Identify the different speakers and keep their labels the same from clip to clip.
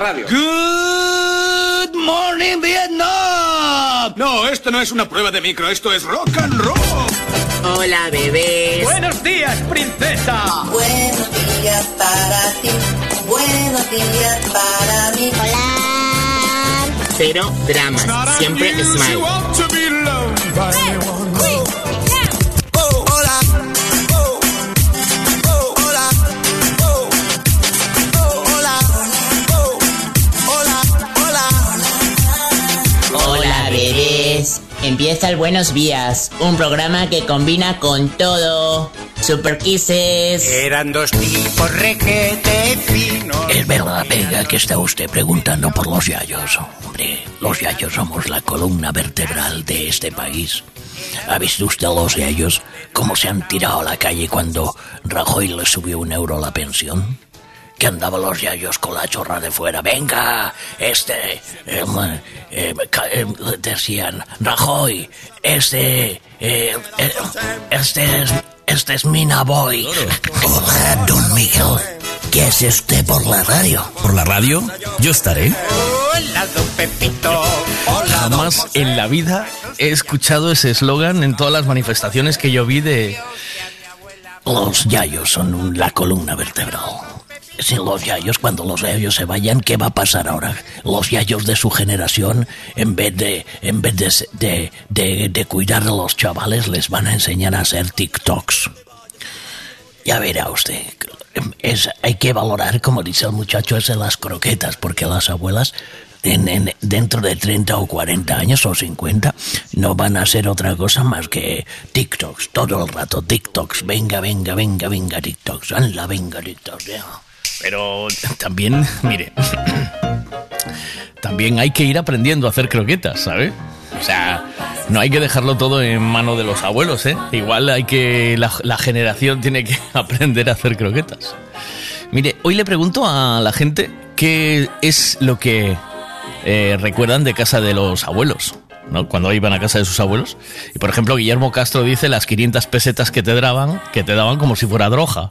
Speaker 1: Radio.
Speaker 2: Good morning, Vietnam.
Speaker 3: No, esto no es una prueba de micro, esto es rock and roll.
Speaker 4: Hola, bebés.
Speaker 2: Buenos días, princesa.
Speaker 5: Buenos días para ti. Buenos días para mí.
Speaker 4: Hola. Cero dramas. Siempre smile. Empieza el Buenos Días, un programa que combina con todo. Super Kisses.
Speaker 6: Eran dos tipos requete finos.
Speaker 7: Es verdad, venga, que está usted preguntando por los yayos. Hombre, los yayos somos la columna vertebral de este país. ¿Ha visto usted a los yayos cómo se han tirado a la calle cuando Rajoy le subió un euro a la pensión? Que andaban los yayos con la chorra de fuera. Venga, este, eh, eh, eh, decían, Rajoy, este, eh, eh, este es, este es Mina Boy. Hola, don Miguel. ¿Qué hace usted por la radio?
Speaker 8: ¿Por la radio? Yo estaré.
Speaker 6: Hola, don Pepito. Hola,
Speaker 8: Jamás en la vida he escuchado ese eslogan en todas las manifestaciones que yo vi de...
Speaker 7: Los yayos son la columna vertebral. Sin los yayos, cuando los yayos se vayan, ¿qué va a pasar ahora? Los yayos de su generación, en vez de, en vez de, de, de- cuidar a los chavales, les van a enseñar a hacer TikToks. Ya verá usted. Es, hay que valorar, como dice el muchacho las croquetas, porque las abuelas en- en- dentro de 30 o 40 años o 50 no van a hacer otra cosa más que TikToks, todo el rato TikToks, venga, venga, venga, venga, TikToks, anda, venga, TikToks. ya.
Speaker 8: Pero también, mire, también hay que ir aprendiendo a hacer croquetas, ¿sabe? O sea, no hay que dejarlo todo en mano de los abuelos, ¿eh? Igual hay que, la, generación tiene que aprender a hacer croquetas. Mire, hoy le pregunto a la gente qué es lo que eh, recuerdan de casa de los abuelos, ¿no? Cuando iban a casa de sus abuelos. Y por ejemplo, Guillermo Castro dice las 500 pesetas que te daban, que te daban como si fuera droga.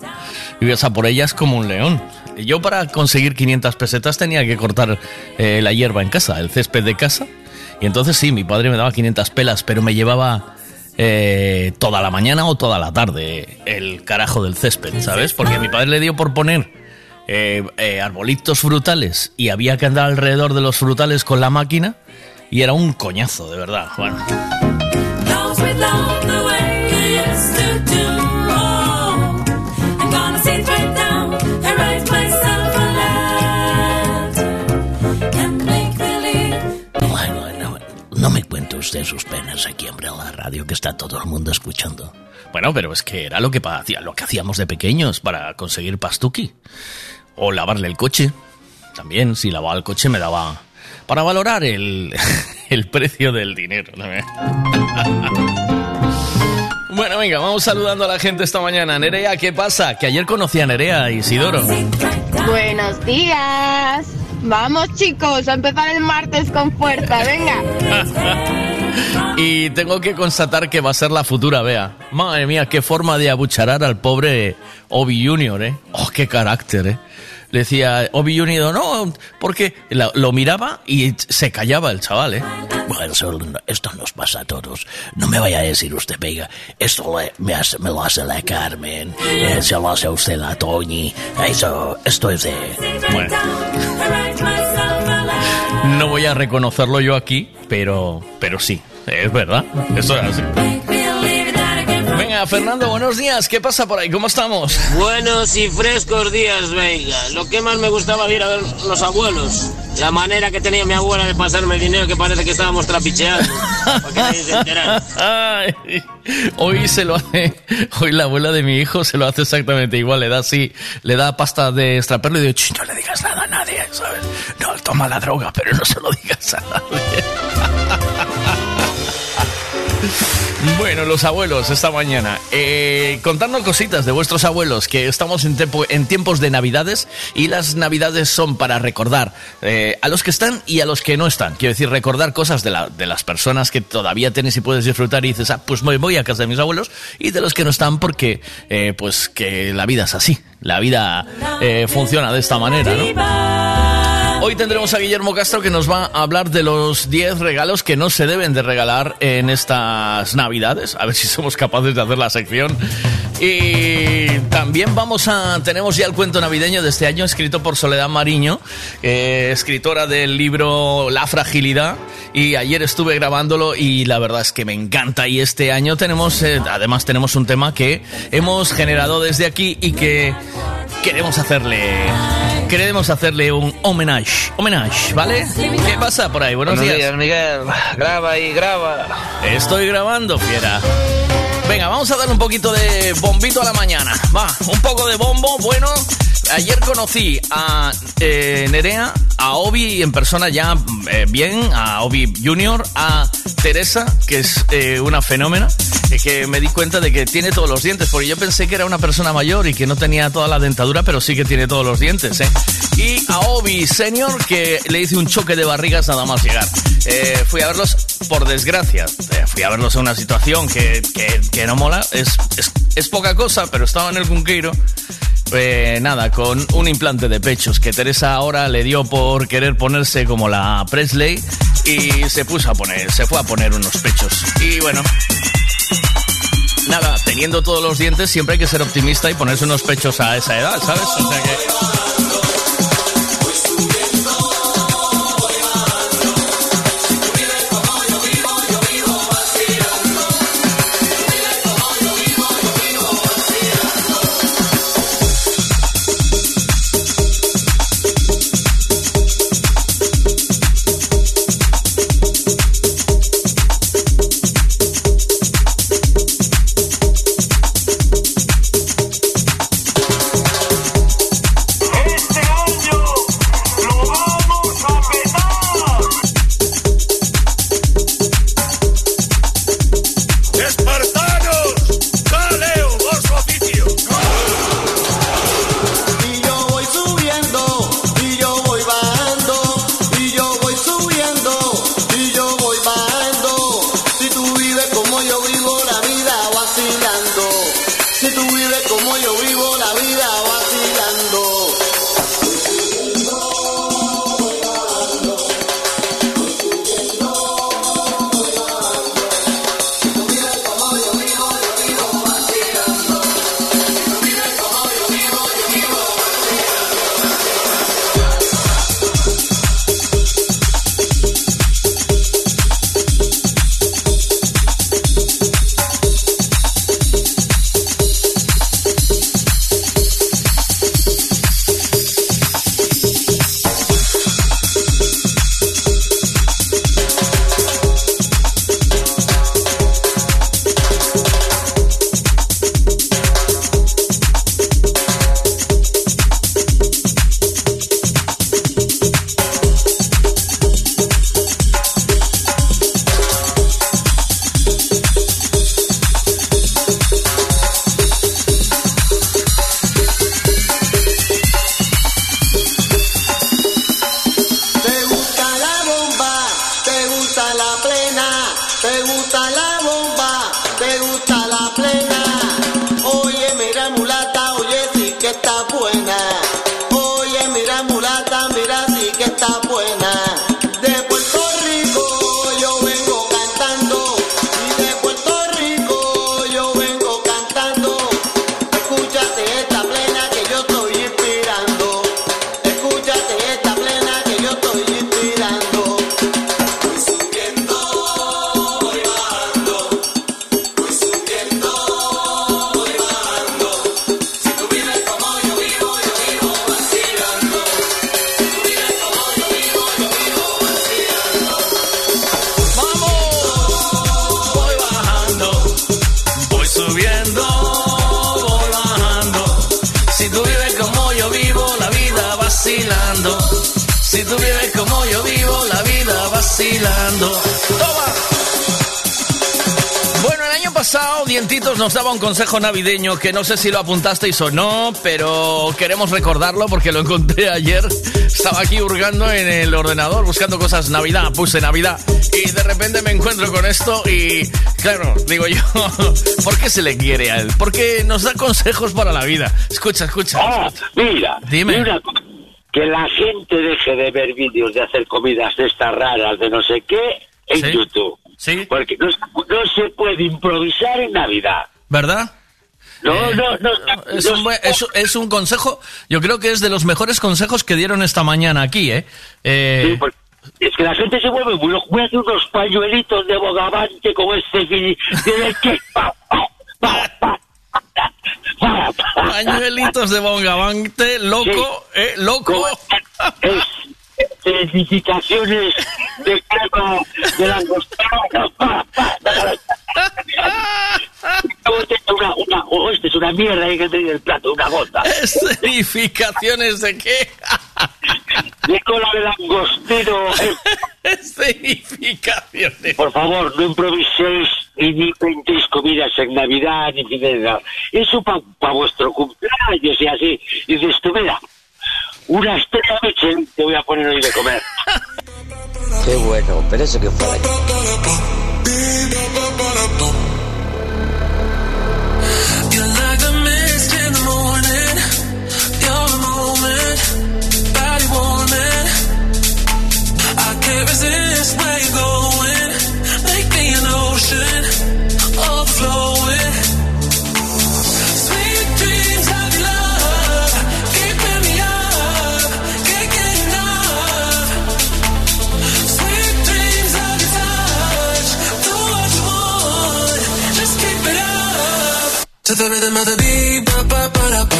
Speaker 8: Ibas a por ellas como un león. Yo para conseguir 500 pesetas tenía que cortar eh, la hierba en casa, el césped de casa. Y entonces sí, mi padre me daba 500 pelas, pero me llevaba eh, toda la mañana o toda la tarde el carajo del césped, ¿sabes? Porque a mi padre le dio por poner eh, arbolitos frutales y había que andar alrededor de los frutales con la máquina y era un coñazo, de verdad. Bueno,
Speaker 7: usted sus penas aquí, en la radio, que está todo el mundo escuchando.
Speaker 8: bueno, pero es que era lo que, lo que hacíamos de pequeños para conseguir pastuki. O lavarle el coche. También, si lavaba el coche me daba... Para valorar el, el precio del dinero. ¿no? Bueno, venga, vamos saludando a la gente esta mañana. Nerea, ¿qué pasa? Que ayer conocí a Nerea Isidoro.
Speaker 9: Buenos días. Vamos chicos, a empezar el martes con fuerza, venga.
Speaker 8: Y tengo que constatar que va a ser la futura Bea. Madre mía, qué forma de abucharar al pobre Obi Junior, ¿eh? Oh, qué carácter, ¿eh? Le decía Obi Junior, no, porque la- lo miraba y se callaba el chaval, ¿eh?
Speaker 7: Bueno, esto nos pasa a todos. No me vaya a decir usted, venga, esto le- me, hace- me lo hace la Carmen, eh, se lo hace a usted la Toñi. Eso, esto es de...
Speaker 8: Bueno, no voy a reconocerlo yo aquí, pero, pero sí, es verdad. Eso es así. Venga, Fernando, buenos días. ¿Qué pasa por ahí? ¿Cómo estamos?
Speaker 10: Buenos y frescos días, venga. Lo que más me gustaba de ir a ver los abuelos. La manera que tenía mi abuela de pasarme el dinero que parece que estábamos trapicheando. Para que nadie se enterara.
Speaker 8: Ay, hoy se lo hace, hoy la abuela de mi hijo se lo hace exactamente igual, le da así, le da pasta de extraperlo y digo, "Ch, no le digas nada a nadie, ¿sabes? No, toma la droga, pero no se lo digas a nadie. Bueno, los abuelos esta mañana, eh, contando cositas de vuestros abuelos, que estamos en, en tiempos de navidades y las navidades son para recordar eh, a los que están y a los que no están. Quiero decir, recordar cosas de, de las personas que todavía tienes y puedes disfrutar y dices, ah, pues me voy a casa de mis abuelos y de los que no están porque, eh, pues que la vida es así, la vida eh, funciona de esta manera, ¿no? Hoy tendremos a Guillermo Castro que nos va a hablar de los 10 regalos que no se deben de regalar en estas navidades. A ver si somos capaces de hacer la sección. Y también vamos a... Tenemos ya el cuento navideño de este año escrito por Soledad Mariño, eh, escritora del libro La Fragilidad. Y ayer estuve grabándolo y la verdad es que me encanta. Y este año tenemos, eh, además tenemos un tema que hemos generado desde aquí y que queremos hacerle... Queremos hacerle un homenaje. Homenaje, ¿vale? ¿Qué pasa por ahí? Buenos,
Speaker 1: Buenos
Speaker 8: días.
Speaker 1: días, Miguel. Graba y graba.
Speaker 8: Estoy grabando, fiera. Venga, vamos a darle un poquito de bombito a la mañana. Va, un poco de bombo. Bueno, ayer conocí a eh, Nerea, a Obi en persona ya eh, bien, a Obi Junior, a Teresa, que es eh, una fenómena, que me di cuenta de que tiene todos los dientes, porque yo pensé que era una persona mayor y que no tenía toda la dentadura, pero sí que tiene todos los dientes. ¿eh? Y a Obi Senior, que le hice un choque de barrigas nada más llegar. Fui a verlos, por desgracia, fui a verlos en una situación que no mola, es, es, es poca cosa, pero estaba en el Cunqueiro. Eh, nada, con un implante de pechos que Teresa ahora le dio por querer ponerse como la Presley y se puso a poner, se fue a poner unos pechos. Y bueno, nada, teniendo todos los dientes siempre hay que ser optimista y ponerse unos pechos a esa edad, ¿sabes? O sea que... consejo navideño que no sé si lo apuntasteis o no, pero queremos recordarlo porque lo encontré ayer. Estaba aquí hurgando en el ordenador buscando cosas Navidad, puse Navidad y de repente me encuentro con esto y claro, digo yo, ¿por qué se le quiere a él? Porque nos da consejos para la vida. Escucha, escucha.
Speaker 11: Ah, mira,
Speaker 8: Dime.
Speaker 11: Co- que la gente deje de ver vídeos de hacer comidas de estas raras, de no sé qué, en
Speaker 8: Sí.
Speaker 11: YouTube.
Speaker 8: Sí.
Speaker 11: Porque no, no se puede improvisar en Navidad.
Speaker 8: ¿Verdad?
Speaker 11: No,
Speaker 8: Eh,
Speaker 11: no, no.
Speaker 8: Es un, es, es un consejo, yo creo que es de los mejores consejos que dieron esta mañana aquí, ¿eh? Eh,
Speaker 11: Sí, porque es que la gente se vuelve muy. Voy a hacer unos pañuelitos de bogavante con este que...
Speaker 8: Pañuelitos de bongavante, loco, eh, loco.
Speaker 11: Es certificaciones de crema de la Una, una, oh, este es una mierda ahí que tiene el plato, una gota.
Speaker 8: ¿Escenificaciones de qué?
Speaker 11: De cola de langostino.
Speaker 8: Escenificaciones.
Speaker 11: Por favor, no improviséis y ni inventéis comidas en Navidad ni fin de nada. Eso para vuestro cumpleaños y así. Y dices tú, mira, una estrella Michelin te voy a poner hoy de comer.
Speaker 1: Qué bueno, pero eso que fue
Speaker 12: I can't resist where you're going. Make me an ocean, overflowing. Sweet dreams of your love, me up, can't get enough. Sweet dreams of your touch, do what you want, just keep it up. To the rhythm of the beat, ba ba ba da ba,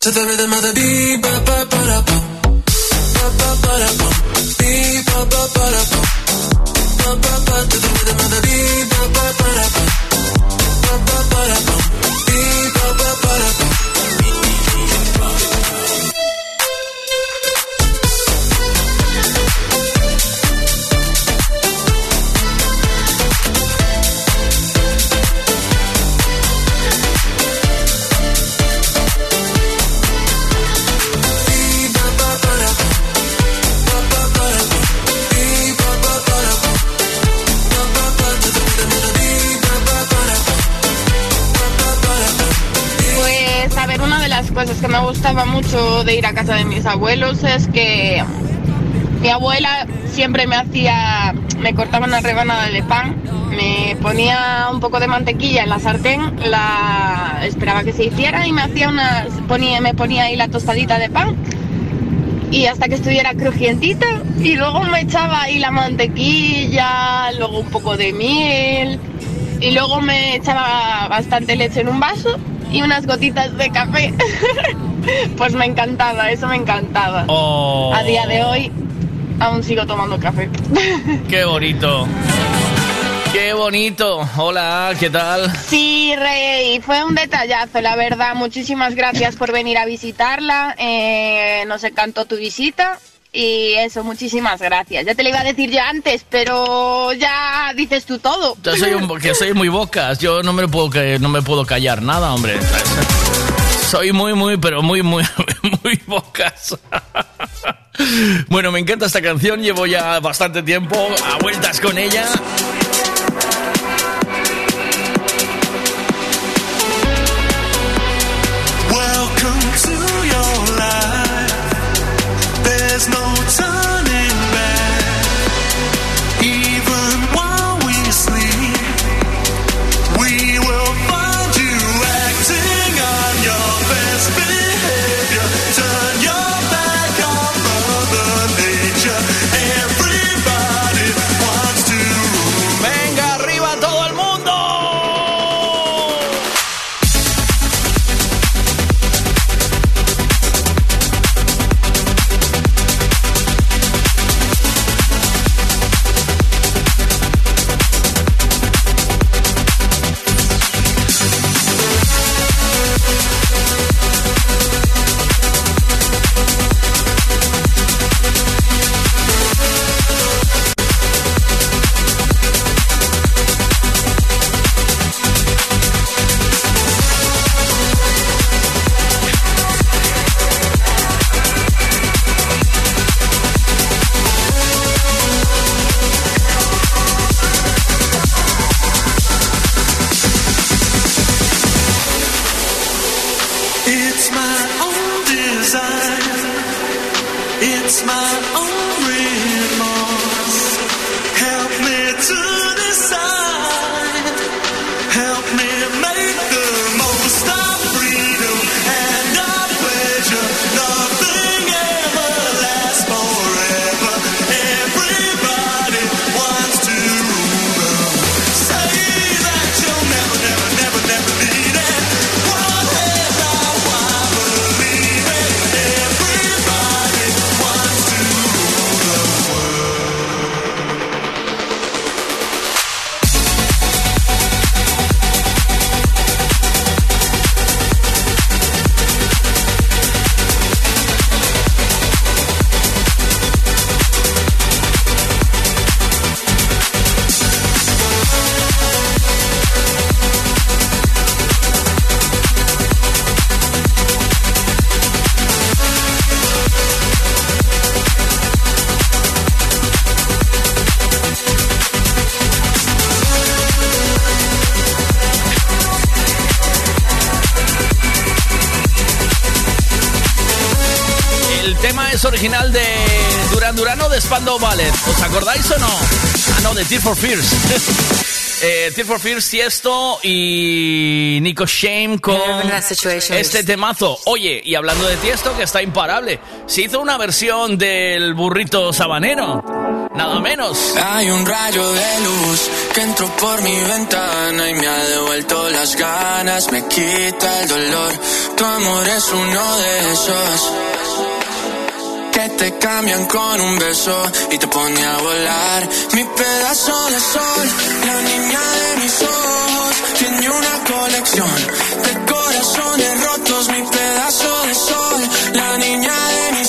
Speaker 12: To the rhythm of the beat,
Speaker 9: cosas que me gustaba mucho de ir a casa de mis abuelos es que mi abuela siempre me hacía, me cortaba una rebanada de pan, me ponía un poco de mantequilla en la sartén, la esperaba que se hiciera y me hacía una, ponía, me ponía ahí la tostadita de pan y hasta que estuviera crujientita y luego me echaba ahí la mantequilla, luego un poco de miel y luego me echaba bastante leche en un vaso y unas gotitas de café. pues me encantaba, eso me encantaba.
Speaker 8: Oh.
Speaker 9: A día de hoy aún sigo tomando café.
Speaker 8: Qué bonito. Qué bonito. Hola, ¿qué tal?
Speaker 9: Sí, Rey, fue un detallazo, la verdad. Muchísimas gracias por venir a visitarla. eh, nos encantó tu visita. Y eso, muchísimas gracias. Ya te lo iba a decir yo antes, pero ya dices tú todo.
Speaker 8: Yo soy un, que soy muy bocas. Yo no me puedo no me puedo callar nada, hombre. Soy muy muy pero muy muy muy bocas. Bueno, me encanta esta canción. Llevo ya bastante tiempo a vueltas con ella.
Speaker 12: to
Speaker 8: acordáis o no? Ah, no, de Tear for Fears. eh, Tear for Fears, Tiesto y Nico Shame con este temazo. Oye, y hablando de Tiesto, que está imparable, se hizo una versión del burrito sabanero. Nada menos.
Speaker 13: Hay un rayo de luz que entró por mi ventana y me ha devuelto las ganas, me quita el dolor. Tu amor es uno de esos que te cambian con un beso y te pone a volar. Mi pedazo de sol, la niña de mis ojos, tiene una colección de corazones rotos. Mi pedazo de sol, la niña de mis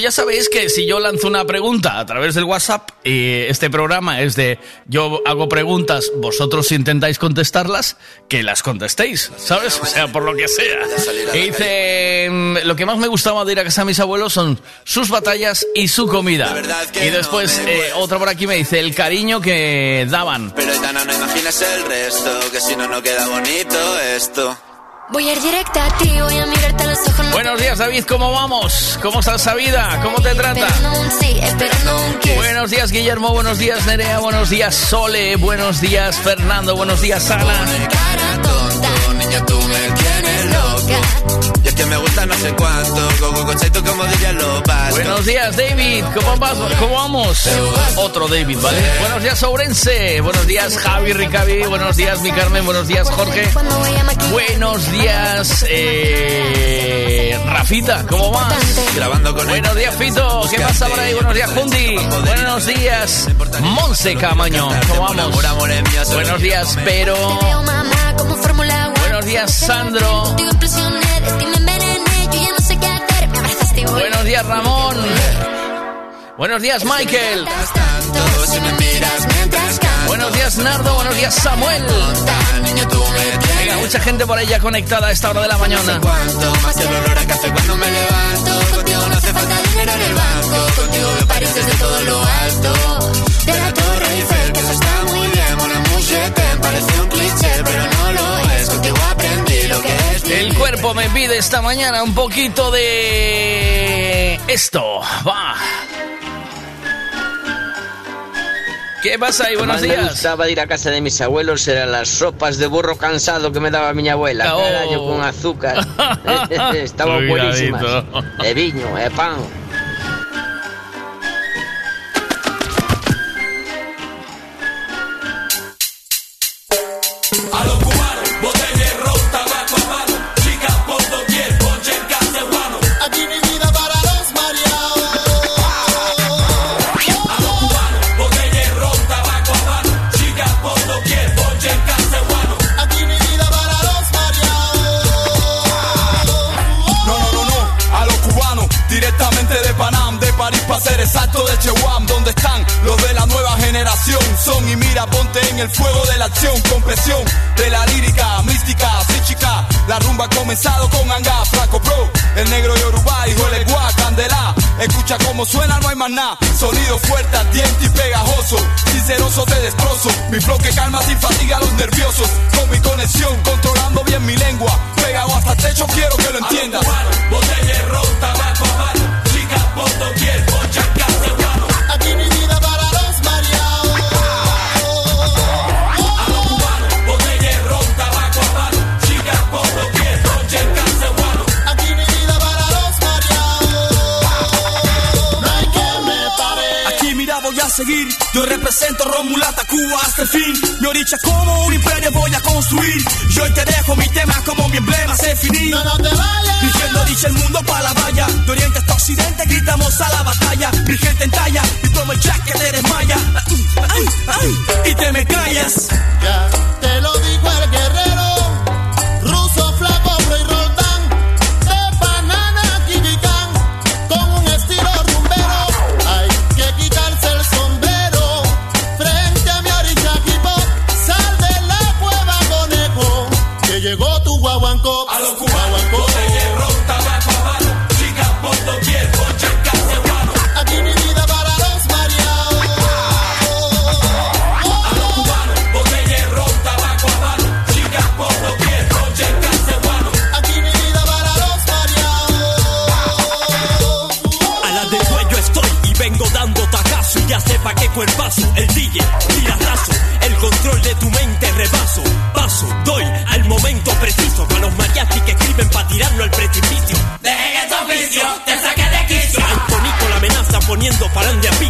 Speaker 8: ya sabéis que si yo lanzo una pregunta a través del WhatsApp, y este programa es de yo hago preguntas, vosotros intentáis contestarlas, que las contestéis, ¿sabes? O sea, por lo que sea. Y dice, mm, lo que más me gustaba de ir a casa de mis abuelos son sus batallas y su comida. Y después, eh, otro por aquí me dice, el cariño que daban.
Speaker 13: Pero Aitana, no imaginas el resto, que si no, no queda bonito esto.
Speaker 14: Voy a ir directa a ti, voy a mirarte a los ojos. no
Speaker 8: Buenos días, David, ¿cómo vamos? ¿Cómo está esa vida? ¿Cómo te trata?
Speaker 14: Esperando un sí, esperando un kiss.
Speaker 8: Buenos días, Guillermo. Buenos días, Nerea. Buenos días, Sole. Buenos días, Fernando. Buenos días, Ana.
Speaker 13: Cara tonto, niña, tú me tienes loca. Que me gusta no sé cuánto, go, go, go, como vascos.
Speaker 8: Buenos días, David. ¿Cómo, vas? ¿Cómo vamos? Otro David, ¿vale? Buenos días, Ourense. Buenos días, Javi Ricavi. Buenos días, mi Carmen. Buenos días, Jorge. Buenos días, eh, Rafita. ¿Cómo vas?
Speaker 13: Grabando con
Speaker 8: Buenos días, Fito. ¿Qué pasa por ahí? Buenos días, Jundi. Buenos días, Monse Camaño. ¿Cómo vamos? Buenos días, Pero. Buenos días, Sandro. Buenos días, Ramón. Buenos días, Michael. Buenos días, Nardo. Buenos días, Samuel. Venga, mucha gente por ahí ya conectada a esta hora de la mañana.
Speaker 13: parece un cliché, pero no lo es. Contigo aprendí lo que
Speaker 8: El cuerpo me pide esta mañana un poquito de esto. Va. ¿Qué pasa ahí? Buenos
Speaker 1: Más me
Speaker 8: días.
Speaker 1: gustaba de ir a casa de mis abuelos eran las sopas de burro cansado que me daba mi abuela.
Speaker 8: Oh.
Speaker 1: Cada año con azúcar. Estaban buenísimas. De viño, de pan.
Speaker 3: Suena, no hay más nada. Sonido fuerte, ardiente y pegajoso. Sinceroso te destrozo. Mi flow que calma sin fatiga a los nerviosos. Con mi conexión, controlando bien mi lengua. Pegado hasta el techo, quiero que lo entiendas. Botella de ron, tabaco mano. Chicas seguir, yo represento Romulata Cuba hasta el fin. Mi oricha como un imperio voy a construir. Yo hoy te dejo mi tema como mi emblema se finí.
Speaker 15: No, no te vayas.
Speaker 3: Dirigiendo dice el mundo para la valla. De oriente hasta occidente gritamos a la batalla. Mi gente en talla y tomo el jack que te desmaya. Ay, ay, y te me callas.
Speaker 15: Ya te lo dijo el guerrero. tirarlo al precipicio. Dejé que tu
Speaker 3: oficio te saque de
Speaker 15: quicio.
Speaker 3: Al la amenaza poniendo farán de api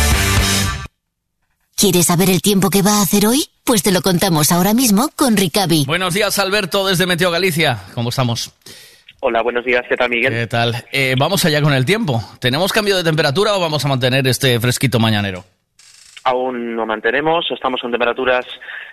Speaker 16: ¿Quieres saber el tiempo que va a hacer hoy? Pues te lo contamos ahora mismo con Ricavi.
Speaker 8: Buenos días, Alberto, desde Meteo Galicia. ¿Cómo estamos?
Speaker 17: Hola, buenos días. ¿Qué tal, Miguel?
Speaker 8: ¿Qué tal? Eh, vamos allá con el tiempo. ¿Tenemos cambio de temperatura o vamos a mantener este fresquito mañanero?
Speaker 17: Aún lo mantenemos, estamos con temperaturas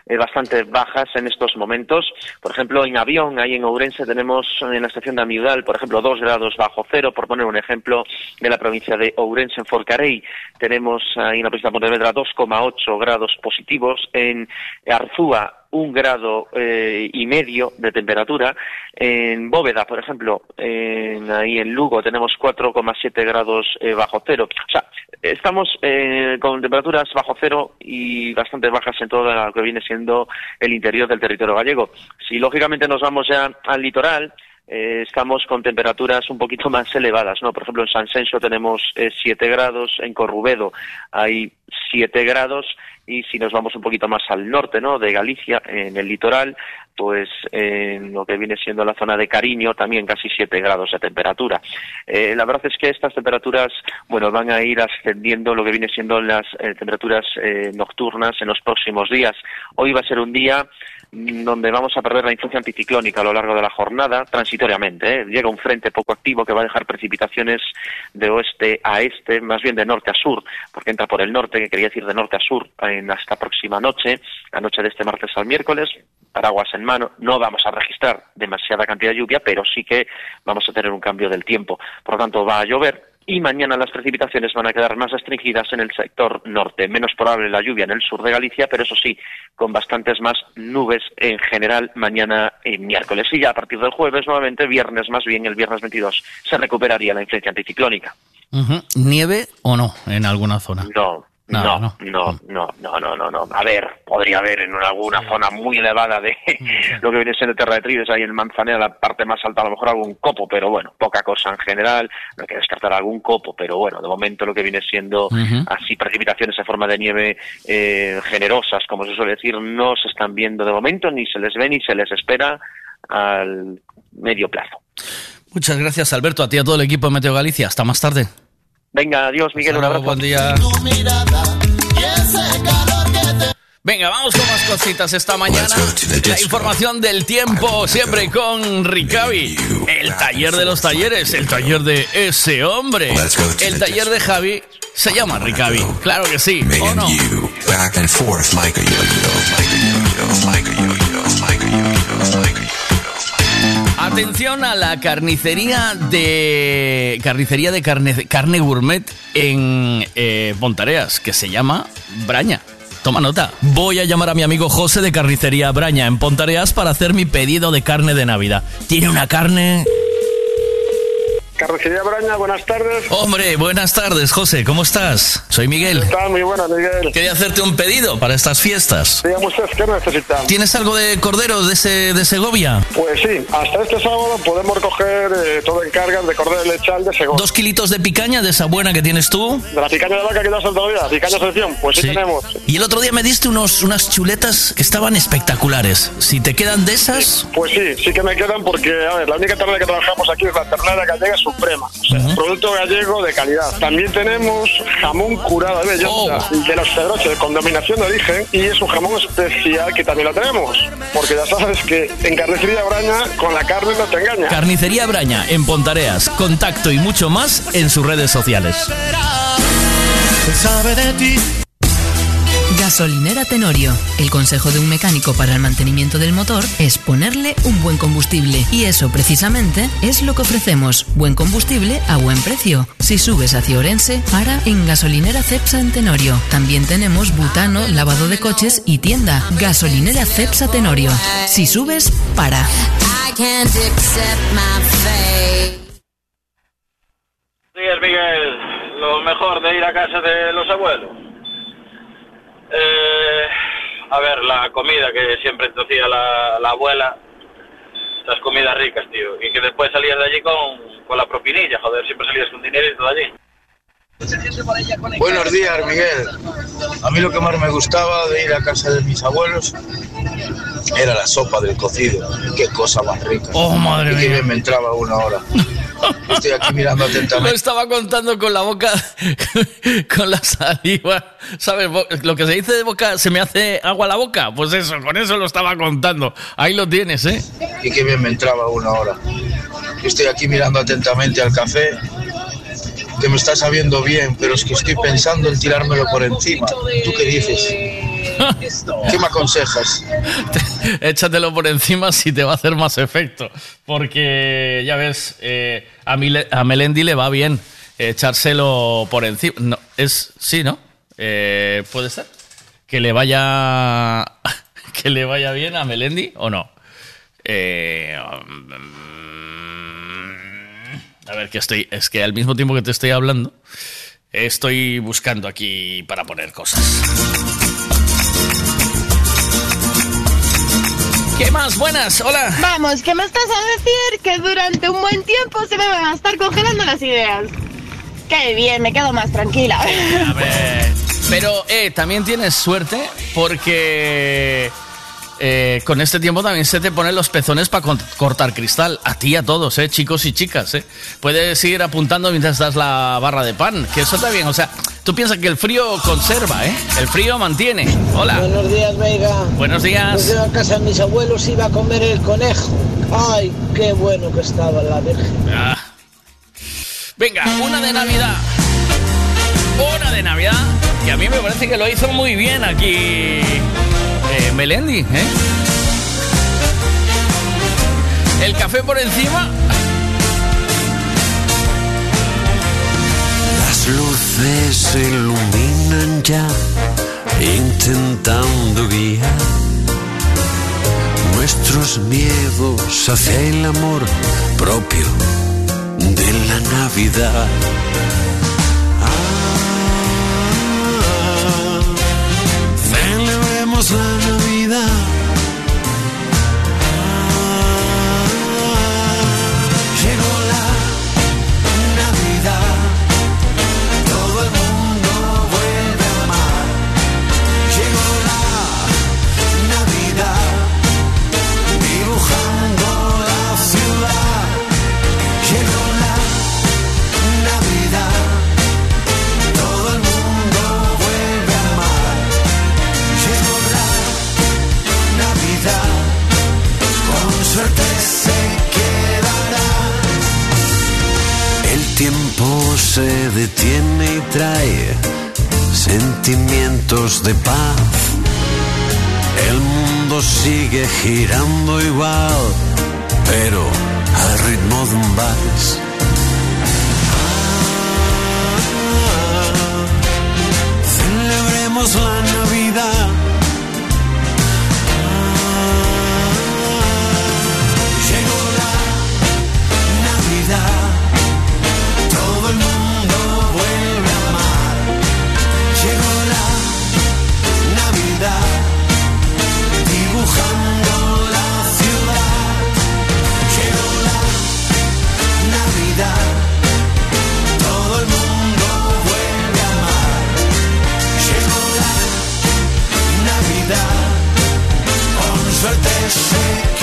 Speaker 17: eh, bastante bajas en estos momentos. Por ejemplo, en avión, ahí en Ourense, tenemos en la estación de Amiudal, por ejemplo, dos grados bajo cero, por poner un ejemplo, de la provincia de Ourense, en Forcarey, tenemos ahí en la provincia de Pontevedra 2,8 grados positivos. En Arzúa, un grado eh, y medio de temperatura. En Bóveda, por ejemplo, en, ahí en Lugo tenemos 4,7 grados eh, bajo cero. O sea, estamos eh, con temperaturas bajo cero y bastante bajas en todo lo que viene siendo el interior del territorio gallego. Si lógicamente nos vamos ya al litoral, eh, estamos con temperaturas un poquito más elevadas, ¿no? Por ejemplo, en San Senso tenemos 7 grados, en Corrubedo hay 7 grados y si nos vamos un poquito más al norte, ¿no? De Galicia, en el litoral, pues en lo que viene siendo la zona de Cariño también casi 7 grados de temperatura. Eh, la verdad es que estas temperaturas, bueno, van a ir ascendiendo lo que viene siendo las eh, temperaturas eh, nocturnas en los próximos días. Hoy va a ser un día donde vamos a perder la influencia anticiclónica a lo largo de la jornada, transitoriamente. ¿eh? Llega un frente poco activo que va a dejar precipitaciones de oeste a este, más bien de norte a sur, porque entra por el norte, que quería decir de norte a sur, en esta próxima noche, la noche de este martes al miércoles, paraguas en mano. No vamos a registrar demasiada cantidad de lluvia, pero sí que vamos a tener un cambio del tiempo. Por lo tanto, va a llover y mañana las precipitaciones van a quedar más restringidas en el sector norte. Menos probable la lluvia en el sur de Galicia, pero eso sí, con bastantes más nubes en general mañana y miércoles. Y ya a partir del jueves, nuevamente, viernes más bien, el viernes 22, se recuperaría la influencia anticiclónica.
Speaker 8: ¿Nieve o no en alguna zona?
Speaker 17: No,
Speaker 8: Nada,
Speaker 17: no, no, no, no, no, no, no. A ver, podría haber en alguna zona muy elevada de lo que viene siendo Terra de Trides, ahí en Manzanera, la parte más alta, a lo mejor algún copo, pero bueno, poca cosa en general. No hay que descartar algún copo, pero bueno, de momento lo que viene siendo así precipitaciones en forma de nieve eh, generosas, como se suele decir, no se están viendo de momento, ni se les ve ni se les espera al medio plazo.
Speaker 8: Muchas gracias, Alberto, a ti y a todo el equipo de Meteo Galicia. Hasta más tarde.
Speaker 17: Venga, adiós, Miguel, un abrazo.
Speaker 8: Buen día. Venga, vamos con más cositas esta mañana. La información del tiempo, siempre con Ricavi. El taller de los talleres, el taller de ese hombre. El taller de Javi se llama Ricavi. Claro que sí, ¿o no? Atención a la carnicería de carnicería de carne, carne gourmet en eh, Pontareas, que se llama Braña. Toma nota. Voy a llamar a mi amigo José de Carnicería Braña en Pontareas para hacer mi pedido de carne de Navidad. Tiene una carne.
Speaker 18: Carrocería Braña, buenas tardes.
Speaker 8: Hombre, buenas tardes, José. ¿Cómo estás? Soy Miguel.
Speaker 18: Está muy buena, Miguel.
Speaker 8: Quería hacerte un pedido para estas fiestas.
Speaker 18: Dígame ustedes qué necesitan.
Speaker 8: ¿Tienes algo de cordero de, ese, de Segovia?
Speaker 18: Pues sí, hasta este sábado podemos recoger eh, todo en cargas de cordero lechal de Segovia.
Speaker 8: ¿Dos kilitos de picaña de esa buena que tienes tú?
Speaker 18: De la picaña de vaca que te has soltado ya, picaña selección, pues sí,
Speaker 8: Sí.
Speaker 18: tenemos.
Speaker 8: Y el otro día me diste unos, unas chuletas que estaban espectaculares. Si te quedan de esas,
Speaker 18: Pues sí, sí que me quedan porque, a ver, la única ternera que trabajamos aquí es la ternera gallega suprema. O sea, producto gallego de calidad. También tenemos jamón curado de bellota de los Pedroches con dominación de origen y es un jamón especial que también lo tenemos. Porque ya sabes que en carnicería Braña con la carne no te engaña.
Speaker 8: Carnicería Braña en Pontareas. Contacto y mucho más en sus redes sociales.
Speaker 19: sabe de ti.
Speaker 20: Gasolinera Tenorio. El consejo de un mecánico para el mantenimiento del motor es ponerle un buen combustible. Y eso precisamente es lo que ofrecemos. Buen combustible a buen precio. Si subes hacia Orense, para en Gasolinera Cepsa en Tenorio. También tenemos butano, lavado de coches y tienda. Gasolinera Cepsa Tenorio. Si subes, para.
Speaker 21: Días, Miguel, lo mejor de ir a casa de los abuelos. Eh, a ver, la comida que siempre te hacía la, la abuela, las comidas ricas, tío, y que después salías de allí con, con la propinilla, joder, siempre salías con dinerito de allí.
Speaker 22: Buenos días, Miguel. A mí lo que más me gustaba de ir a casa de mis abuelos era la sopa del cocido. Qué cosa más rica.
Speaker 8: Oh, madre
Speaker 22: y
Speaker 8: mía.
Speaker 22: bien me entraba una hora. Estoy aquí mirando
Speaker 8: Lo
Speaker 22: atentamente.
Speaker 8: estaba contando con la boca, con la saliva. ¿Sabes? Lo que se dice de boca, se me hace agua la boca. Pues eso, con eso lo estaba contando. Ahí lo tienes, ¿eh?
Speaker 22: Y qué bien me entraba una hora. Estoy aquí mirando atentamente al café, que me está sabiendo bien, pero es que estoy pensando en tirármelo por encima. ¿Tú qué dices? ¿Qué me aconsejas?
Speaker 8: Échatelo por encima si te va a hacer más efecto. Porque, ya ves, eh, a, Mile- a Melendi le va bien echárselo por encima. No, es, sí, ¿no? Eh, ¿Puede ser? Que le vaya. Que le vaya bien a Melendi o no. Eh, a ver, que estoy. Es que al mismo tiempo que te estoy hablando, estoy buscando aquí para poner cosas. ¿Qué más? Buenas, hola.
Speaker 9: Vamos, ¿qué me estás a decir? Que durante un buen tiempo se me van a estar congelando las ideas. Qué bien, me quedo más tranquila.
Speaker 8: A ver. Pero, eh, también tienes suerte porque eh, con este tiempo también se te ponen los pezones para cortar cristal. A ti y a todos, eh, chicos y chicas. Eh. Puedes ir apuntando mientras das la barra de pan, que eso está bien. O sea, tú piensas que el frío conserva, ¿eh? El frío mantiene. Hola.
Speaker 23: Buenos días, Veiga.
Speaker 8: Buenos días.
Speaker 23: Yo a casa de mis abuelos iba a comer el conejo. Ay, qué bueno que estaba la Virgen.
Speaker 8: Ah. Venga, una de Navidad. Una de Navidad. Que a mí me parece que lo hizo muy bien aquí Melendi. ¿eh? El café por encima.
Speaker 24: Las luces se iluminan ya, intentando guiar nuestros miedos hacia el amor propio de la Navidad. Celebremos la. Se detiene y trae sentimientos de paz. El mundo sigue girando igual, pero al ritmo de un vals. Celebremos la Navidad. say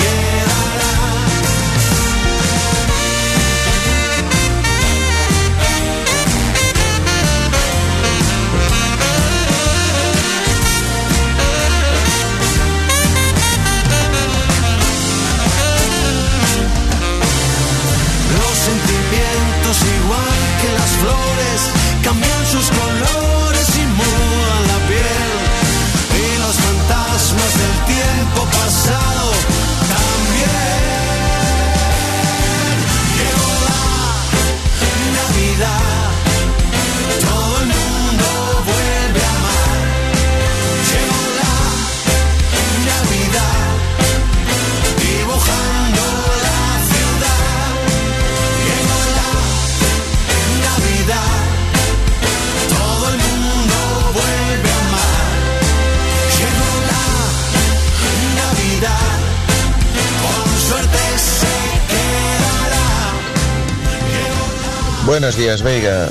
Speaker 22: Buenos días, Veiga.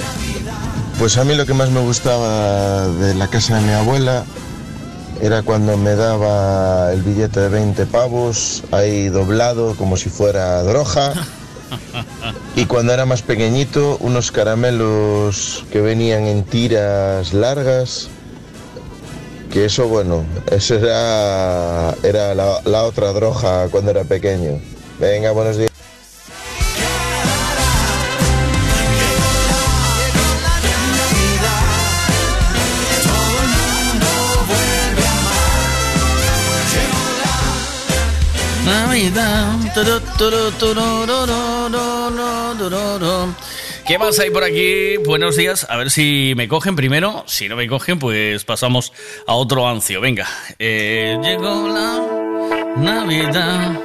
Speaker 22: Pues a mí lo que más me gustaba de la casa de mi abuela era cuando me daba el billete de 20 pavos ahí doblado como si fuera droga. Y cuando era más pequeñito, unos caramelos que venían en tiras largas. Que eso, bueno, eso era, era la, la otra droga cuando era pequeño. Venga, buenos días.
Speaker 8: ¿Qué más hay por aquí? Buenos días. A ver si me cogen primero. Si no me cogen, pues pasamos a otro ancio. Venga. Eh, llegó la Navidad.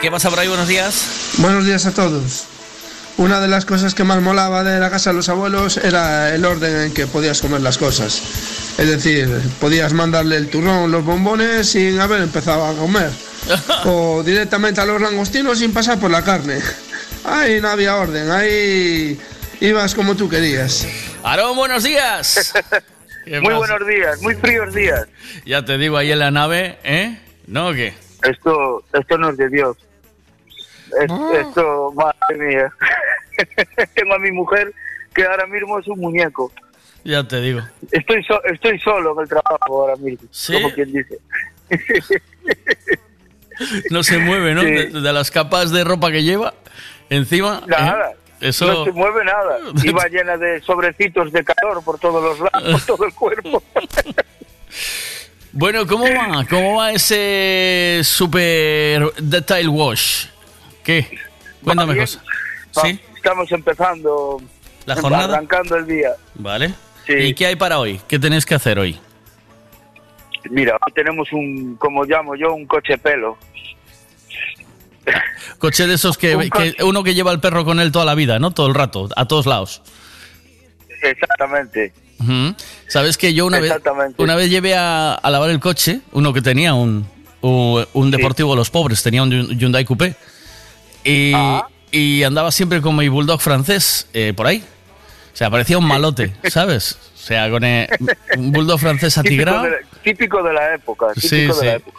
Speaker 8: ¿Qué pasa por ahí? Buenos días.
Speaker 25: Buenos días a todos. Una de las cosas que más molaba de la casa de los abuelos era el orden en que podías comer las cosas. Es decir, podías mandarle el turrón, los bombones sin haber empezado a comer. O directamente a los langostinos sin pasar por la carne. Ahí no había orden, ahí ibas como tú querías.
Speaker 8: Aarón, buenos días. ¿Qué
Speaker 26: Muy buenos días, muy fríos días.
Speaker 8: Ya te digo ahí en la nave, ¿eh? ¿No o qué?
Speaker 26: Esto, esto no es de Dios. Es-
Speaker 8: Ah.
Speaker 26: Esto, madre mía. Tengo a mi mujer que ahora mismo es un muñeco.
Speaker 8: Ya te digo.
Speaker 26: Estoy, so- estoy solo en el trabajo ahora mismo,
Speaker 8: ¿Sí?
Speaker 26: como quien dice.
Speaker 8: No se mueve, ¿no?
Speaker 26: Sí.
Speaker 8: De, de las capas de ropa que lleva encima. ¿eh?
Speaker 26: Nada.
Speaker 8: Eso.
Speaker 26: No se mueve nada. Iba llena de sobrecitos de calor por todos los lados, por todo el cuerpo.
Speaker 8: Bueno, ¿cómo va? ¿Cómo va ese super detail wash? ¿Qué? Cuéntame
Speaker 26: bien.
Speaker 8: cosas. ¿Sí?
Speaker 26: Estamos empezando,
Speaker 8: ¿La jornada?
Speaker 26: arrancando el día.
Speaker 8: Vale. ¿Y qué hay para hoy? ¿Qué tenéis que hacer hoy?
Speaker 26: Mira, hoy tenemos un, como llamo yo, un coche pelo.
Speaker 8: Coche de esos que,
Speaker 26: Un
Speaker 8: que uno que lleva el perro con él toda la vida, ¿no? Todo el rato, a todos lados.
Speaker 26: Exactamente.
Speaker 8: Sabes que yo una vez, una vez llevé a, a lavar el coche, uno que tenía un, un, un deportivo de los pobres, tenía un Hyundai Coupé. Y,
Speaker 26: Ah.
Speaker 8: y andaba siempre con mi bulldog francés eh, por ahí. O sea, parecía un malote, ¿sabes? O sea, con eh, un bulldog francés
Speaker 26: Típico
Speaker 8: atigrado.
Speaker 26: de, la, típico de la época.
Speaker 8: Sí,
Speaker 26: Típico de
Speaker 8: sí.
Speaker 26: la época.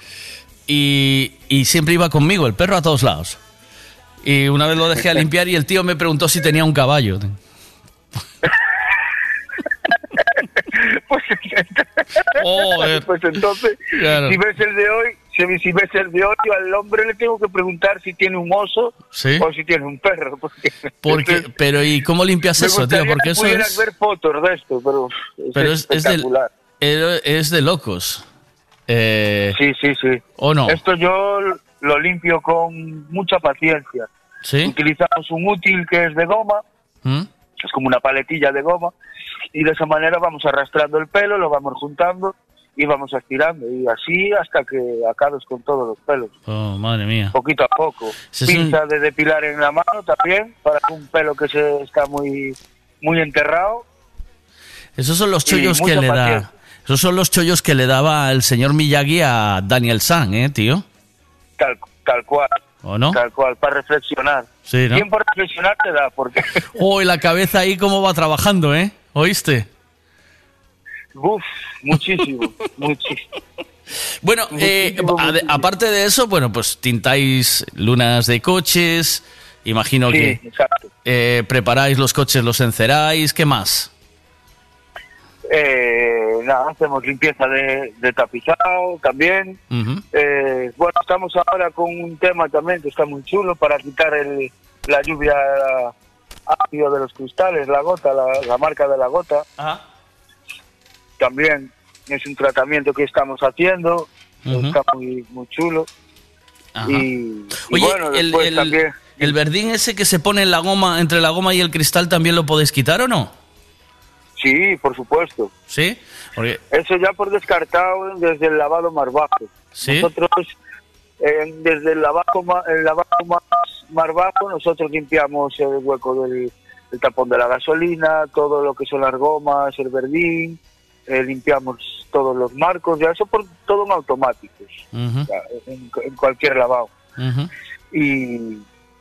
Speaker 8: Y, y siempre iba conmigo, el perro a todos lados. Y una vez lo dejé a limpiar y el tío me preguntó si tenía un caballo. Joder.
Speaker 26: Pues entonces,
Speaker 8: Claro.
Speaker 26: si ves el de hoy, si, de hoy, al hombre le tengo que preguntar si tiene un oso
Speaker 8: Sí.
Speaker 26: o si tiene un perro. Porque,
Speaker 8: Porque, pero ¿y cómo limpias
Speaker 26: me
Speaker 8: eso, tío? Porque eso es,
Speaker 26: ver fotos de esto, pero,
Speaker 8: pero es, es de,
Speaker 26: espectacular.
Speaker 8: es de locos. Eh,
Speaker 26: Sí, sí, sí.
Speaker 8: ¿O no?
Speaker 26: Esto yo lo limpio con mucha paciencia.
Speaker 8: ¿Sí?
Speaker 26: Utilizamos un útil que es de goma,
Speaker 8: ¿Mm?
Speaker 26: es como una paletilla de goma, y de esa manera vamos arrastrando el pelo, lo vamos juntando y vamos estirando, y así hasta que acabes con todos los pelos,
Speaker 8: Oh, madre mía.
Speaker 26: poquito a poco.
Speaker 8: Es un-
Speaker 26: Pinza de depilar en la mano también, para un pelo que se está muy, muy enterrado.
Speaker 8: Esos son los chollos que le da. Esos son los chollos que le daba el señor Miyagi a Daniel San, ¿eh, tío?
Speaker 26: Tal, tal cual.
Speaker 8: ¿O no?
Speaker 26: Tal cual, para reflexionar.
Speaker 8: Sí, ¿no?
Speaker 26: Tiempo reflexionar te da, porque
Speaker 8: Oh, y la cabeza ahí cómo va trabajando, ¿eh? ¿Oíste?
Speaker 26: Uf, muchísimo, muchísimo.
Speaker 8: Bueno, eh, aparte de eso, bueno, pues tintáis lunas de coches, imagino
Speaker 26: Sí,
Speaker 8: que eh, preparáis los coches, los enceráis, ¿qué más?
Speaker 26: Eh, nada, hacemos limpieza de, de tapizado también. Eh, bueno, estamos ahora con un tema también que está muy chulo para quitar el, la lluvia ácido de los cristales, la gota, la, la marca de la gota. También es un tratamiento que estamos haciendo, está muy, muy chulo.
Speaker 8: Ajá.
Speaker 26: Y, y
Speaker 8: Oye,
Speaker 26: bueno,
Speaker 8: el,
Speaker 26: después
Speaker 8: el-
Speaker 26: también...
Speaker 8: el verdín ese que se pone en la goma, entre la goma y el cristal, ¿también lo podéis quitar o no?
Speaker 26: Sí, por supuesto.
Speaker 8: ¿Sí? Porque,
Speaker 26: Eso ya por descartado desde el lavado más bajo.
Speaker 8: ¿Sí?
Speaker 26: Nosotros, eh, desde el lavado, el lavado más, más bajo, nosotros limpiamos el hueco del, del tapón de la gasolina, todo lo que son las gomas, el verdín, eh, limpiamos todos los marcos, ya eso por todo en automáticos, ya, en, en cualquier lavado. Y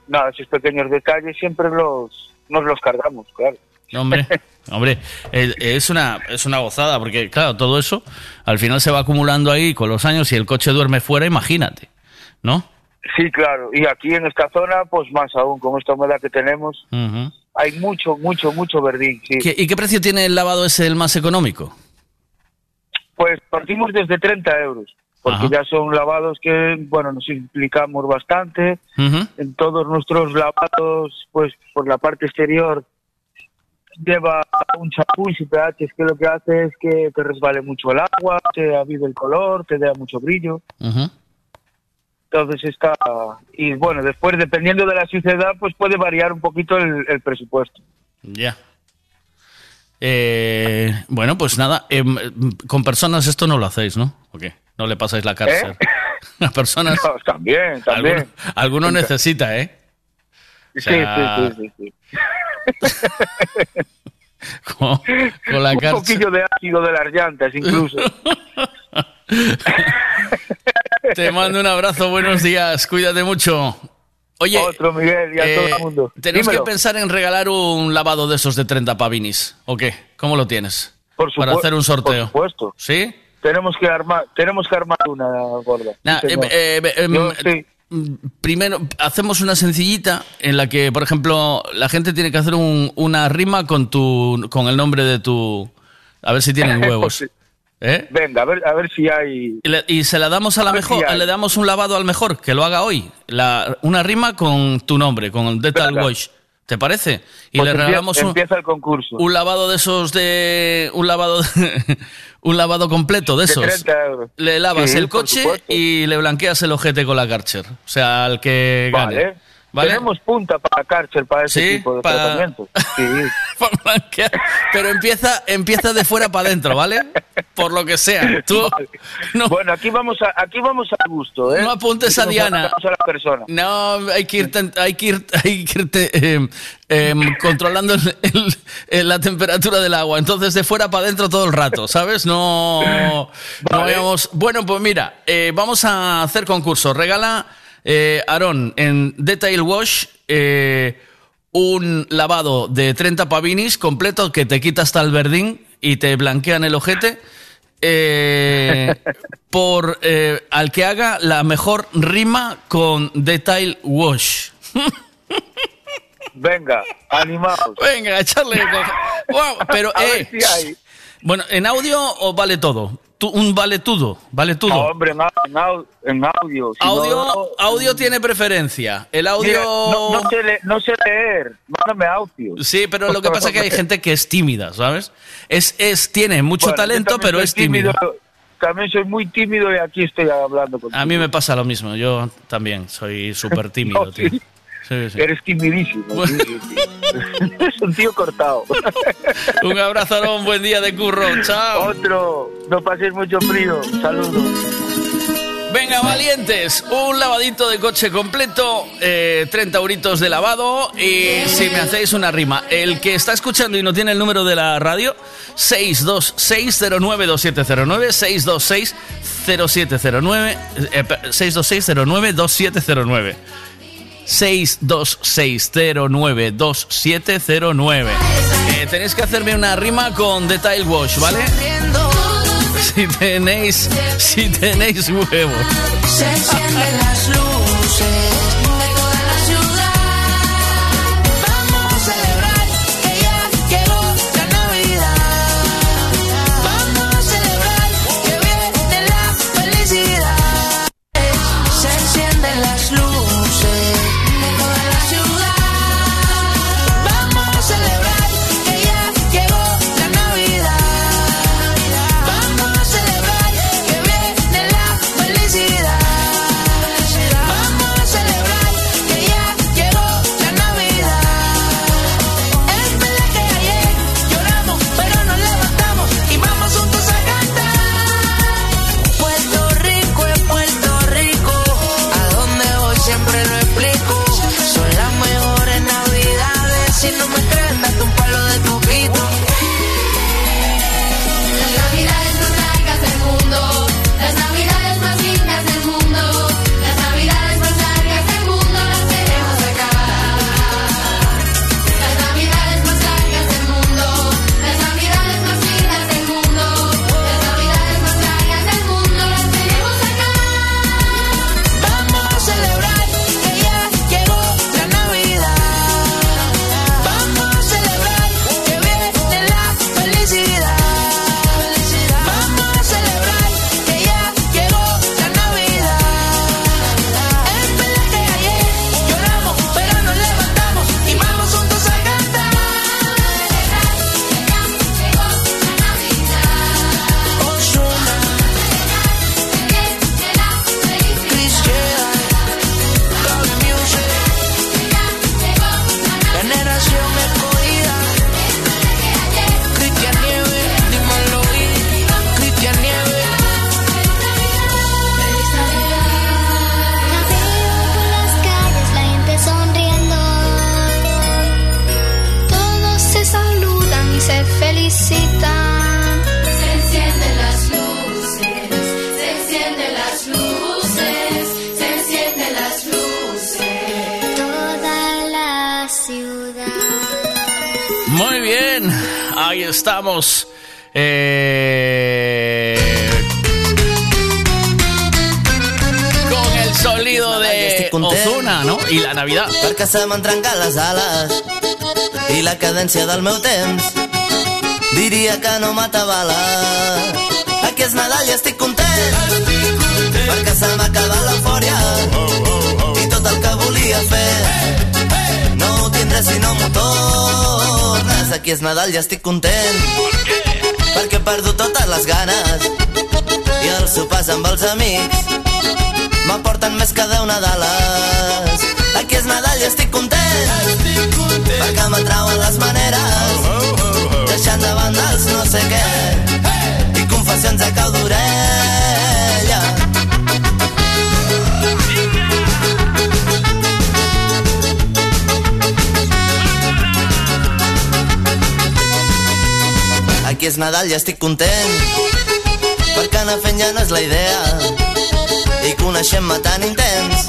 Speaker 26: nada, esos pequeños detalles siempre los, nos los cargamos, claro.
Speaker 8: Hombre, hombre, es una, es una gozada, porque claro, todo eso al final se va acumulando ahí con los años y el coche duerme fuera, imagínate, ¿no?
Speaker 26: Sí, claro. Y aquí en esta zona, pues más aún, con esta humedad que tenemos, hay mucho, mucho, mucho verdín, sí.
Speaker 8: ¿Qué- ¿Y qué precio tiene el lavado ese el más económico?
Speaker 26: Pues partimos desde 30 euros, porque
Speaker 8: Ajá.
Speaker 26: ya son lavados que, bueno, nos implicamos bastante. En todos nuestros lavados, pues por la parte exterior lleva un champú y pH que lo que hace es que te resbale mucho el agua, te avive el color, te da mucho brillo. Entonces está... Y bueno, después, dependiendo de la suciedad, pues puede variar un poquito el, el presupuesto.
Speaker 8: Ya. Eh, bueno, pues nada, em, con personas esto no lo hacéis, ¿no? ¿O qué? No le pasáis la cárcel. A personas.
Speaker 26: No, también, también.
Speaker 8: Alguno, alguno necesita, ¿eh? O
Speaker 26: Sí,
Speaker 8: sea,
Speaker 26: sí, sí, sí, sí.
Speaker 8: Con, con la
Speaker 26: un
Speaker 8: cárcel.
Speaker 26: poquillo de ácido de las llantas, incluso.
Speaker 8: Te mando un abrazo, buenos días, cuídate mucho. Oye,
Speaker 26: Otro, Miguel, y a todo el mundo.
Speaker 8: Tenemos
Speaker 26: Dímelo.
Speaker 8: que pensar en regalar un lavado de esos de 30 pavinis, ¿o qué? ¿Cómo lo tienes?
Speaker 26: Por
Speaker 8: Para hacer un sorteo.
Speaker 26: Por supuesto.
Speaker 8: ¿Sí?
Speaker 26: Tenemos que armar, tenemos que armar una gorda.
Speaker 8: Nah,
Speaker 26: Sí, señor.
Speaker 8: eh, eh, em,
Speaker 26: Yo, sí.
Speaker 8: Primero, hacemos una sencillita en la que, por ejemplo, la gente tiene que hacer un- una rima con tu, con el nombre de tu, a ver si tienen huevos. ¿Eh?
Speaker 26: Venga, a ver, a ver si hay.
Speaker 8: Y, le- y se la damos a la
Speaker 26: A
Speaker 8: mejor,
Speaker 26: si
Speaker 8: le damos un lavado al mejor, que lo haga hoy. La, una rima con tu nombre, con el Detail
Speaker 26: Venga.
Speaker 8: Wash. ¿Te parece? Y
Speaker 26: Pues
Speaker 8: le regalamos un,
Speaker 26: empieza el concurso.
Speaker 8: un lavado de esos de. Un lavado un lavado completo de
Speaker 26: De
Speaker 8: esos.
Speaker 26: 30 euros.
Speaker 8: Le lavas
Speaker 26: Sí,
Speaker 8: el coche y le blanqueas el ojete con la Karcher. O sea, al que gane.
Speaker 26: Vale.
Speaker 8: ¿Vale?
Speaker 26: Tenemos punta para cárcel para ese
Speaker 8: Sí,
Speaker 26: tipo de
Speaker 8: para-
Speaker 26: tratamiento. Sí.
Speaker 8: Para blanquear. Pero empieza, empieza de fuera para adentro, ¿vale? Por lo que sea. Tú
Speaker 26: Bueno, aquí vamos a, aquí vamos al gusto, ¿eh?
Speaker 8: No apuntes a Diana.
Speaker 26: a la persona.
Speaker 8: No, hay que ir, ten- hay que ir, hay que ir te- em, em, controlando el- el- el- la temperatura del agua. Entonces, de fuera para adentro todo el rato, ¿sabes? No, no vayamos- Bueno, pues mira, eh, vamos a hacer concurso. Regala, eh, Aarón, en Detail Wash, eh, un lavado de 30 pavinis completo que te quita hasta el verdín y te blanquean el ojete. eh, por eh, al que haga la mejor rima con Detail Wash.
Speaker 26: Venga, animados.
Speaker 8: Venga, echarle. Wow, pero,
Speaker 26: si hay.
Speaker 8: Bueno, ¿en audio o vale todo? Tú- un vale todo, vale todo.
Speaker 26: No, hombre, en, au- en au- en audio. si
Speaker 8: audio,
Speaker 26: no-
Speaker 8: audio tiene preferencia. El audio.
Speaker 26: No, no sé le- no sé leer. Mándame audio.
Speaker 8: Sí, pero lo que pasa es que hay gente que es tímida, ¿sabes? Es, es, tiene mucho
Speaker 26: Bueno,
Speaker 8: talento, pero es tímido.
Speaker 26: También soy muy tímido y aquí estoy hablando contigo.
Speaker 8: A mí me pasa lo mismo, yo también soy súper tímido, tío.
Speaker 26: sí.
Speaker 8: Sí, sí.
Speaker 26: Eres timidísimo. sí. es un tío cortado.
Speaker 8: Un abrazo, Aarón, buen día de curro, chao.
Speaker 26: Otro, no paséis mucho frío. Saludos.
Speaker 8: Venga, valientes, un lavadito de coche completo, eh, 30 euritos de lavado y si me hacéis una rima, el que está escuchando y no tiene el número de la radio, 626092709, 6260709, eh, pe- 626092709. 626092709. Eh, tenéis que hacerme una rima con Detail Wash, ¿vale? Si tenéis, si tenéis huevos.
Speaker 12: Se encienden las luces
Speaker 8: Eh, con el sonido de Ozuna, ¿no? Y la Navidad.
Speaker 27: Perquè se m'han trencat les ales i la cadència del meu temps diria que no m'atabala. Aquí és Nadal i estic content, perquè se m'ha acabat l'eufòria i tot el que volia fer no ho tindré si no m'ho tornes. Aquí és Nadal i estic content, perquè he perdut totes les ganes. I els sopars amb els amics m'aporten més que deu Nadales. Aquí és Nadal i estic content, perquè m'atrauen les maneres, deixant de banda els no sé què, i confessions a cau d'orella. Aquí és Nadal i estic content, perquè anar fent ja no és la idea, i coneixent-me tan intens.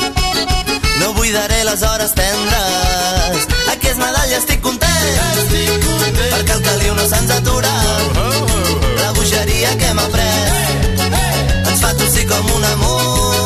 Speaker 27: No buidaré les hores tendres. Aquí és Nadal i estic content. Perquè el caliu no se'ns atura. La bogeria que hem après ens fa tossir com una mula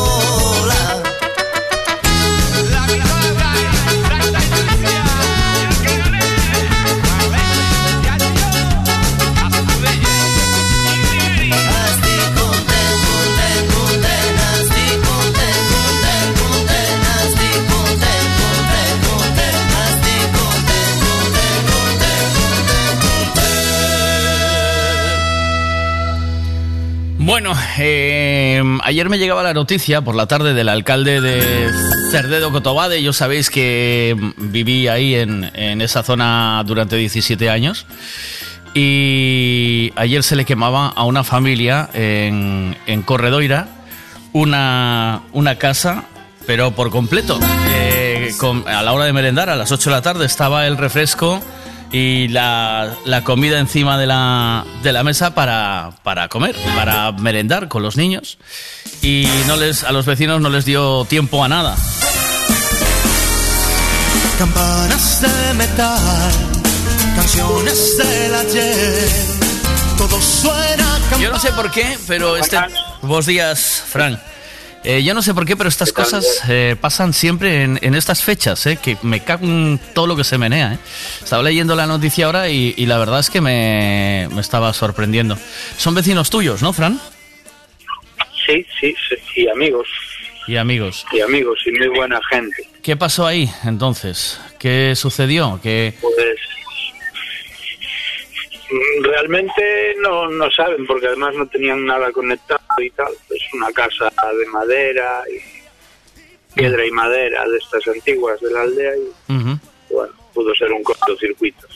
Speaker 8: Bueno, eh, ayer me llegaba la noticia por la tarde del alcalde de Cerdedo Cotobade. Yo sabéis que viví ahí en, en esa zona durante 17 años. Y ayer se le quemaba a una familia en, en Corredoira una, una casa, pero por completo. Eh, a la hora de merendar, a las 8 de la tarde, estaba el refresco y la, la comida encima de la, de la mesa para, para comer, para merendar con los niños. Y no les, a los vecinos no les dio tiempo a nada.
Speaker 19: Campanas de metal, canciones del ayer, todo suena
Speaker 8: Yo no sé por qué, pero este... Buenos días, Fran. Eh, yo no sé por qué, pero estas cosas eh, pasan siempre en, en estas fechas, eh, que me cago en todo lo que se menea. eh. Estaba leyendo la noticia ahora y, y la verdad es que me, me estaba sorprendiendo. Son vecinos tuyos, ¿no, Fran?
Speaker 28: Sí, sí, sí, y amigos,
Speaker 8: Y amigos.
Speaker 28: y amigos, y muy buena gente.
Speaker 8: ¿Qué pasó ahí entonces? ¿Qué sucedió? ¿Qué...
Speaker 28: Pues realmente no, no saben, porque además no tenían nada conectado y tal. Es una casa de madera y piedra y madera de estas antiguas de la aldea y bueno, pudo ser un cortocircuito.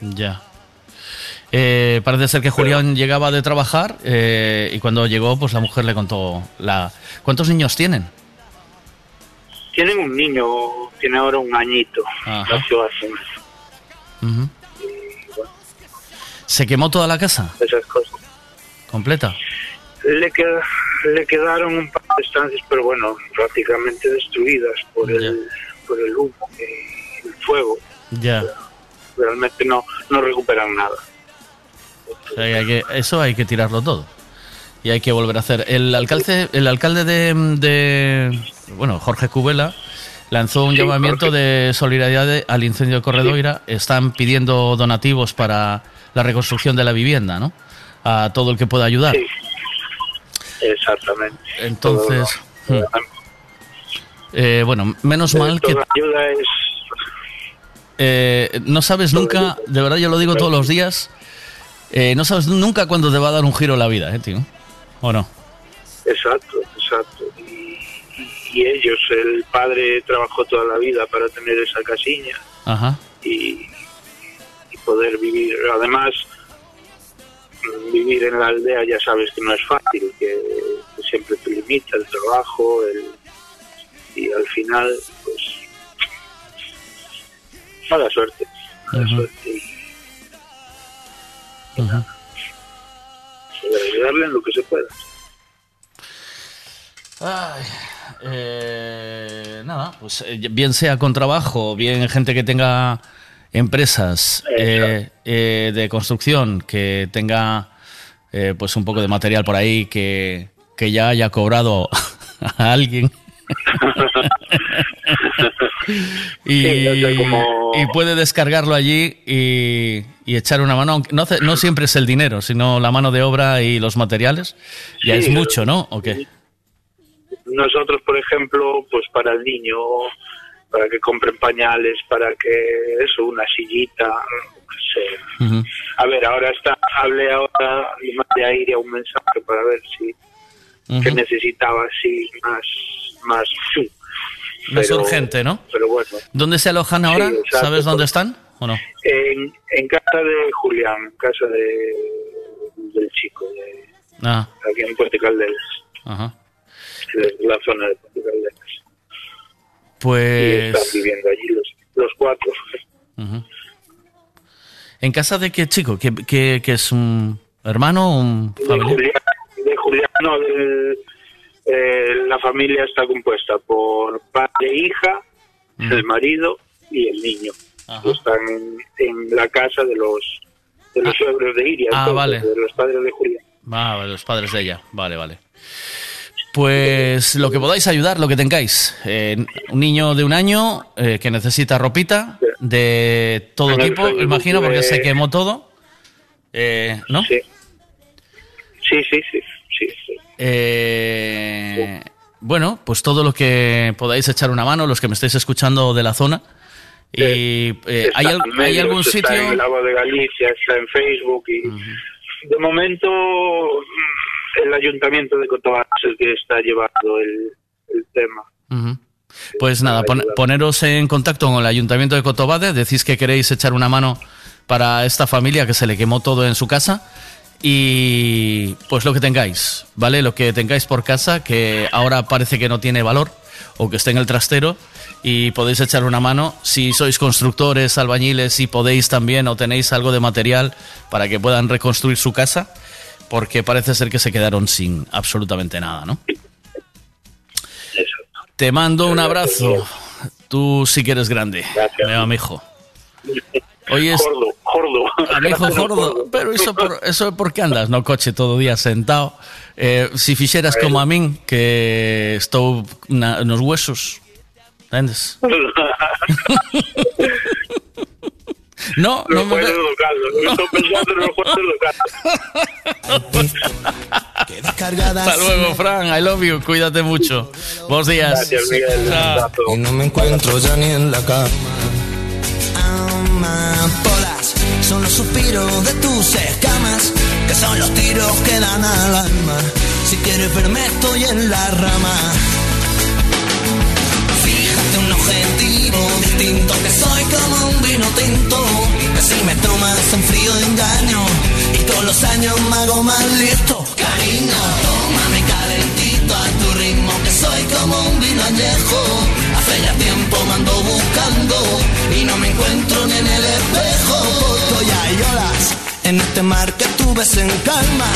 Speaker 8: Ya. Eh, parece ser que Julián llegaba de trabajar eh, y cuando llegó, pues la mujer le contó la... ¿Cuántos niños tienen?
Speaker 28: Tienen un niño, tiene ahora un añito,
Speaker 8: Ajá.
Speaker 28: nació hace
Speaker 8: Ujú. ¿Se quemó toda la casa?
Speaker 28: esas cosas.
Speaker 8: ¿Completa?
Speaker 28: Le, le quedaron un par de estancias, pero bueno, prácticamente destruidas por el, por el humo y el fuego.
Speaker 8: Ya.
Speaker 28: Realmente no, no recuperan nada.
Speaker 8: O sea, hay que- eso hay que tirarlo todo. Y hay que volver a hacer. El alcalde, el alcalde de, de- bueno, Jorge Cubela lanzó un
Speaker 28: Sí,
Speaker 8: llamamiento de solidaridad de- al incendio de Corredoira. Están pidiendo donativos para la reconstrucción de la vivienda, ¿no? A todo el que pueda ayudar.
Speaker 28: Exactamente.
Speaker 8: Entonces,
Speaker 28: Todo-
Speaker 8: hmm. Eh, bueno, menos mal que
Speaker 28: ayuda es
Speaker 8: eh, no sabes nunca, de verdad yo lo digo todos los días, eh, no sabes nunca cuándo te va a dar un giro la vida, ¿eh, tío? ¿O no?
Speaker 28: exacto, y ellos, el padre trabajó toda la vida para tener esa casilla
Speaker 8: Ajá.
Speaker 28: y, y poder vivir. Además, vivir en la aldea ya sabes que no es fácil, que, que siempre te limita el trabajo, el, y al final, pues, mala suerte. Mala suerte. Y Poder ayudarle en lo que se pueda.
Speaker 8: Ay, eh, nada, pues eh, bien sea con trabajo, bien gente que tenga empresas eh, eh, de construcción, que tenga eh, pues un poco de material por ahí, que, que ya haya cobrado a alguien. y,
Speaker 28: Sí, o sea, como-
Speaker 8: y puede descargarlo allí y, y echar una mano. aunque No, no siempre es el dinero, sino la mano de obra y los materiales. Ya es mucho, ¿no? ¿O qué?
Speaker 28: Nosotros, por ejemplo, pues para el niño, para que compren pañales, para que eso, una sillita, no sé. A ver, ahora está, hablé ahora y mandé a Iria un mensaje para ver si que necesitaba así más, más, sí.
Speaker 8: Más
Speaker 28: Pero-
Speaker 8: urgente, ¿no?
Speaker 28: Pero bueno,
Speaker 8: ¿Dónde se alojan ahora?
Speaker 28: Sí, exacto.
Speaker 8: ¿Sabes dónde están o no?
Speaker 28: en, en casa de Julián, en casa de, del chico, de,
Speaker 8: Ah,
Speaker 28: aquí en Puerto Caldelas,
Speaker 8: ajá.
Speaker 28: De la zona de Caldelas. y
Speaker 8: Pues.
Speaker 28: están viviendo allí los, los cuatro.
Speaker 8: ujú. ¿En casa de qué chico? ¿Qué, qué- qué es un hermano o un
Speaker 28: De
Speaker 8: familiar?
Speaker 28: De Julián no, del- eh, la familia está compuesta por padre e hija, el marido y el niño. Están en, en la casa de los de los suegros de Iria,
Speaker 8: Ah,
Speaker 28: entonces,
Speaker 8: vale.
Speaker 28: de los padres de Julián.
Speaker 8: Ah, vale, los padres de ella. Vale, vale. Pues lo que podáis ayudar, lo que tengáis. Eh, un niño de un año eh, que necesita ropita de todo
Speaker 28: En el
Speaker 8: tipo, imagino, porque
Speaker 28: de-
Speaker 8: se quemó todo. Eh, ¿No?
Speaker 28: Sí. Sí, sí, sí, sí, sí.
Speaker 8: Eh, bueno, pues todo lo que podáis echar una mano, los que me estáis escuchando de la zona. Y eh, ¿hay,
Speaker 28: Está
Speaker 8: al-
Speaker 28: en
Speaker 8: hay
Speaker 28: medios,
Speaker 8: algún
Speaker 28: Está
Speaker 8: sitio?
Speaker 28: en La Voz de Galicia, está en Facebook y de momento el ayuntamiento de Cotobar es el que está llevando el, el tema.
Speaker 8: Pues nada, pon- poneros en contacto con el Ayuntamiento de Cotobade, decís que queréis echar una mano para esta familia que se le quemó todo en su casa y pues lo que tengáis, ¿vale? Lo que tengáis por casa que ahora parece que no tiene valor o que esté en el trastero y podéis echar una mano si sois constructores, albañiles y podéis también o tenéis algo de material para que puedan reconstruir su casa porque parece ser que se quedaron sin absolutamente nada, ¿no? Te mando un abrazo. Tú sí que eres grande. Venga, mijo. Oye, es...
Speaker 28: Gordo, gordo.
Speaker 8: A mi hijo gordo, pero eso por, eso por qué andas no coche todo día sentado. Eh, si fixeras como a min que estou na, nos huesos, entendes? No, no
Speaker 28: Los
Speaker 8: me
Speaker 28: jueces
Speaker 8: ve-
Speaker 28: locales, estoy pensando en los jueces locales.
Speaker 8: Hasta luego, Fran. I love you. Cuídate mucho. Buenos días.
Speaker 28: Gracias, Miguel.
Speaker 8: Chao.
Speaker 29: Y no me encuentro ya ni en la cama. Amapolas son los suspiros de tus escamas, que son los tiros que dan al alma. Si quieres verme, estoy en la rama. Fíjate un objetivo distinto, que soy como un vino tinto. Me tomas en frío engaño, y con los años me hago más listo. Cariño, tómame calentito a tu ritmo, que soy como un vino añejo. Hace ya tiempo me ando buscando, y no me encuentro ni en el espejo. Porque hay olas en este mar que tú ves en calma.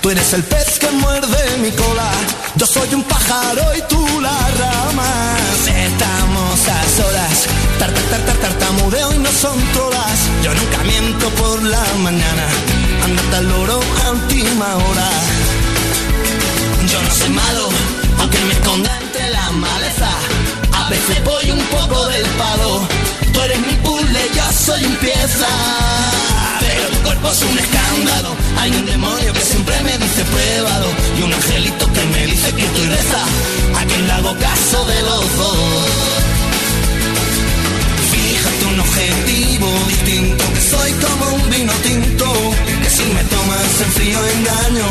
Speaker 29: Tú eres el pez que muerde mi cola. Yo soy un pájaro y tú la rama. Estamos a solas. Tar, tar, tar, tar, tartamudeo y no son todas. Yo nunca miento por la mañana. Andate al loro a última hora. Yo no soy malo, aunque me esconda entre la maleza. A veces voy un poco del palo. Tú eres mi puzzle, yo soy un pieza. Pero tu cuerpo es un escándalo. Hay un demonio que siempre me dice pruébalo. Y un angelito que me dice que estoy reza. A quien le hago caso de los dos. Objetivo distinto, que soy como un vino tinto, que si me tomas en frío engaño,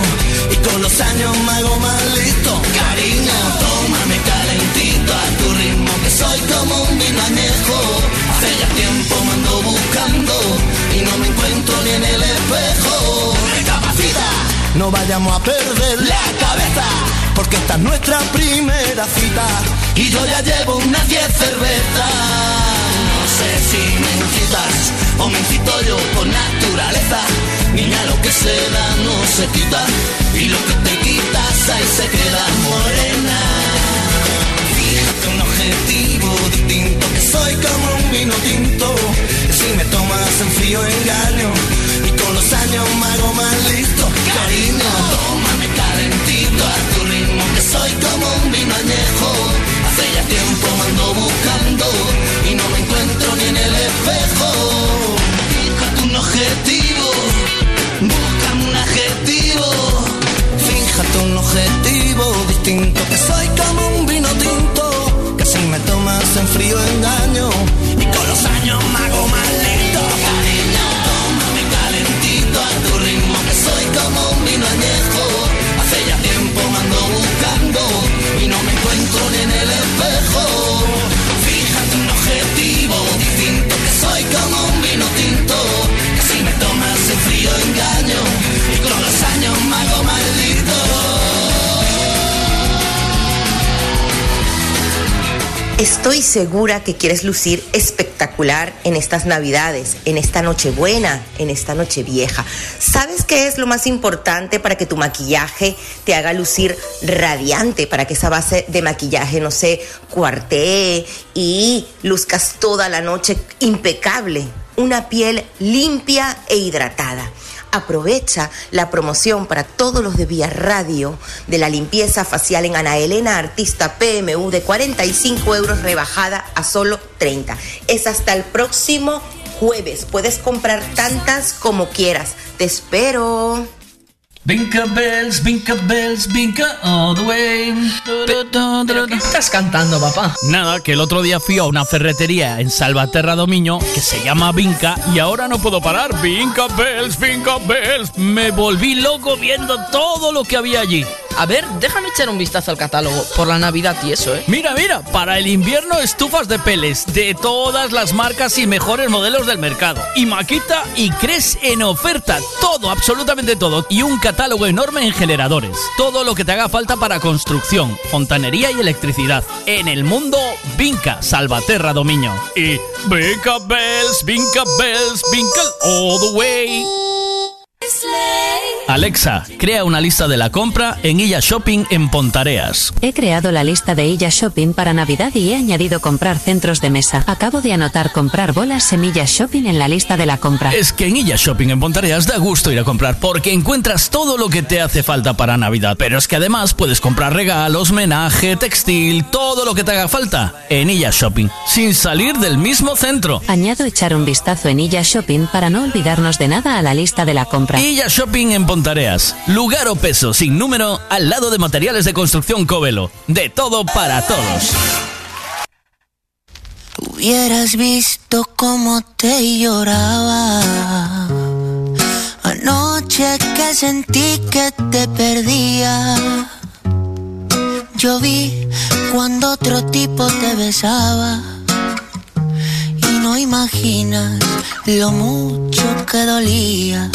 Speaker 29: y con los años me hago más listo. Cariño, tómame calentito a tu ritmo, que soy como un vino añejo. Hace ya tiempo me ando buscando, y no me encuentro ni en el espejo. Recapacita, no vayamos a perder la cabeza, porque esta es nuestra primera cita, y yo ya llevo unas 10 cervezas. Si me incitas o me incito yo por naturaleza. Niña, lo que se da no se quita y lo que te quitas ahí se queda morena. Fíjate un objetivo distinto que soy como un vino tinto. Si me tomas en frío engaño y con los años me hago más listo. Cariño, tómame calentito a tu ritmo que soy como un vino añejo. Hace ya tiempo me ando buscando y no me
Speaker 30: Estoy segura que quieres lucir espectacular en estas navidades, en esta nochebuena, en esta noche vieja. ¿Sabes qué es lo más importante para que tu maquillaje te haga lucir radiante, para que esa base de maquillaje no se cuartee y luzcas toda la noche impecable? Una piel limpia e hidratada. Aprovecha la promoción para todos los de Vía Radio de la limpieza facial en Ana Elena Artista PMU de 45 euros rebajada a solo 30. Es hasta el próximo jueves. Puedes comprar tantas como quieras. Te espero.
Speaker 8: Vinca bells, vinca bells, vinca all the way.
Speaker 31: ¿Qué estás cantando, papá?
Speaker 8: Nada, que el otro día fui a una ferretería en Salvaterra Domiño que se llama Vinca y ahora no puedo parar. Vinca bells, vinca bells. Me volví loco viendo todo lo que había allí.
Speaker 31: A ver, déjame echar un vistazo al catálogo por la Navidad y eso, ¿eh?
Speaker 8: Mira, mira, para el invierno estufas de peles de todas las marcas y mejores modelos del mercado. Y Maquita y Cres en oferta. Todo, absolutamente todo. Y un catálogo enorme en generadores. Todo lo que te haga falta para construcción, fontanería y electricidad. En el mundo, Vinca, Salvaterra Domiño. Y Vinca Bells, Vinca Bells, Vinca all the way. Alexa, crea una lista de la compra en Illa Shopping en Pontareas.
Speaker 32: He creado la lista de Illa Shopping para Navidad y he añadido comprar centros de mesa. Acabo de anotar comprar bolas semillas shopping en la lista de la compra.
Speaker 8: Es que en Illa Shopping en Pontareas da gusto ir a comprar porque encuentras todo lo que te hace falta para Navidad. Pero es que además puedes comprar regalos, menaje, textil, todo lo que te haga falta en Illa Shopping, sin salir del mismo centro.
Speaker 32: Añado echar un vistazo en Illa Shopping para no olvidarnos de nada a la lista de la compra.
Speaker 8: Illa Shopping en Pontareas. Lugar o peso sin número al lado de materiales de construcción Covelo. De todo para todos.
Speaker 33: Hubieras visto cómo te lloraba Anoche que sentí que te perdía Yo vi cuando otro tipo te besaba Y no imaginas lo mucho que dolía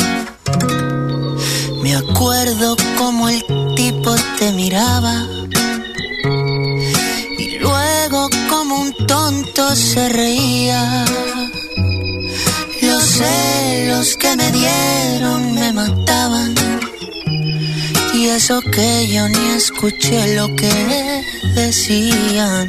Speaker 33: Me acuerdo como el tipo te miraba y luego como un tonto se reía. Los celos que me dieron me mataban. Y eso que yo ni escuché lo que decían.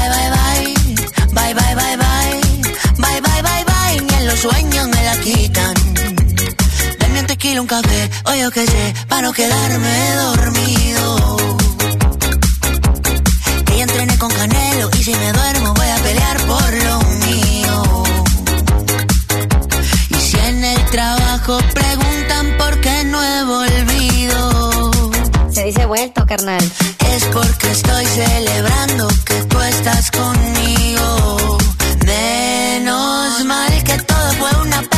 Speaker 33: Sueños me la quitan. Dame un tequila, un café, o yo qué sé, para no quedarme dormido. con Canelo y si me duermo voy a pelear por lo mío. Y si en el trabajo preguntan por qué no he volvido,
Speaker 34: Se dice vuelto, carnal.
Speaker 33: es porque estoy celebrando que tú estás conmigo. Menos mal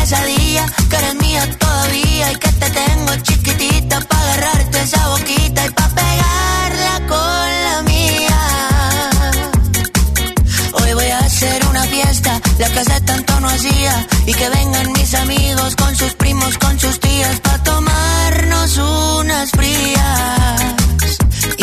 Speaker 33: pesadilla, que eres mía todavía y que te tengo chiquitita para agarrarte esa boquita y para pegarla con la mía. Hoy voy a hacer una fiesta, la que hace tanto no hacía, y que vengan mis amigos con sus primos, con sus tías, para tomarnos unas frías.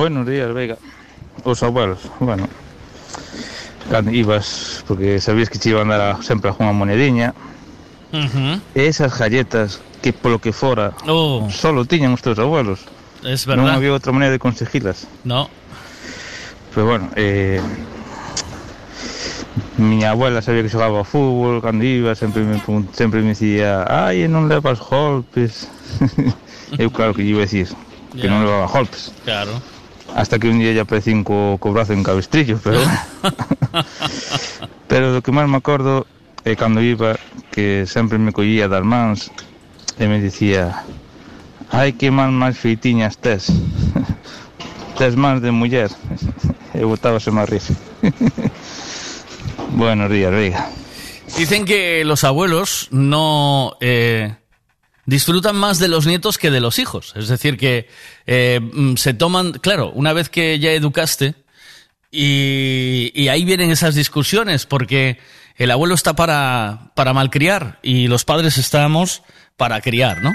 Speaker 35: Buenos días, Vega. Os abuelos, bueno. Ibas, porque sabías que te iba a andar a- sempre a unha monediña. E esas galletas que polo que fora solo tiñan os teus abuelos.
Speaker 8: Es
Speaker 35: Non
Speaker 8: verdad.
Speaker 35: había outra maneira de conseguilas.
Speaker 8: No.
Speaker 35: Pero bueno, eh, miña abuela sabía que xogaba fútbol cando iba, sempre me, sempre me dicía ai, non levas golpes eu claro que lle iba a decir que
Speaker 8: Ya.
Speaker 35: non levaba golpes
Speaker 8: Claro.
Speaker 35: Hasta que un día ya aparecín co, co brazo en cabestrillo pero pero do que máis me acordo é cando iba que sempre me collía das mans e me dicía ai que man máis feitiñas tes tes mans de muller. E botábase máis rir Buenos días, Vega.
Speaker 8: Dicen que los abuelos no eh, disfrutan más de los nietos que de los hijos. Es decir, que eh, mm, se toman, claro, una vez que ya educaste, y, ahí vienen esas discusiones, porque el abuelo está para, para malcriar y los padres estamos para criar, ¿no?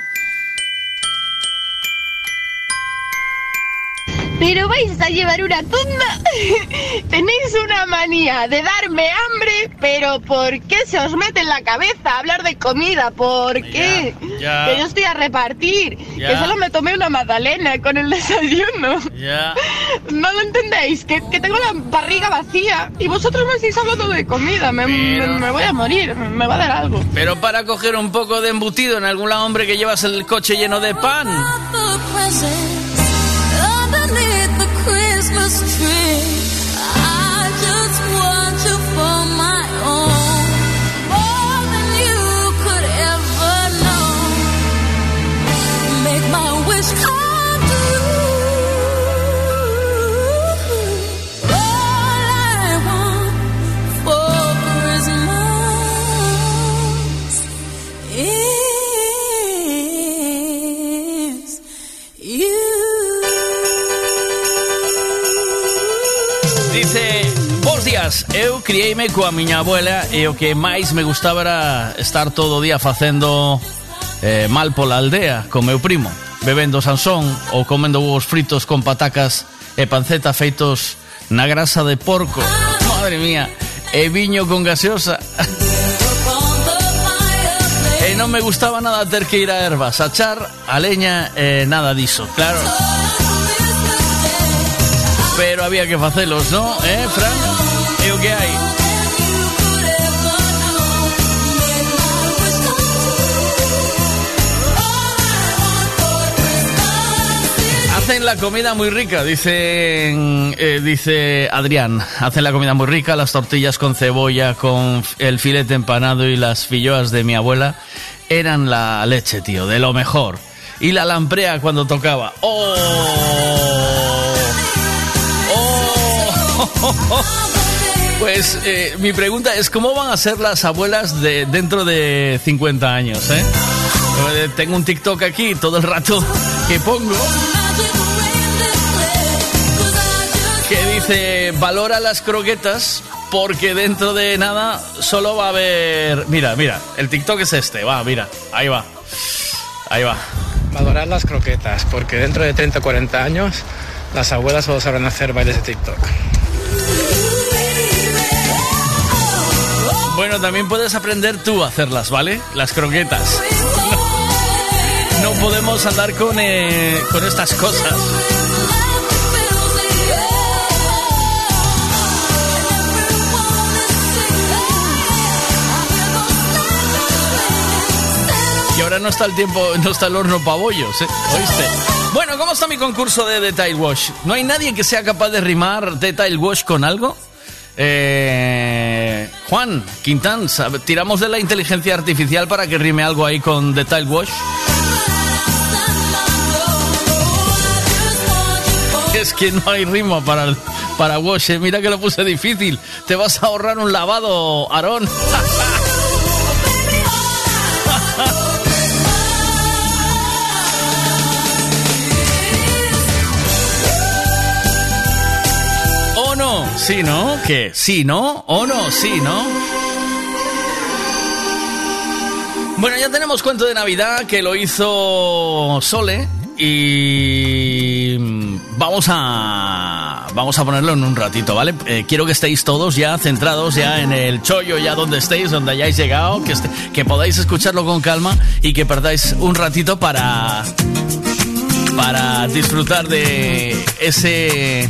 Speaker 9: Pero vais a llevar una tunda. Tenéis una manía de darme hambre, pero ¿por qué se os mete en la cabeza hablar de comida? ¿Por qué?
Speaker 8: ya.
Speaker 9: Que yo estoy a repartir.
Speaker 8: Ya.
Speaker 9: Que solo me tomé una magdalena con el desayuno.
Speaker 8: Ya.
Speaker 9: No lo entendéis, que, que tengo la barriga vacía y vosotros me estáis hablando de comida. Me, me- me voy a morir, me va a dar algo.
Speaker 8: Pero para coger un poco de embutido en algún lado, hombre, que llevas el coche lleno de pan.
Speaker 12: Christmas tree.
Speaker 8: días Eu criei-me coa miña abuela E o que máis me gustaba era estar todo o día facendo eh, mal pola aldea con meu primo Bebendo sansón ou comendo huevos fritos con patacas e panceta feitos na grasa de porco Madre mía, e viño con gaseosa E non me gustaba nada ter que ir a ervas A char, a leña, e nada diso, Claro pero había que facelos, ¿no? ¿Eh, Fran? Hai. Hacen la comida muy rica, dicen, eh, dice Adrián. Hacen la comida muy rica, las tortillas con cebolla, con el filete empanado y las filloas de mi abuela eran la leche, tío, de lo mejor. Y la lamprea cuando tocaba. ¡Oh! ¡Oh! Pues eh, mi pregunta es, ¿cómo van a ser las abuelas de dentro de 50 años? eh? Eh, Tengo un TikTok aquí todo el rato que pongo que dice, valora las croquetas porque dentro de nada solo va a haber... Mira, mira, el TikTok es este, va, mira, ahí va, ahí va.
Speaker 36: Valorar las croquetas, porque dentro de 30 o 40 años Las abuelas solo saben hacer bailes de TikTok.
Speaker 8: Bueno, también puedes aprender tú a hacerlas, ¿vale? Las croquetas. No podemos andar con, eh, con estas cosas. Y ahora no está el tiempo, no está el horno para bollos, ¿eh? ¿Oíste? Bueno, ¿cómo está mi concurso de Detail Wash? ¿No hay nadie que sea capaz de rimar Detail Wash con algo? Eh, Juan, Quintán, ¿sabe- ¿tiramos de la inteligencia artificial para que rime algo ahí con Detail Wash? Es que no hay rima para, para Wash, eh. mira que lo puse difícil. Te vas a ahorrar un lavado, Aarón. Sí, ¿no? ¿Qué? ¿Sí, no? ¿O no? Sí, ¿no? Bueno, ya tenemos cuento de Navidad que lo hizo Sole y vamos a vamos a ponerlo en un ratito, ¿vale? Eh, quiero que estéis todos ya centrados ya en el chollo, ya donde estéis, donde hayáis llegado, que, este- que podáis escucharlo con calma y que perdáis un ratito para para disfrutar de ese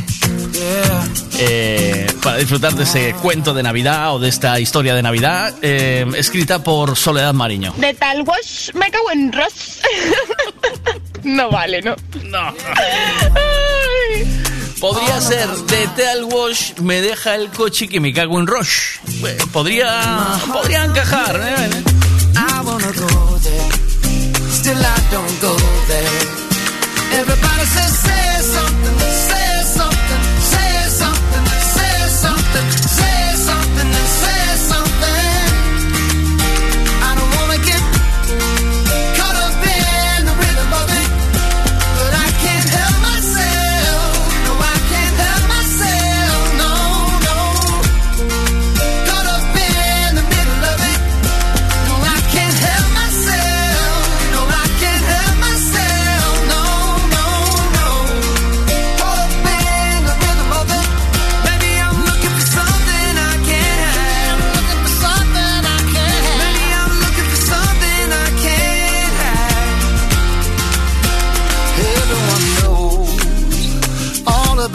Speaker 8: eh, para disfrutar de ese cuento de Navidad o de esta historia de Navidad eh, escrita por Soledad Mariño.
Speaker 9: De tal wash me cago en Ross. no vale, ¿no?
Speaker 8: No. Podría ser de Teal Wash me deja el coche que me cago en. Eh, Podría, podría encajar. ¿eh?
Speaker 29: I wanna go there, still I don't go there. Everybody says, say something,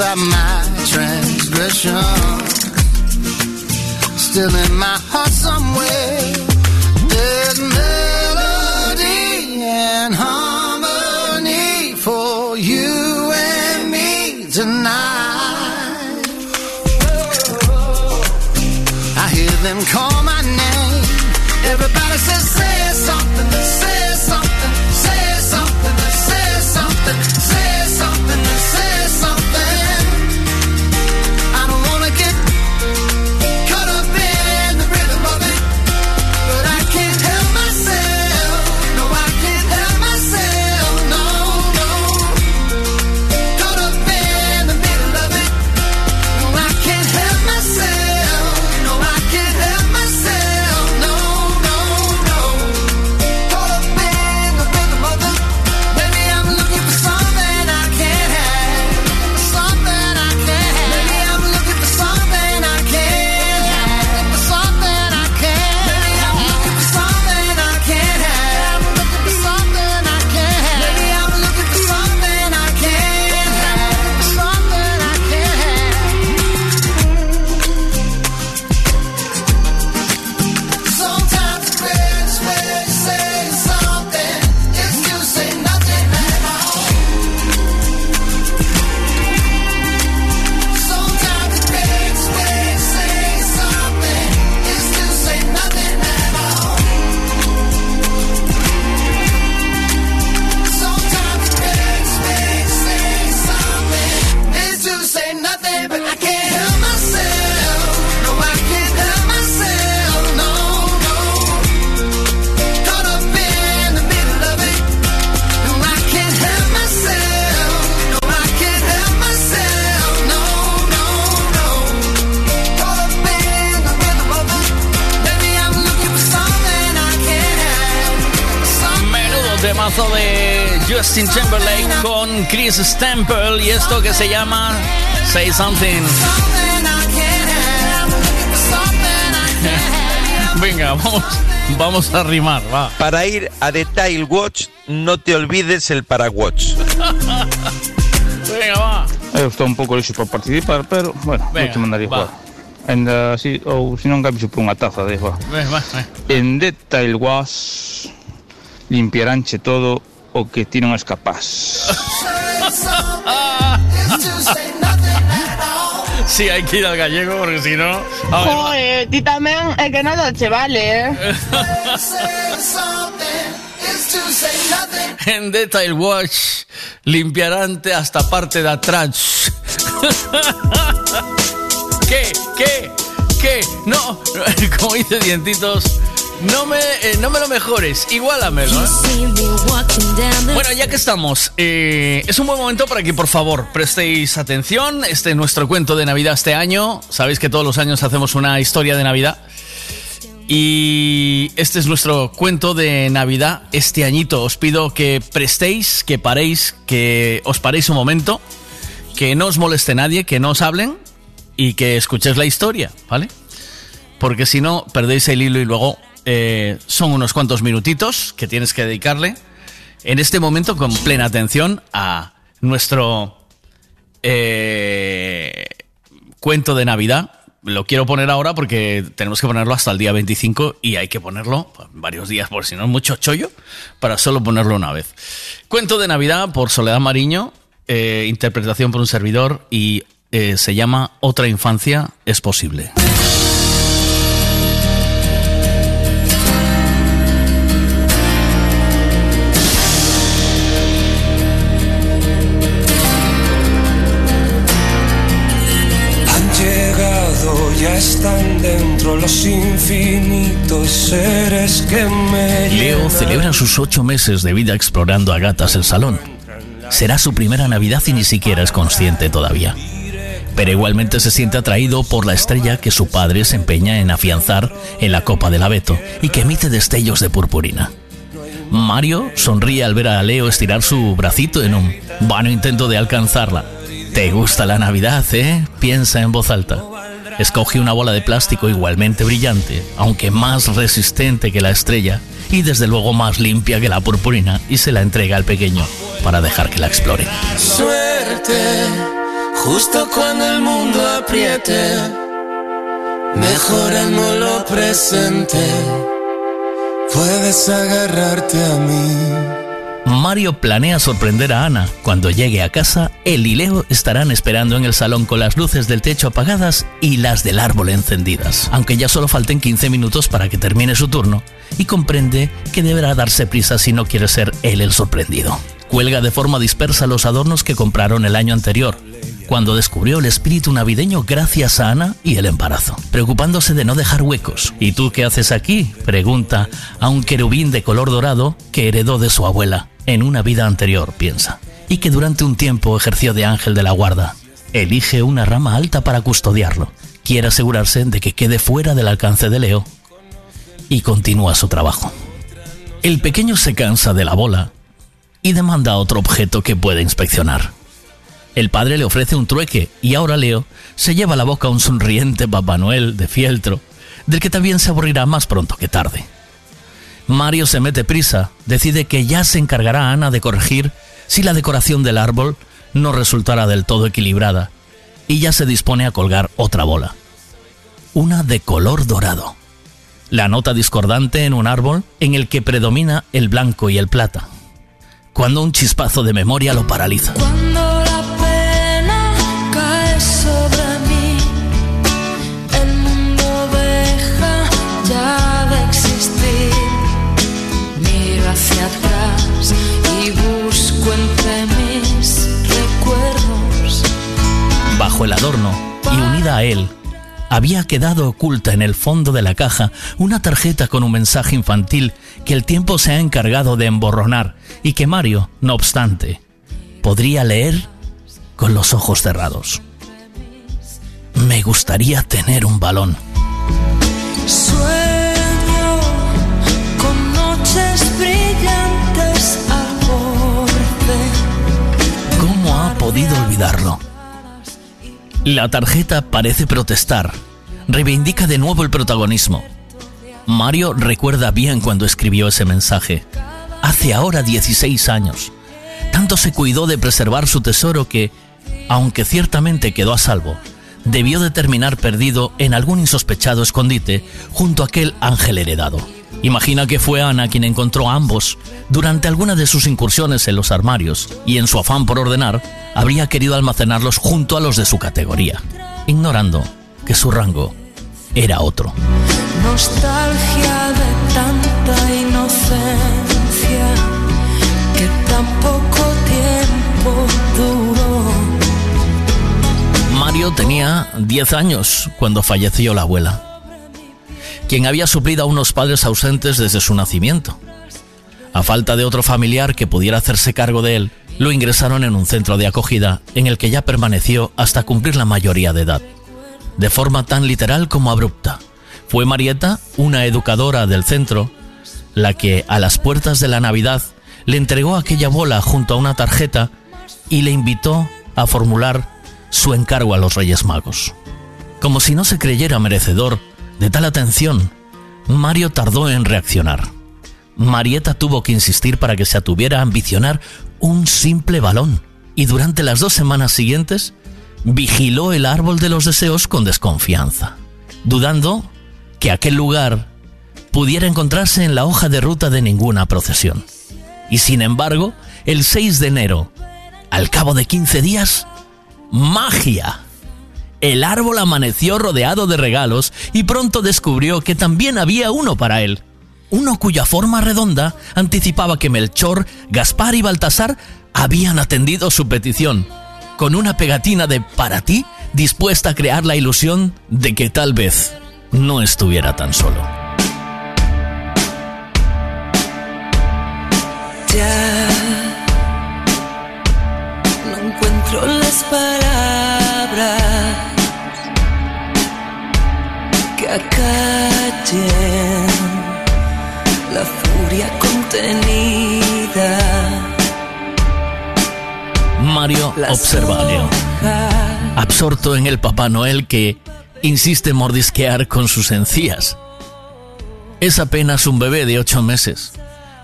Speaker 29: about my transgression. Still in my heart somewhere.
Speaker 8: Con Chris Stample y esto que se llama Say Something. Venga, vamos, vamos a rimar, va.
Speaker 37: Para ir a Detail Watch, no te olvides el Paraguatch.
Speaker 8: Venga, va.
Speaker 35: Estou un pouco lixo para participar, pero, bueno,
Speaker 8: Venga,
Speaker 35: vou te mandar
Speaker 8: va.
Speaker 35: igual. Ainda así, ou se non cambio por unha taza de
Speaker 8: va.
Speaker 35: En Detail Wash limpiaránche todo o que ti non es capaz.
Speaker 8: Sí, hay que ir al gallego porque si no.
Speaker 9: Joder, ti tamén é que nada che vale.
Speaker 8: En Detail Watch limpiarán hasta parte de atrás. ¿Qué? ¿Qué? ¿Qué? No, como dice Dientitos, no me, eh, no me lo mejores, igualamelo. ¿eh? Bueno, ya que estamos, eh, es un buen momento para que por favor prestéis atención. Este es nuestro cuento de Navidad este año. Sabéis que todos los años hacemos una historia de Navidad. Y este es nuestro cuento de Navidad este añito. Os pido que prestéis, que paréis, que os paréis un momento, que no os moleste nadie, que no os hablen y que escuchéis la historia, ¿vale? Porque si no, perdéis el hilo y luego eh, son unos cuantos minutitos que tienes que dedicarle en este momento con plena atención a nuestro eh, cuento de Navidad. Lo quiero poner ahora porque tenemos que ponerlo hasta el día 25 y hay que ponerlo varios días, por si no es mucho chollo, para solo ponerlo una vez. Cuento de Navidad por Soledad Mariño, eh, interpretación por un servidor y eh, se llama Otra infancia es posible.
Speaker 38: Seres que me
Speaker 8: Leo celebra sus ocho meses de vida explorando a gatas el salón. Será su primera Navidad y ni siquiera es consciente todavía. Pero igualmente se siente atraído por la estrella que su padre se empeña en afianzar en la copa del abeto y que emite destellos de purpurina. Mario sonríe al ver a Leo estirar su bracito en un vano intento de alcanzarla. ¿Te gusta la Navidad, eh? Piensa en voz alta. Escoge una bola de plástico igualmente brillante, aunque más resistente que la estrella, y desde luego más limpia que la purpurina, y se la entrega al pequeño para dejar que la explore.
Speaker 38: Suerte, justo cuando el mundo apriete, mejorando lo presente, puedes agarrarte a mí.
Speaker 8: Mario planea sorprender a Ana. Cuando llegue a casa, él y Leo estarán esperando en el salón con las luces del techo apagadas y las del árbol encendidas, aunque ya solo falten 15 minutos para que termine su turno, y comprende que deberá darse prisa si no quiere ser él el sorprendido. Cuelga de forma dispersa los adornos que compraron el año anterior, cuando descubrió el espíritu navideño gracias a Ana y el embarazo, preocupándose de no dejar huecos. ¿Y tú qué haces aquí? pregunta a un querubín de color dorado que heredó de su abuela en una vida anterior, piensa, y que durante un tiempo ejerció de ángel de la guarda. Elige una rama alta para custodiarlo. Quiere asegurarse de que quede fuera del alcance de Leo y continúa su trabajo. El pequeño se cansa de la bola y demanda otro objeto que puede inspeccionar. El padre le ofrece un trueque y ahora Leo se lleva a la boca un sonriente Papá Noel de fieltro, del que también se aburrirá más pronto que tarde. Mario se mete prisa, decide que ya se encargará Ana de corregir si la decoración del árbol no resultara del todo equilibrada, y ya se dispone a colgar otra bola. Una de color dorado. La nota discordante en un árbol en el que predomina el blanco y el plata. Cuando un chispazo de memoria lo paraliza.
Speaker 12: Cuando la pena cae sobre mí, el mundo deja ya de existir. Miro hacia atrás y busco entre mis recuerdos.
Speaker 8: Bajo el adorno y unida a él, había quedado oculta en el fondo de la caja una tarjeta con un mensaje infantil que el tiempo se ha encargado de emborronar y que Mario, no obstante, podría leer con los ojos cerrados. Me gustaría tener un balón.
Speaker 12: Sueño con noches brillantes al borde. ¿Cómo ha podido olvidarlo?
Speaker 8: La tarjeta parece protestar. Reivindica de nuevo el protagonismo. Mario recuerda bien cuando escribió ese mensaje. Hace ahora 16 años. Tanto se cuidó de preservar su tesoro que, aunque ciertamente quedó a salvo, debió de terminar perdido en algún insospechado escondite junto a aquel ángel heredado. Imagina que fue Ana quien encontró a ambos durante alguna de sus incursiones en los armarios y en su afán por ordenar habría querido almacenarlos junto a los de su categoría, ignorando que su rango era otro.
Speaker 12: Nostalgia de tanta inocencia tiempo duró.
Speaker 8: Mario tenía 10 años cuando falleció la abuela, quien había suplido a unos padres ausentes desde su nacimiento. A falta de otro familiar que pudiera hacerse cargo de él, lo ingresaron en un centro de acogida en el que ya permaneció hasta cumplir la mayoría de edad, de forma tan literal como abrupta. Fue Marieta, una educadora del centro, la que a las puertas de la Navidad le entregó aquella bola junto a una tarjeta y le invitó a formular su encargo a los Reyes Magos. Como si no se creyera merecedor de tal atención, Mario tardó en reaccionar. Marieta tuvo que insistir para que se atuviera a ambicionar un simple balón y durante las dos semanas siguientes vigiló el árbol de los deseos con desconfianza, dudando que aquel lugar pudiera encontrarse en la hoja de ruta de ninguna procesión. Y sin embargo, el 6 de enero, al cabo de 15 días, ¡magia! El árbol amaneció rodeado de regalos y pronto descubrió que también había uno para él. Uno cuya forma redonda anticipaba que Melchor, Gaspar y Baltasar habían atendido su petición, con una pegatina de para ti dispuesta a crear la ilusión de que tal vez no estuviera tan solo.
Speaker 12: Ya no encuentro las palabras que acallen la furia contenida.
Speaker 8: Mario observa absorto en el Papá Noel que insiste en mordisquear con sus encías. Es apenas un bebé de ocho meses.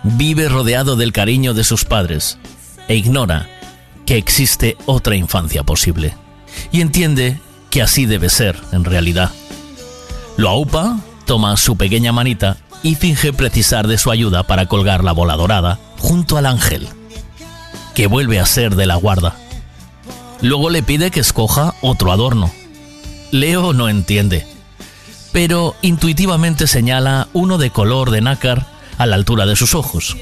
Speaker 8: Vive rodeado del cariño de sus padres e ignora que existe otra infancia posible. Y entiende que así debe ser en realidad. Lo aupa, toma su pequeña manita y finge precisar de su ayuda para colgar la bola dorada junto al ángel, que vuelve a ser de la guarda. Luego le pide que escoja otro adorno. Leo no entiende, pero intuitivamente señala uno de color de nácar a la altura de sus ojos.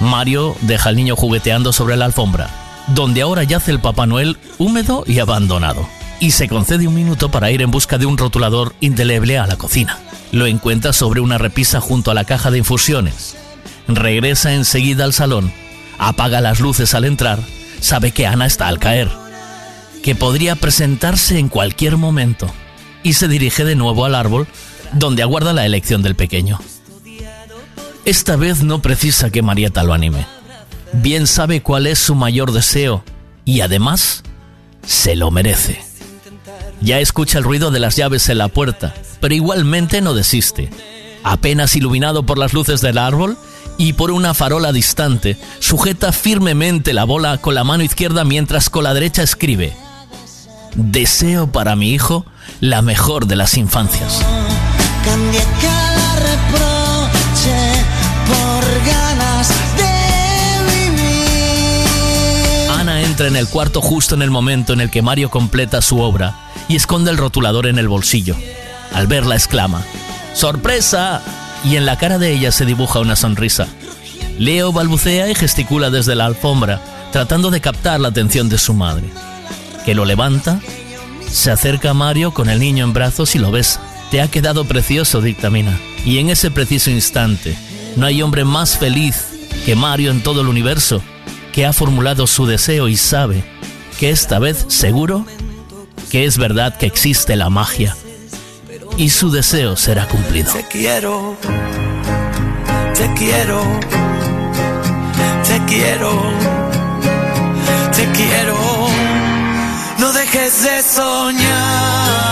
Speaker 8: Mario deja al niño jugueteando sobre la alfombra, donde ahora yace el Papá Noel húmedo y abandonado, y se concede un minuto para ir en busca de un rotulador indeleble a la cocina. Lo encuentra sobre una repisa junto a la caja de infusiones. Regresa enseguida al salón, apaga las luces al entrar, sabe que Ana está al caer, que podría presentarse en cualquier momento, y se dirige de nuevo al árbol, donde aguarda la elección del pequeño. Esta vez no precisa que Marieta lo anime. Bien sabe cuál es su mayor deseo y además se lo merece. Ya escucha el ruido de las llaves en la puerta, pero igualmente no desiste. Apenas iluminado por las luces del árbol y por una farola distante, sujeta firmemente la bola con la mano izquierda mientras con la derecha escribe, Deseo para mi hijo la mejor de las infancias. Ana entra en el cuarto justo en el momento en el que Mario completa su obra y esconde el rotulador en el bolsillo. Al verla exclama, ¡Sorpresa! Y en la cara de ella se dibuja una sonrisa. Leo balbucea y gesticula desde la alfombra, tratando de captar la atención de su madre, que lo levanta, se acerca a Mario con el niño en brazos y lo besa. Te ha quedado precioso, dictamina. Y en ese preciso instante, no hay hombre más feliz que Mario en todo el universo, que ha formulado su deseo y sabe que esta vez seguro que es verdad que existe la magia y su deseo será cumplido.
Speaker 29: Te quiero, te quiero, te quiero, te quiero. No dejes de soñar,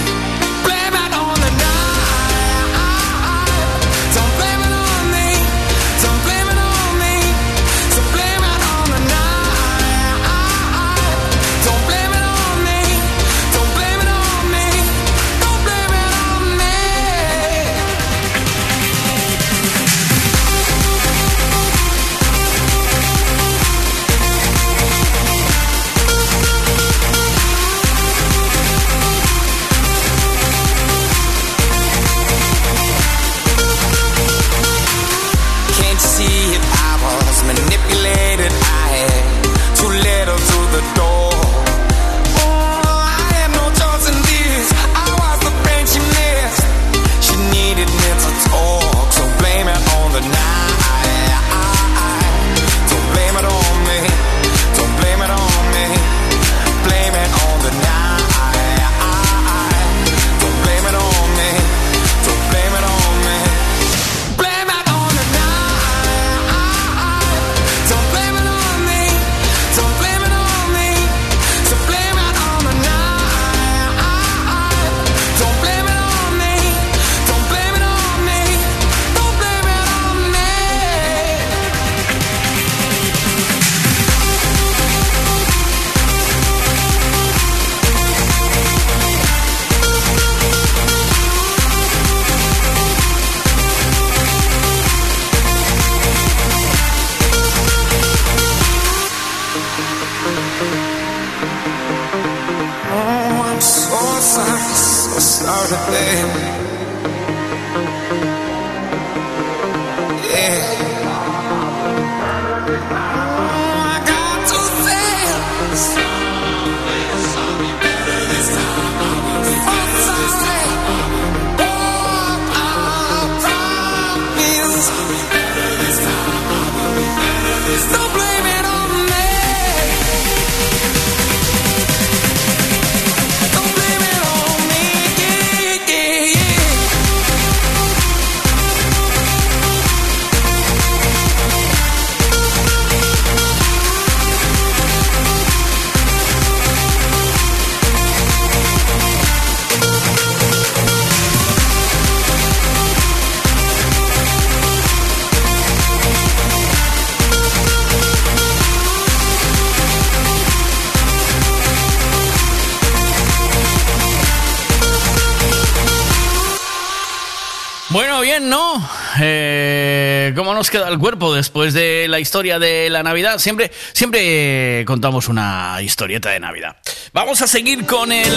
Speaker 8: Nos queda el cuerpo después de la historia de la Navidad? Siempre, siempre contamos una historieta de Navidad. Vamos a seguir con el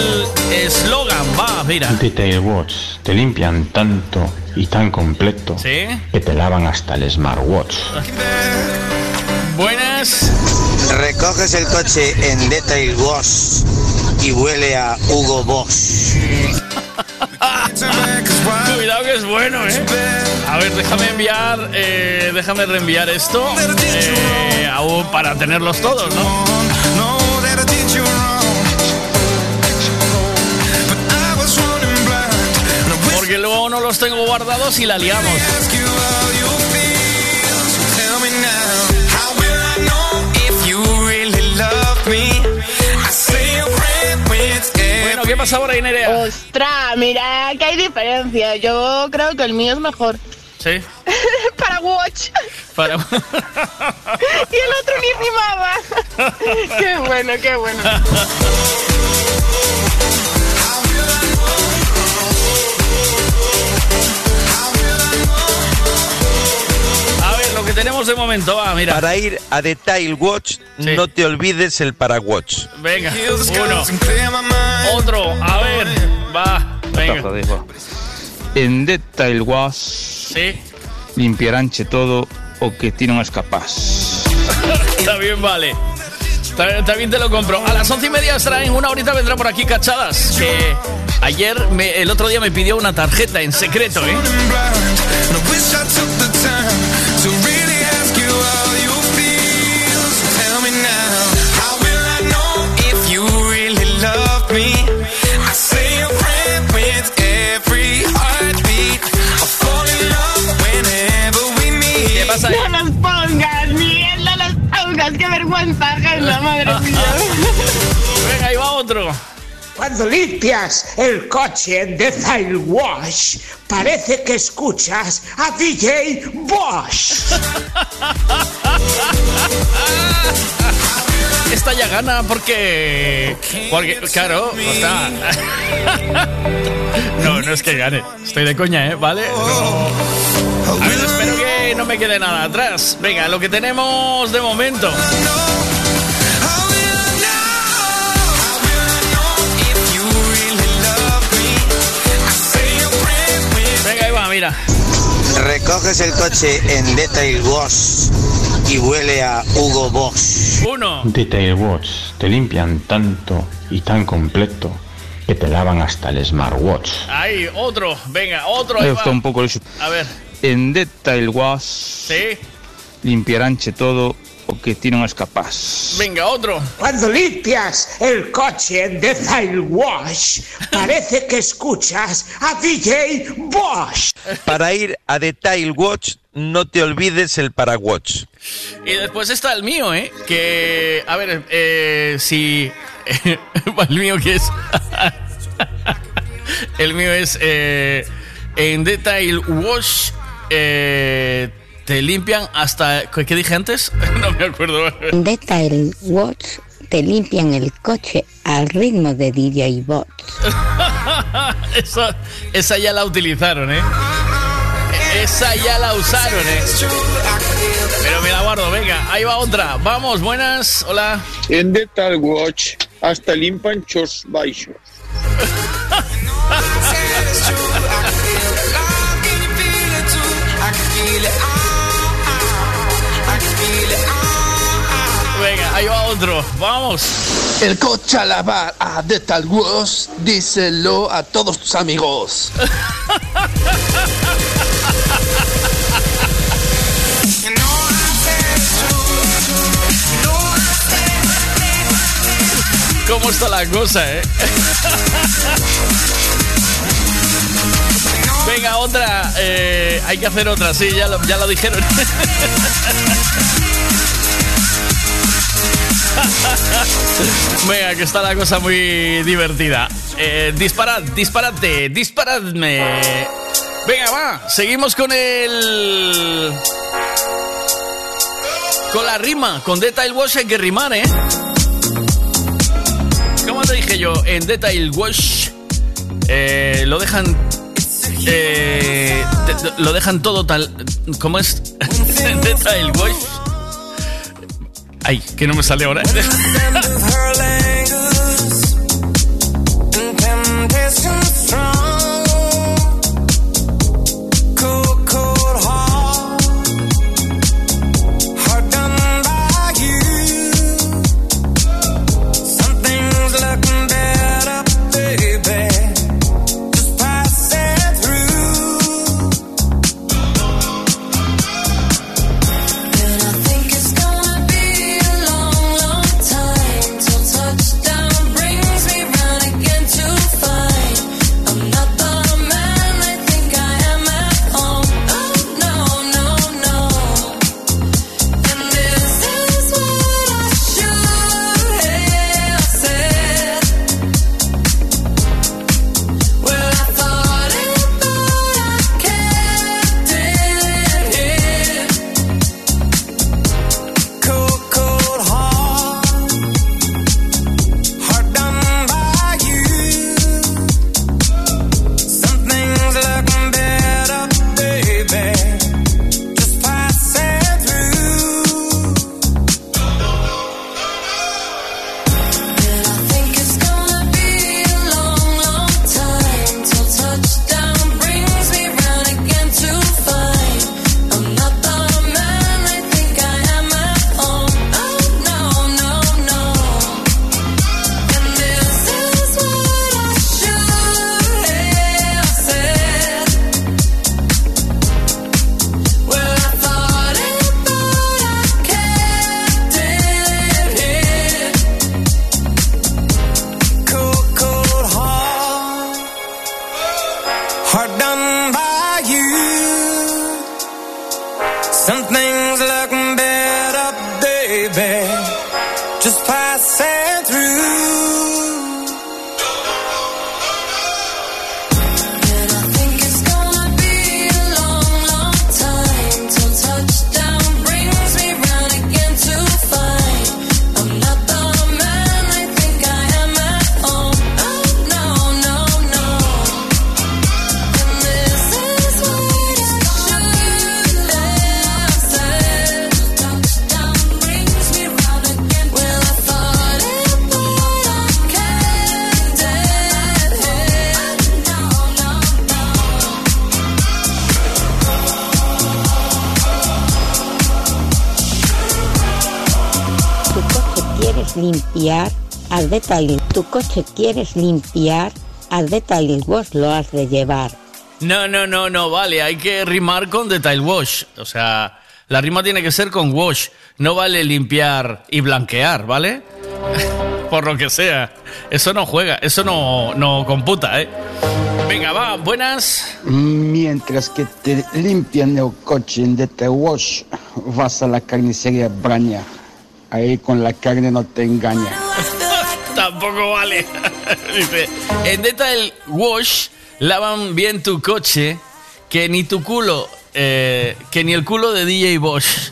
Speaker 8: eslogan. Va, mira.
Speaker 39: Detail Watch te limpian tanto y tan completo
Speaker 8: ¿Sí?
Speaker 39: que te lavan hasta el smartwatch.
Speaker 8: Buenas.
Speaker 40: Recoges el coche en Detail Wash y huele a Hugo Boss.
Speaker 8: Cuidado que es bueno, ¿eh? A ver, déjame enviar, eh, déjame reenviar esto eh, aún para tenerlos todos, ¿no? Porque luego no los tengo guardados y la liamos. ¿Qué pasa ahora, Inerea?
Speaker 9: Ostras, mira que hay diferencia. Yo creo que el mío es mejor.
Speaker 8: Sí.
Speaker 9: Para Watch.
Speaker 8: Para...
Speaker 9: y el otro ni rimaba. qué bueno, qué bueno.
Speaker 8: Tenemos de momento, va, mira.
Speaker 37: Para ir a Detail Watch, no te olvides el Paraguatch.
Speaker 8: Venga, uno. Otro, a ver, va, venga.
Speaker 35: En Detail Wash
Speaker 8: Sí,
Speaker 35: limpiaranche todo o que ti non es capaz.
Speaker 8: está bien, vale. También te lo compro. A las once y media estará en una horita vendrá por aquí Cachadas. Que ayer, me- el otro día me pidió una tarjeta en secreto, ¿eh?
Speaker 9: Vergüenza ajena, madre mía.
Speaker 8: Venga, ahí va otro.
Speaker 41: Cuando limpias el coche en Death Wash, parece que escuchas a DJ Bosch.
Speaker 8: Esta ya gana porque. Porque, claro, o sea. No, no es que gane. Estoy de coña, ¿eh? ¿Vale? No. A ver, espero que no me quede nada atrás. Venga, lo que tenemos de momento. Mira.
Speaker 40: Recoges el coche en Detail Wash y huele a Hugo Boss.
Speaker 8: Uno.
Speaker 39: Detail Watch te limpian tanto y tan completo que te lavan hasta el smartwatch.
Speaker 8: Ahí, otro. Venga, otro. Ahí va.
Speaker 35: un lixo.
Speaker 8: A ver.
Speaker 35: En Detail Wash
Speaker 8: Sí.
Speaker 35: limpiaranche todo o que ti non es capaz.
Speaker 8: Venga, otro.
Speaker 41: Cuando limpias el coche en Death Wash, parece que escuchas a DJ Bosch.
Speaker 37: Para ir a Detail Watch, no te olvides el Paraguatch.
Speaker 8: Y después está el mío, ¿eh? Que, a ver, eh, si... el mío que es... el mío es... eh, en Detail Wash eh, te limpian hasta... ¿Qué qué dije antes? no me acuerdo.
Speaker 42: En Detail Watch te limpian el coche al ritmo de DJ Bot.
Speaker 8: esa, esa ya la utilizaron, ¿eh? Esa ya la usaron, ¿eh? Pero me la guardo, venga, ahí va otra. Vamos, buenas, hola.
Speaker 25: En Detail Watch hasta limpan chos baixos.
Speaker 8: ahí va otro. Vamos.
Speaker 25: El coche a lavar a Detail Wash, díselo a todos tus amigos.
Speaker 8: ¿Cómo está la cosa, eh? Venga, otra. eh, hay que hacer otra, sí, ya lo, ya lo dijeron. Venga, que está la cosa muy divertida. Eh, disparad, disparadme. Venga, va, seguimos con el... Con la rima, con Detail Wash hay que rimar, ¿eh? Como te dije yo, en Detail Wash eh, lo dejan... eh, lo dejan todo tal... ¿Cómo es? Detail Wash... Ay, que no me sale ahora.
Speaker 42: Limpiar, al detail. Tu coche quieres limpiar, al detail wash lo has de llevar.
Speaker 8: No, no, no, no, vale, hay que rimar con detail wash. O sea, la rima tiene que ser con wash. No vale limpiar y blanquear, ¿vale? Por lo que sea. Eso no juega, eso no, no computa, ¿eh? Venga, va, buenas.
Speaker 43: Mientras que te limpian el coche en Detail Wash, vas a la carnicería Braña. Ahí con la carne no te engaña.
Speaker 8: Tampoco vale. Dice, en Detail Wash lavan bien tu coche que ni tu culo, eh, que ni el culo de DJ Bosch.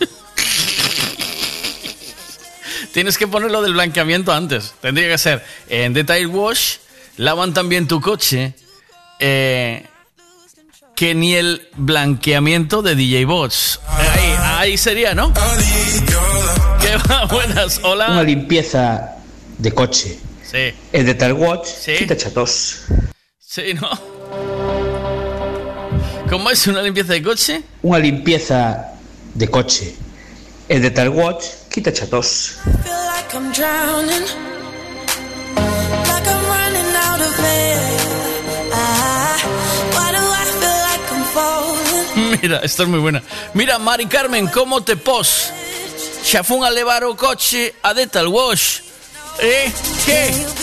Speaker 8: Tienes que ponerlo del blanqueamiento antes. Tendría que ser en Detail Wash lavan también tu coche eh, que ni el blanqueamiento de DJ Bosch. Ahí, ahí sería, ¿no? Buenas, hola.
Speaker 44: Una limpieza de coche.
Speaker 8: Sí.
Speaker 44: El de Tal Watch quita chatos.
Speaker 8: Sí, ¿no? ¿Cómo es una limpieza de coche?
Speaker 44: Una limpieza de coche. El de Tal Watch quita chatos.
Speaker 12: feel like I'm drowning, like I'm running out of air. Why do I feel like I'm falling?
Speaker 8: Mira, esta es muy buena. Mira, Mari Carmen, ¿cómo te pos? Xa fun a levar o coche a Detail Wash. Eh? Que?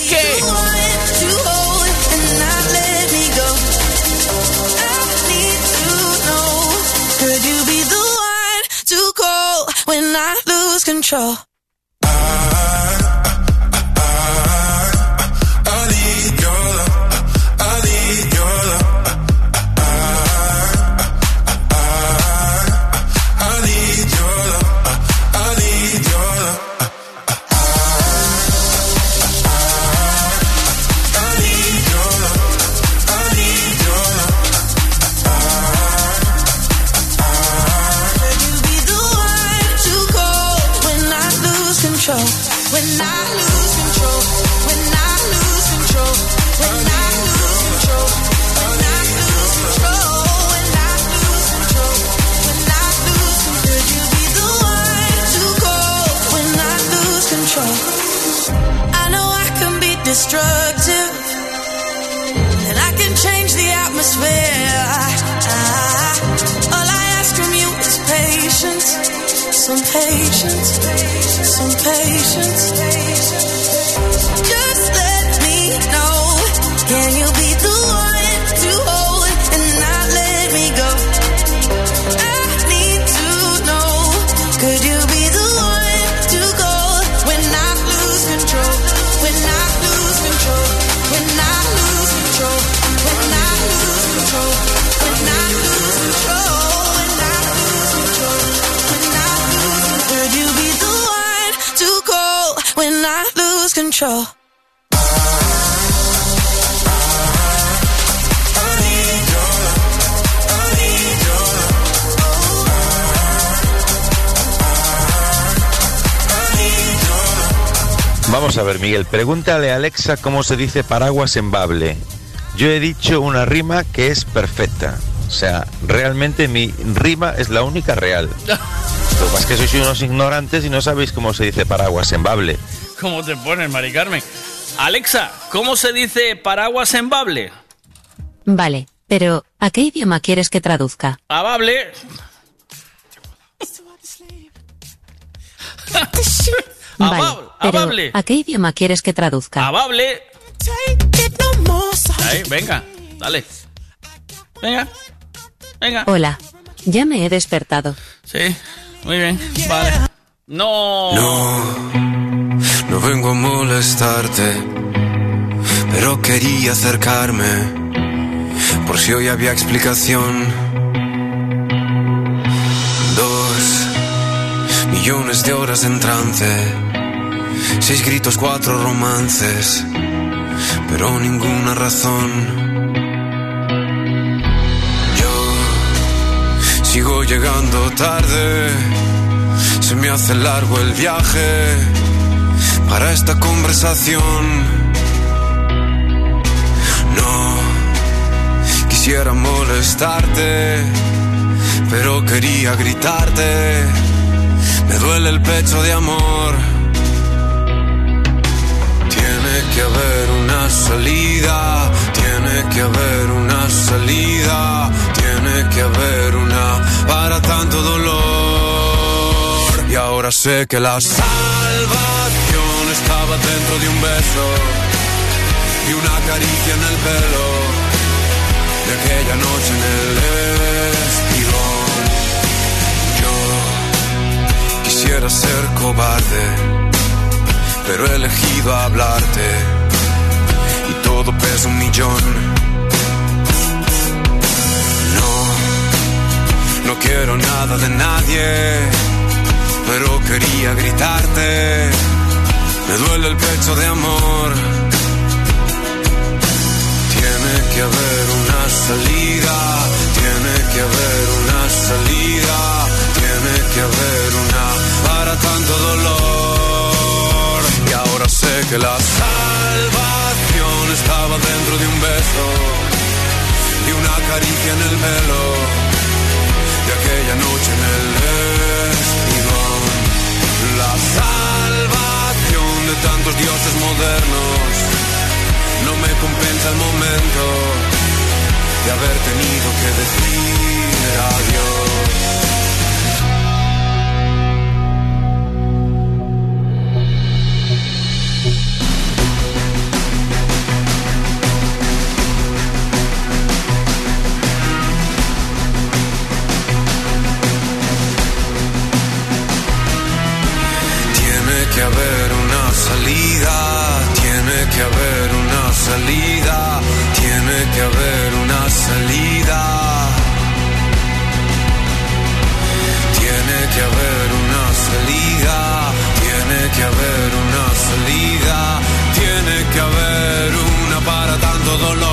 Speaker 8: Que?
Speaker 12: To hold and not destructive. And I can change the atmosphere. All I ask from you is patience. Some patience. Some patience. Just let me know. Can you be control?
Speaker 37: Vamos a ver, Miguel, pregúntale a Alexa cómo se dice paraguas en bable. Yo he dicho una rima que es perfecta. O sea, realmente mi rima es la única real. Lo que pasa es que sois unos ignorantes y no sabéis cómo se dice paraguas en bable.
Speaker 8: ¿Cómo te pones, Mari Carmen? Alexa, ¿cómo se dice paraguas en bable?
Speaker 32: Vale, pero ¿a qué idioma quieres que traduzca?
Speaker 8: A bable.
Speaker 32: Vale, pero
Speaker 8: amable.
Speaker 32: ¿a qué idioma quieres que traduzca?
Speaker 8: Amable. Ahí, venga, dale. Venga, venga.
Speaker 32: Hola, ya me he despertado.
Speaker 8: Sí, muy bien, vale. No.
Speaker 38: No, No vengo a molestarte, pero quería acercarme por si hoy había explicación. Dos millones de horas en trance, seis gritos, cuatro romances, pero ninguna razón. Yo sigo llegando tarde, se me hace largo el viaje para esta conversación. No quisiera molestarte, pero quería gritarte. Me duele el pecho de amor. Tiene que haber una salida, tiene que haber una salida, tiene que haber una para tanto dolor. Y ahora sé que la salvación estaba dentro de un beso y una caricia en el pelo de aquella noche en el espigón. Yo quisiera ser cobarde, pero he elegido hablarte y todo pesa un millón. No, no quiero nada de nadie, pero quería gritarte. Me duele el pecho de amor. Tiene que haber una salida, tiene que haber una salida, tiene que haber una para tanto dolor. Y ahora sé que la salvación estaba dentro de un beso, de una caricia en el pelo, de aquella noche en el espigón. La salvación de tantos dioses modernos no me compensa el momento de haber tenido que decir adiós. Tiene que haber una salida, tiene que haber una salida. Tiene que haber una salida, tiene que haber una salida, tiene que haber una para tanto dolor.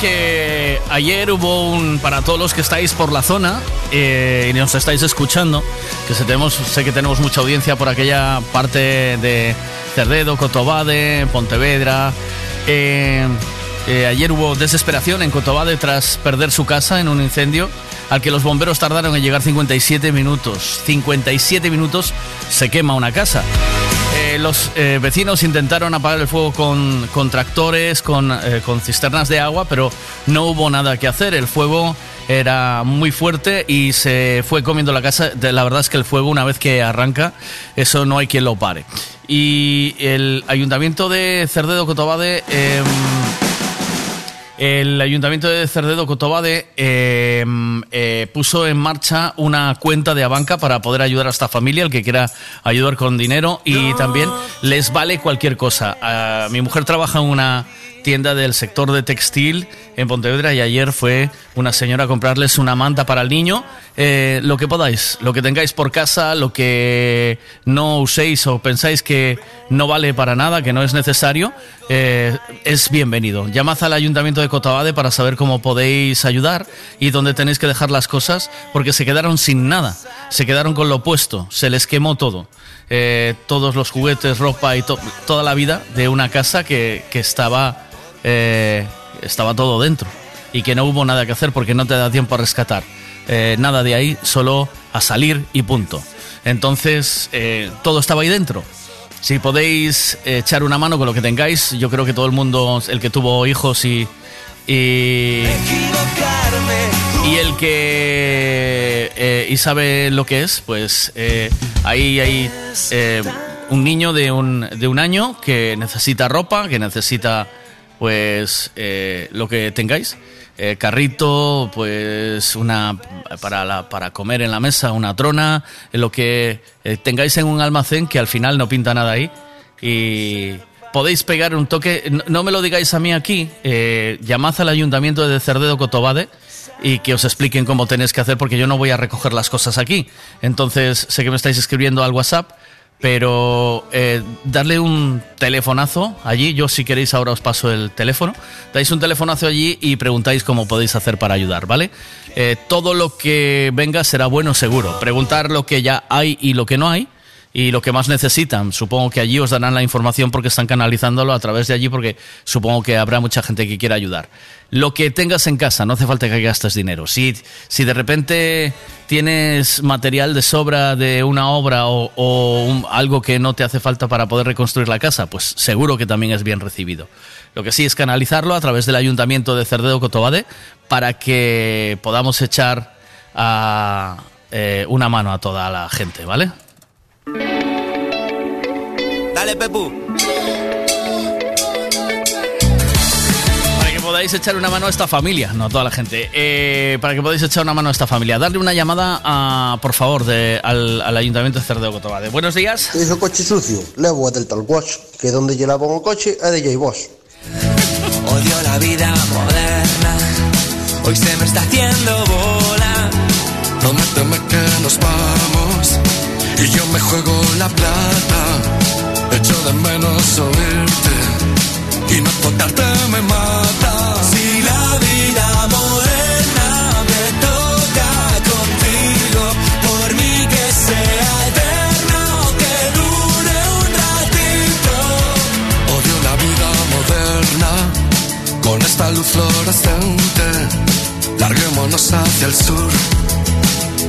Speaker 8: Que ayer hubo un, para todos los que estáis por la zona eh, y nos estáis escuchando, que tenemos, sé que tenemos mucha audiencia por aquella parte de Cerdedo, Cotobade, Pontevedra. eh, eh, ayer hubo desesperación en Cotobade tras perder su casa en un incendio al que los bomberos tardaron en llegar 57 minutos. 57 minutos se quema una casa. Eh, los eh, vecinos intentaron apagar el fuego con, tractores, con, eh, con cisternas de agua, pero no hubo nada que hacer. El fuego era muy fuerte y se fue comiendo la casa. La verdad es que el fuego, una vez que arranca, eso no hay quien lo pare. Y el ayuntamiento de Cerdedo Cotobade. El Ayuntamiento de Cerdedo Cotobade eh, eh, puso en marcha una cuenta de Abanca para poder ayudar a esta familia, el que quiera ayudar con dinero y también les vale cualquier cosa. Ah, mi mujer trabaja en una tienda del sector de textil en Pontevedra y ayer fue una señora a comprarles una manta para el niño. Eh, lo que podáis, lo que tengáis por casa, lo que no uséis o pensáis que no vale para nada, que no es necesario, eh, es bienvenido. Llamad al Ayuntamiento de Cotabade para saber cómo podéis ayudar y dónde tenéis que dejar las cosas, porque se quedaron sin nada. se quedaron con lo opuesto, se les quemó todo. Eh, todos los juguetes, ropa y to- toda la vida de una casa que, que estaba, eh, estaba todo dentro y que no hubo nada que hacer porque no te da tiempo a rescatar. Eh, nada de ahí, solo a salir y punto. Entonces, eh, todo estaba ahí dentro. Si podéis echar una mano con lo que tengáis, yo creo que todo el mundo, el que tuvo hijos y, y, y el que y sabe lo que es, pues ahí hay un niño de un, de un año que necesita ropa, que necesita pues eh, lo que tengáis. Eh, carrito, pues una para, la- para comer en la mesa, una trona, lo que eh, tengáis en un almacén que al final no pinta nada ahí y podéis pegar un toque, no, no me lo digáis a mí aquí, eh, llamad al ayuntamiento de Cerdedo Cotobade y que os expliquen cómo tenéis que hacer porque yo no voy a recoger las cosas aquí. Entonces sé que me estáis escribiendo al WhatsApp, pero eh, darle un telefonazo allí, yo si queréis ahora os paso el teléfono, dais un telefonazo allí y preguntáis cómo podéis hacer para ayudar, ¿vale? Eh, todo lo que venga será bueno seguro. Preguntar lo que ya hay y lo que no hay y lo que más necesitan. Supongo que allí os darán la información porque están canalizándolo a través de allí porque supongo que habrá mucha gente que quiera ayudar. Lo que tengas en casa, no hace falta que gastes dinero. Si, si de repente tienes material de sobra de una obra o, algo que no te hace falta para poder reconstruir la casa, pues seguro que también es bien recibido. Lo que sí es canalizarlo a través del Ayuntamiento de Cerdedo Cotobade para que podamos echar a, eh, una mano a toda la gente, ¿vale?
Speaker 45: Dale, Pepu.
Speaker 8: Para que podáis echar una mano a esta familia, no a toda la gente. Eh, para que podáis echar una mano a esta familia. Darle una llamada, a, por favor, de- al, al Ayuntamiento de Cerdedo Cotobade. Buenos días.
Speaker 46: Tens o coche sucio, levo a Delta Wash, que donde lle lavan o coche é de J Bosch.
Speaker 45: Odio la vida moderna. Hoy se me está haciendo bola.
Speaker 47: Prométeme que nos vamos y yo me juego la plata. Echo de menos oírte y no tocarte me mata.
Speaker 45: Si la vida moderna me toca contigo, por mí que sea eterno, que dure un ratito.
Speaker 47: Odio la vida moderna con esta luz fluorescente. Larguémonos hacia el sur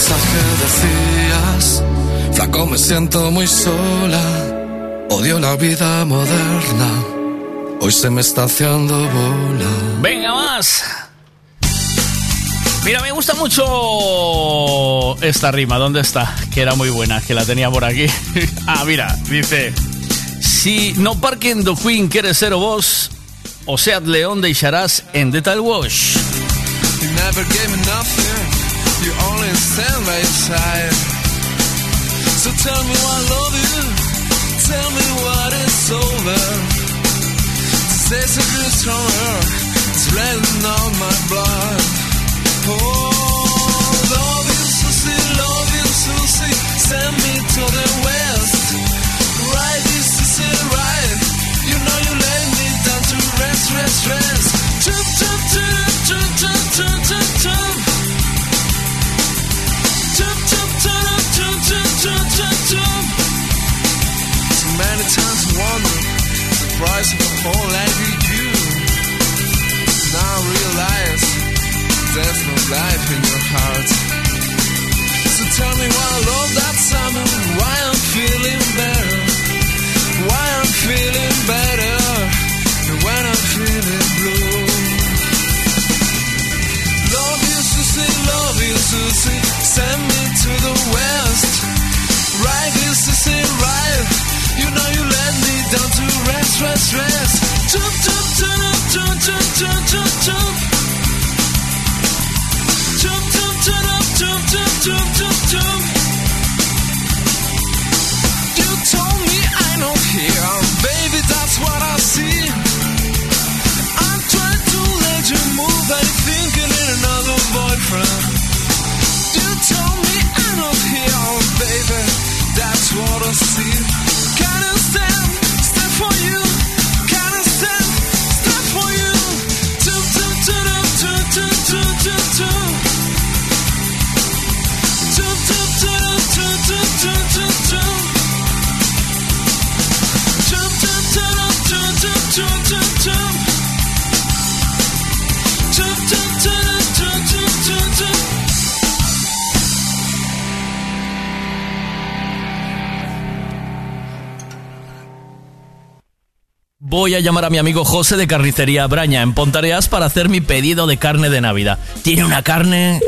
Speaker 47: Mensaje decías, flaco me siento muy sola, odio la vida moderna, hoy se me está haciendo bola.
Speaker 8: Venga más. Mira, me gusta mucho esta rima. ¿Dónde está? Que era muy buena, que la tenía por aquí. ah, mira, dice: Si no parquen do Queen quieres ser o vos, o Seat León deixarás en Detail Wash.
Speaker 19: You never gave me nothing. You only stand by your side. So tell me why I love you. Tell me what is over. This days are stronger. It's raining on my blood. Oh, love you, Susie. Love you, Susie. Send me to the west. Right, is it, right. You know you lay me down to rest, rest, rest. Jump, jump, jump, jump, jump, jump, jump, jump. Price of a whole with you. Now realize there's no life in your heart. So tell me why I love that summer, why I'm feeling better, why I'm feeling better than when I'm feeling blue. Love you, Susie, love you, Susie, send me to the west. Right, is right. You know you let me down to rest, rest, rest. Jump, jump, jump, jump, jump, jump, jump, jump. Jump, jump, jump, jump, jump, jump, jump, jump. You told me I know here, baby, that's what I see. I'm trying to let you move, but you think you need another boyfriend. You told me I know here, baby, that's what I see. Can't stand, to, to, to.
Speaker 8: Voy a llamar a mi amigo José de Carnicería Braña en Pontareas para hacer mi pedido de carne de Navidad. Tiene una carne...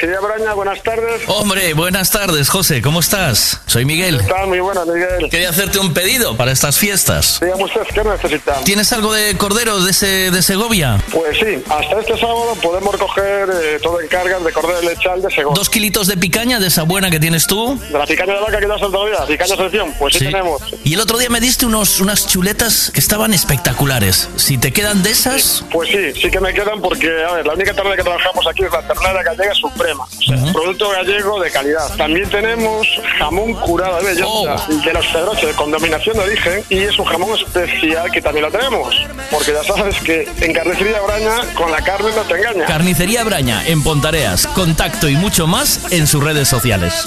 Speaker 48: Braña, buenas tardes.
Speaker 8: Hombre, buenas tardes, José, ¿cómo estás? Soy Miguel.
Speaker 48: ¿Qué tal? Muy buena, Miguel.
Speaker 8: Quería hacerte un pedido para estas fiestas.
Speaker 48: Dígame usted, ¿qué necesita?
Speaker 8: ¿Tienes algo de cordero de, ese, de Segovia?
Speaker 48: Pues sí, hasta este sábado podemos recoger eh, todo en cargas de cordero lechal de Segovia.
Speaker 8: ¿Dos kilitos de picaña de esa buena que tienes tú?
Speaker 48: De la picaña de vaca que te has soltado ya, picaña selección, pues sí,
Speaker 8: Sí.
Speaker 48: tenemos.
Speaker 8: Y el otro día me diste unos, unas chuletas que estaban espectaculares. Si te quedan de esas...
Speaker 48: Pues sí, sí que me quedan porque, a ver, la única ternera que trabajamos aquí es la ternera gallega suprema. O sea, producto gallego de calidad. También tenemos jamón curado de bellota de los Pedroches, con dominación de origen, y es un jamón especial que también lo tenemos. Porque ya sabes que en carnicería Braña, con la carne no te engaña.
Speaker 8: Carnicería Braña en Pontareas. Contacto y mucho más en sus redes sociales.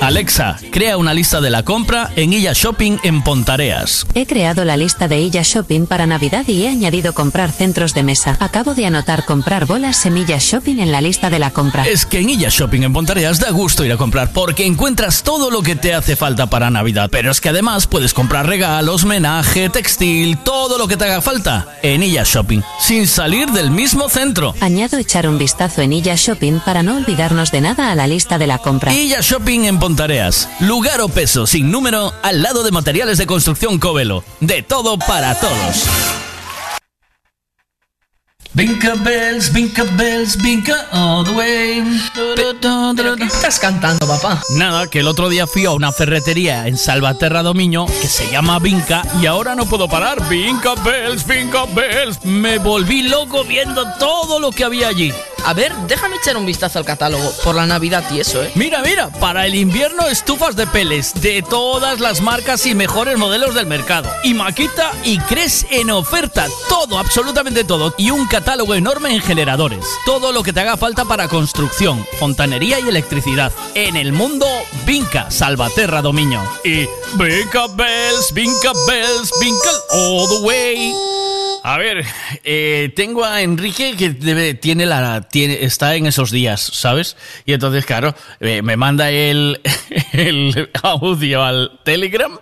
Speaker 8: Alexa, crea una lista de la compra en Illa Shopping en Pontareas.
Speaker 32: He creado la lista de Illa Shopping para Navidad y he añadido comprar centros de mesa. Acabo de anotar comprar bolas semillas shopping en la lista de la compra.
Speaker 8: Es que en Illa Shopping en Pontareas da gusto ir a comprar porque encuentras todo lo que te hace falta para Navidad. Pero es que además puedes comprar regalos, menaje, textil, todo lo que te haga falta en Illa Shopping, sin salir del mismo centro.
Speaker 32: Añado echar un vistazo en Illa Shopping para no olvidarnos de nada a la lista de la compra.
Speaker 8: Illa Shopping en Pontareas. Lugar o peso sin número al lado de materiales de construcción Covelo. De todo para todos. Vinca bells, vinca bells, vinca all the way.
Speaker 49: qué estás cantando, papá?
Speaker 8: Nada, que el otro día fui a una ferretería en Salvaterra Domiño que se llama Vinca y ahora no puedo parar. Vinca bells, vinca bells. Me volví loco viendo todo lo que había allí.
Speaker 49: A ver, déjame echar un vistazo al catálogo por la Navidad y eso, ¿eh?
Speaker 8: Mira, mira, para el invierno estufas de peles de todas las marcas y mejores modelos del mercado. Y Maquita y Cres en oferta. Todo, absolutamente todo. Y un catálogo enorme en generadores. Todo lo que te haga falta para construcción, fontanería y electricidad. En el mundo, Vinca, Salvaterra Domiño. Y Vinca Bells, Vinca Bells, Vinca all the way. A ver, eh, tengo a Enrique que debe, tiene la, tiene, está en esos días, ¿sabes? Y entonces, claro, eh, me manda el, el audio al Telegram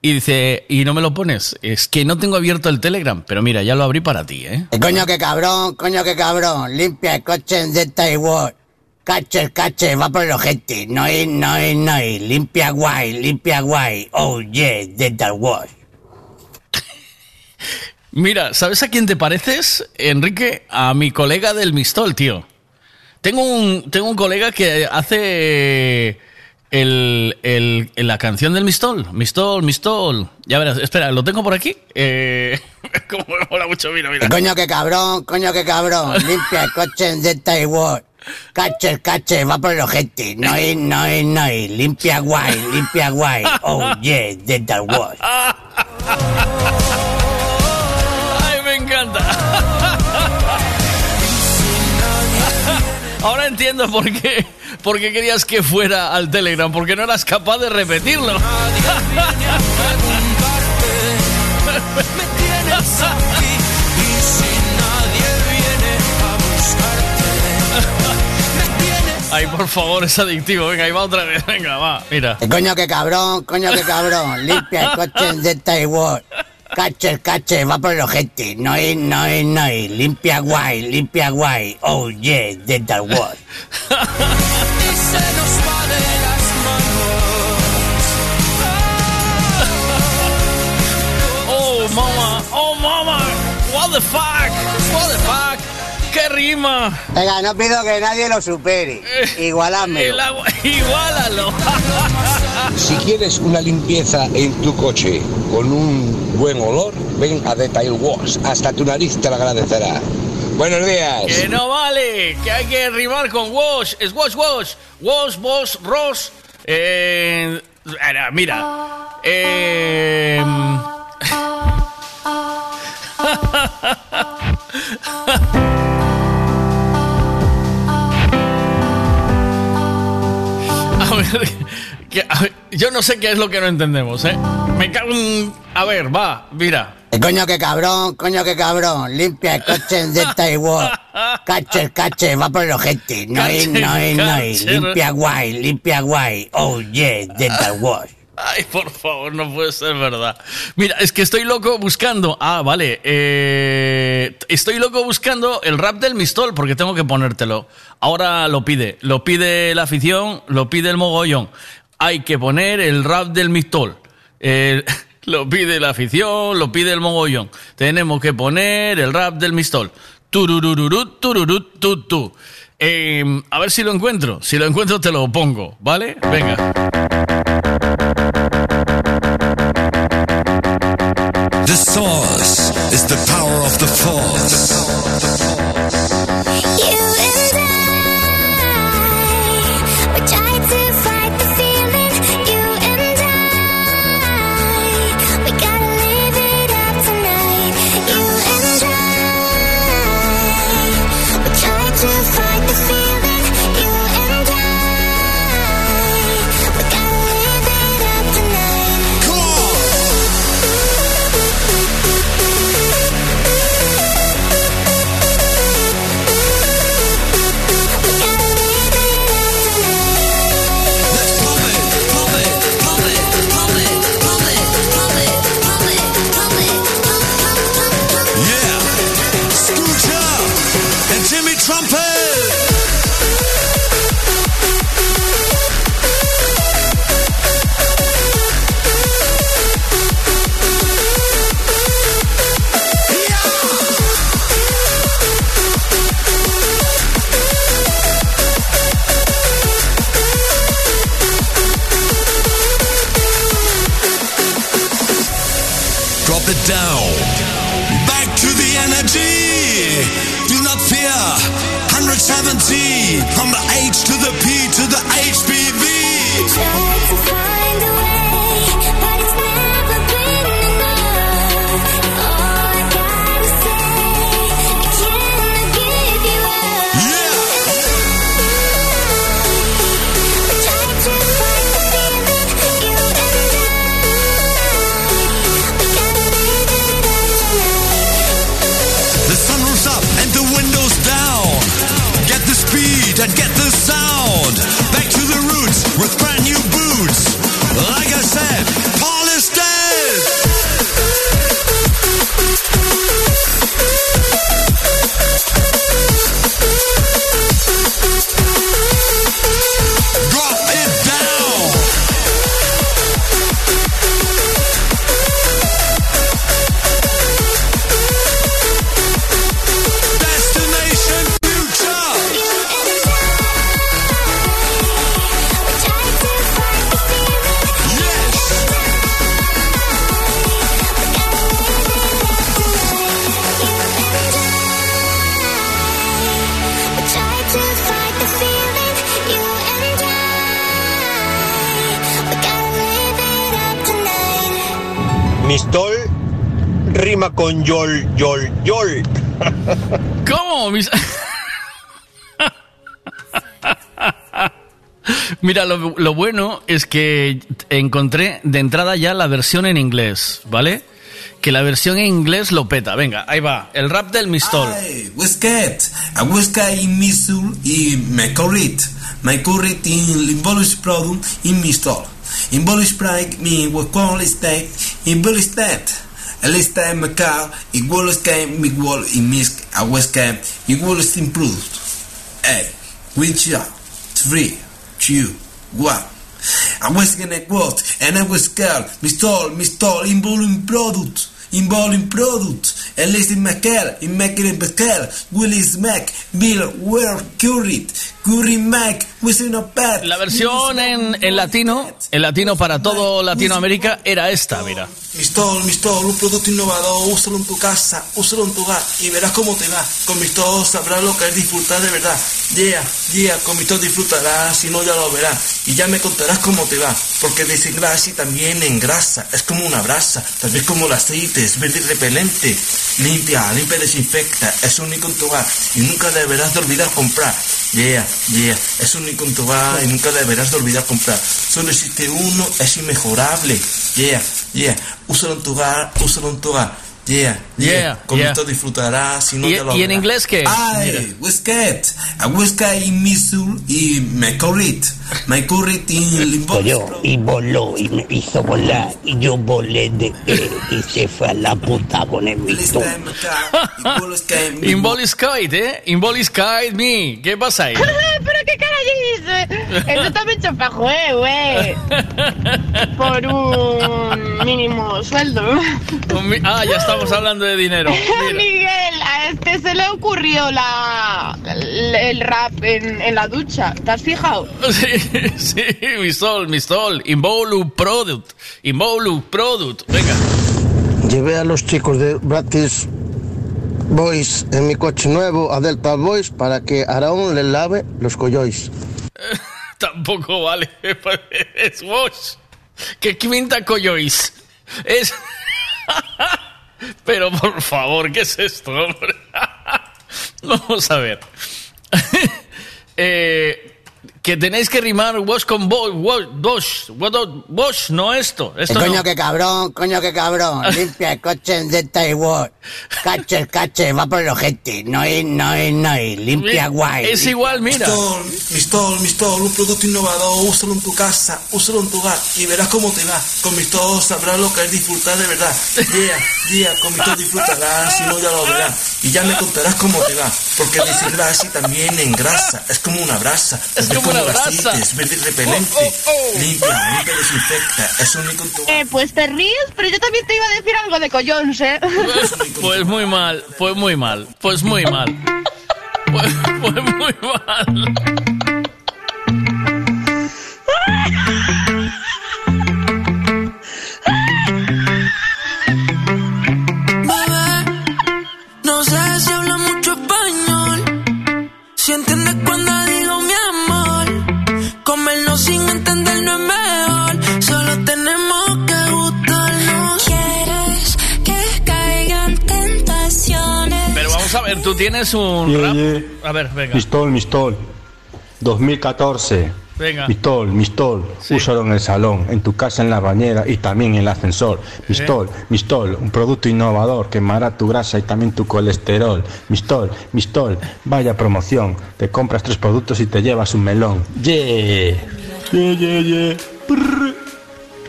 Speaker 8: y dice, ¿y no me lo pones? Es que no tengo abierto el Telegram, pero mira, ya lo abrí para ti, ¿eh?
Speaker 50: Eh, Coño, que cabrón, coño, que cabrón. Limpia el coche Delta World.
Speaker 40: Cache, cache, va por el ojete. No no no. Limpia guay, limpia guay. Oh yeah, dental wash.
Speaker 8: Mira, ¿sabes a quién te pareces, Enrique? A mi colega del Mistol, tío. Tengo un, tengo un colega que hace el, el- la canción del Mistol. Mistol, Mistol. Ya verás, espera, lo tengo por aquí. Eh, como me mola mucho, mira, mira.
Speaker 40: Coño que cabrón, coño que cabrón. Limpia el coche dental wash. Cache, cache, va por el ojete. No es, no es, no es. Limpia guay, limpia guay. Oh yeah, dental wash.
Speaker 8: Ahora entiendo por qué, por qué querías que fuera al Telegram, porque no eras capaz de repetirlo. Ay, por favor, es adictivo. Venga, ahí va otra vez. Venga, va, mira.
Speaker 40: Coño que cabrón, coño que cabrón. Limpia el coche en dental wash. Cache, cache, va por el ojete. No es, no es, no es. Limpia guay, limpia guay. Oh yeah, dental wash.
Speaker 8: Oh, mama, oh, mama. What the fuck? What the fuck? ¡Qué rima!
Speaker 40: Venga, no pido que nadie lo supere. Igualadme.
Speaker 8: El agua- Igualalo.
Speaker 51: Si quieres una limpieza en tu coche con un buen olor, ven a Detail Wash. Hasta tu nariz te lo agradecerá. Buenos días.
Speaker 8: Que no vale, que hay que rimar con wash. Es wash, wash. Wash, wash, rosh. Eh, mira. Eh, a ver, que- a ver, yo no sé qué es lo que no entendemos, ¿eh? Me cago en... A ver, va, mira.
Speaker 40: Eh, Coño que cabrón, coño que cabrón. Limpia el coche en dental wash. Cache, cache, va por el ojete. No es, no es, no.
Speaker 8: Cache,
Speaker 40: Limpia guay, limpia guay. Oh yeah, dental wash.
Speaker 8: Ay, por favor, no puede ser verdad. Mira, es que estoy loco buscando. Ah, vale. eh, estoy loco buscando el rap del Mistol porque tengo que ponértelo. Ahora lo pide. Lo pide la afición, lo pide el mogollón. Hay que poner el rap del Mistol. Lo pide la afición, lo pide el mogollón. Tenemos que poner el rap del Mistol. Tururururut, tururut, tu, tu. Eh, a ver si lo encuentro. Si lo encuentro, te lo pongo, ¿vale? Venga.
Speaker 47: The source is the power of the force.
Speaker 52: Rima con yol, yol, yol.
Speaker 8: ¿Cómo? Mis- Mira, lo, lo bueno es que encontré de entrada ya la versión en inglés, ¿vale? Que la versión en inglés lo peta. Venga, ahí va. El rap del Mistol.
Speaker 53: Westgate, a Westgate in Missouri y me corrit. Me corrit in Limbolish Product in Mistol. In Polish Pride, mi Westcall State, in Polish State. El State Macau, igual es que mi wall in Misk, a Westgate, igual es improved. Hey, which are three, two, one. I was gonna quote, and I was scared. Mistol, mistol, in volume product, in volume product. At least in Mackel, in Mackel in Mackel, Willis Mac, Bill, where curried, curry Mac, pet.
Speaker 8: La versión en, en latino, en latino para todo Latinoamérica, era esta, mira.
Speaker 53: Mistol, Mistol, un producto innovador, úsalo en tu casa, úsalo en tu hogar y verás cómo te va. Con Mistol sabrás lo que es disfrutar de verdad. Yeah, yeah, con Mistol disfrutarás, si no ya lo verás. Y ya me contarás cómo te va, porque desengrasa y también engrasa. Es como una brasa, tal vez como el aceite, es repelente. Limpia, limpia, desinfecta, es único en tu hogar y nunca deberás de olvidar comprar. Yeah, yeah, es único en tu hogar y nunca deberás de olvidar comprar. Solo existe uno, es inmejorable. Yeah, yeah, úsalo en tu hogar, úsalo en tu hogar. Yeah, yeah,
Speaker 8: Yeah,
Speaker 53: con
Speaker 8: yeah.
Speaker 53: esto disfrutarás, si no
Speaker 8: ¿Y-
Speaker 53: ya lo
Speaker 8: y en inglés qué?
Speaker 53: Ay, Westgate, a Westgate in Missouri y me corrit. Me corrit in Limbo.
Speaker 40: y voló y me hizo volar y yo volé de él y se fue a la puta con el mistol.
Speaker 8: Involiscoid, ¿eh? Involiscoid me. ¿Qué pasa ahí?
Speaker 54: ¿Pero qué cara dices? Eso también se fue, güey. Por un mínimo sueldo.
Speaker 8: Ah, ya estamos hablando de dinero.
Speaker 54: Miguel, a este se le ocurrió la, el, el rap en, en la ducha. ¿Te has fijado?
Speaker 8: Sí, sí, mi sol, mi sol. Involu Product. Involu Product. Venga.
Speaker 52: Llevé a los chicos de Bratis Boys en mi coche nuevo a Delta Boys para que Araón les lave los collois.
Speaker 8: Tampoco vale. Es Wash. ¿Qué quinta coyois? Es. Pero por favor, ¿qué es esto? Vamos a ver. Eh, que tenéis que rimar wash con wash, wash, wash, wash, no esto. Esto
Speaker 40: coño
Speaker 8: no.
Speaker 40: que cabrón, coño que cabrón. Limpia el coche en de Taiwán. Cache el cache, va por el ojete. No es, no es, no es. Limpia guay.
Speaker 8: Es igual, mira.
Speaker 53: Mistol, Mistol, Mistol, un producto innovador, úsalo en tu casa, úsalo en tu hogar y verás cómo te va. Con Mistol sabrás lo que es disfrutar de verdad. Yeah, yeah, con Mistol disfrutarás, si no ya lo verás. Y ya me contarás cómo te va, porque desengrasa y también engrasa, es como una brasa. Es
Speaker 54: como
Speaker 53: Limpia, limpia, desinfecta, es único en tu
Speaker 54: Eh, pues te ríes, pero yo también te iba a decir algo de collons, ¿eh?
Speaker 8: Pues muy mal, pues muy mal, pues muy mal. Pues, pues muy mal. ver, tú tienes un
Speaker 51: Yeah,
Speaker 8: rap.
Speaker 51: yeah.
Speaker 8: A ver, venga.
Speaker 51: Mistol, Mistol. 2014.
Speaker 8: Venga.
Speaker 51: Mistol, Mistol. Úsalo en el salón, en tu casa, en la bañera y también en el ascensor. Mistol, Mistol. Un producto innovador quemará tu grasa y también tu colesterol. Mistol, Mistol. Vaya promoción. Te compras tres productos y te llevas un melón. Yeah. Yeah, yeah, yeah.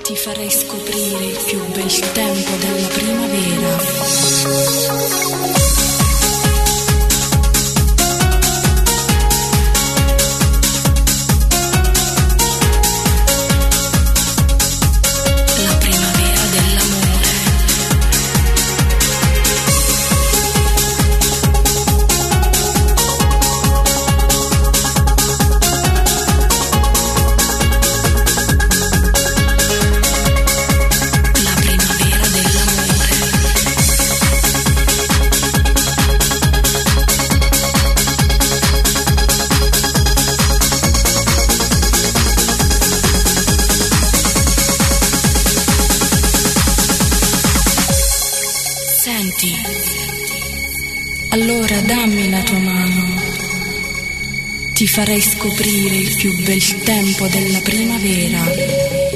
Speaker 50: Ti farei scoprire il più bel tempo della primavera.
Speaker 55: Ti farei scoprire il più bel tempo della primavera.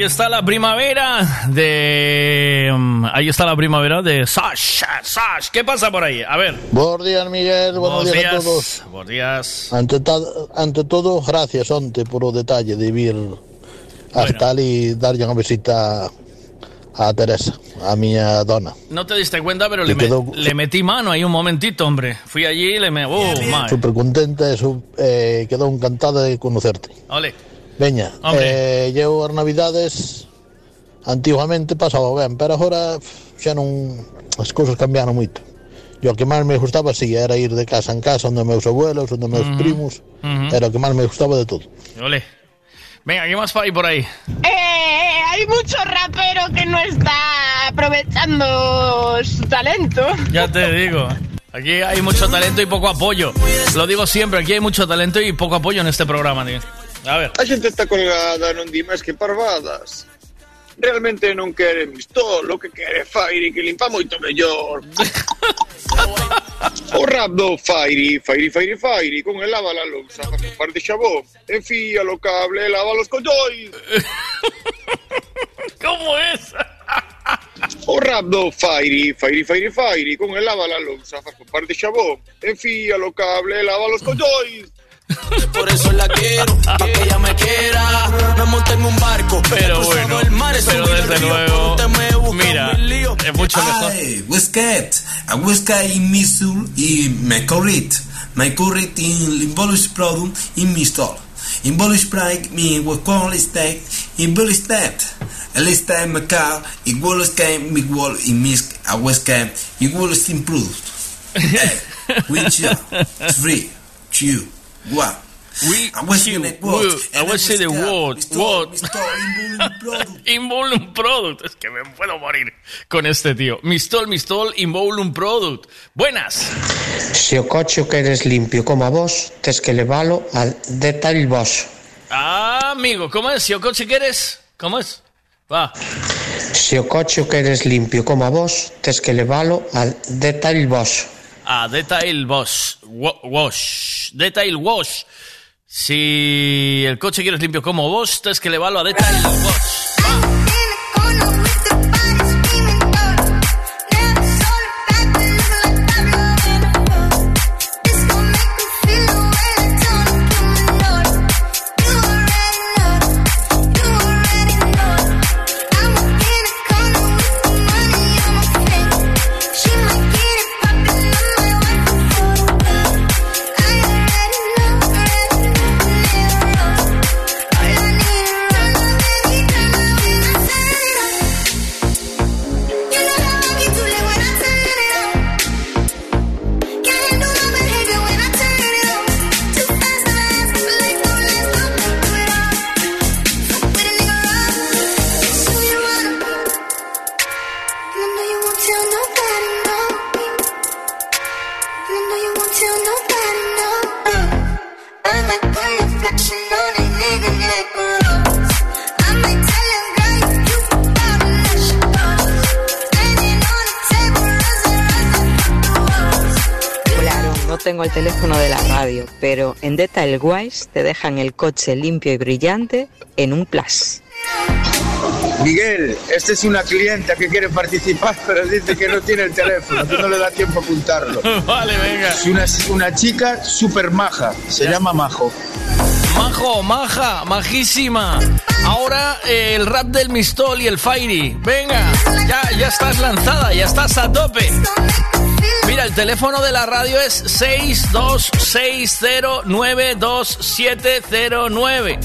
Speaker 8: Ahí está la primavera de. mm, Ahí está la primavera de Sash. Sash, ¿qué pasa por ahí? A ver.
Speaker 56: Buenos días, Miguel. Buenos,
Speaker 8: Buenos
Speaker 56: días, a
Speaker 8: días.
Speaker 56: todos.
Speaker 8: Buenos días.
Speaker 56: Ante, ta- ante todo, gracias, Onte, por o detalle de vir hasta ali darlle unha visita a Teresa, a miña dona.
Speaker 8: No te diste cuenta, pero le,
Speaker 56: Me
Speaker 8: me-
Speaker 56: quedó-
Speaker 8: le metí mano ahí un momentito, hombre. Fui allí y le me. ¡Oh!
Speaker 56: Súper contenta eh, quedou encantada de conocerte.
Speaker 8: Ole.
Speaker 56: Veña, eh, eu as navidades antiguamente pasaba ben, pero agora xa non as cousas cambiaron moito. E o que máis me gustaba si era ir de casa en casa onde meus abuelos, onde meus
Speaker 8: Ujú.
Speaker 56: primos,
Speaker 8: Ujú.
Speaker 56: era o que máis me gustaba de todo.
Speaker 8: Ole. Venga, ¿qué más hay por ahí?
Speaker 9: Eh, hay mucho rapero que no está aprovechando su talento.
Speaker 8: Ya te digo. Aquí hay mucho talento y poco apoyo. Lo digo siempre, aquí hay mucho talento y poco apoyo en este programa, tío. A ver.
Speaker 57: A xente está colgada, non di máis que parvadas. Realmente non quere mistol, o que quere Fairy, que limpa moito mellor. o rap do Fairy, Fairy, Fairy, Fairy, con el lava la lousa, un par de xabón, enfía lo cable, lava los collois.
Speaker 8: ¿Cómo es?
Speaker 57: O rap do Fairy, Fairy, Fairy, Fairy, con el lava la lousa, faz un par de xabón, enfía lo cable, lava los collois.
Speaker 45: Por eso la quiero, pa' que ella me quiera. Me monté en un barco,
Speaker 8: Pero bueno,
Speaker 45: el mar, he
Speaker 8: pero desde
Speaker 45: río,
Speaker 8: luego,
Speaker 45: me busca
Speaker 8: mira, es mucho mejor.
Speaker 53: Ay, Westcat, a Westcat in Missouri y McCorrit. McCorrit in Bolus Product in Mistol. In Bolus Pride, mi Westcon Estate, in Bolus Stat. El Estate Macar, igual es mi wall in Misk, a Westcat, igual es improved. Which three, two, one.
Speaker 8: We,
Speaker 53: I was in what?
Speaker 8: I was in the what, what? Involum Product. Es que me puedo morir con este tío. Mistol, Mistol, Involum Product. Buenas.
Speaker 58: Se o coche o queres limpio como a vos, tes que levalo al Detail Boss.
Speaker 8: Ah, amigo, ¿cómo es? Si o coche quieres, ¿cómo es? Va.
Speaker 58: Se o coche o queres limpio como a vos, tes que levalo al Detail Boss.
Speaker 8: A Detail Wash. Wa- Wash. Detail Wash. Si el coche quieres limpio como vos, tienes que llevarlo a Detail Wash.
Speaker 59: Detail Wise te dejan el coche limpio y brillante en un plus.
Speaker 8: Miguel, esta es una clienta que quiere participar, pero dice que no tiene el teléfono, que no le da tiempo a apuntarlo.
Speaker 60: Vale, venga.
Speaker 8: Es una, una chica súper maja, se llama Majo.
Speaker 60: Majo, maja, majísima. Ahora eh, el rap del Mistol y el Fairy. Venga, ya, ya estás lanzada, ya estás a tope. Mira, el teléfono de la radio es 6260927709.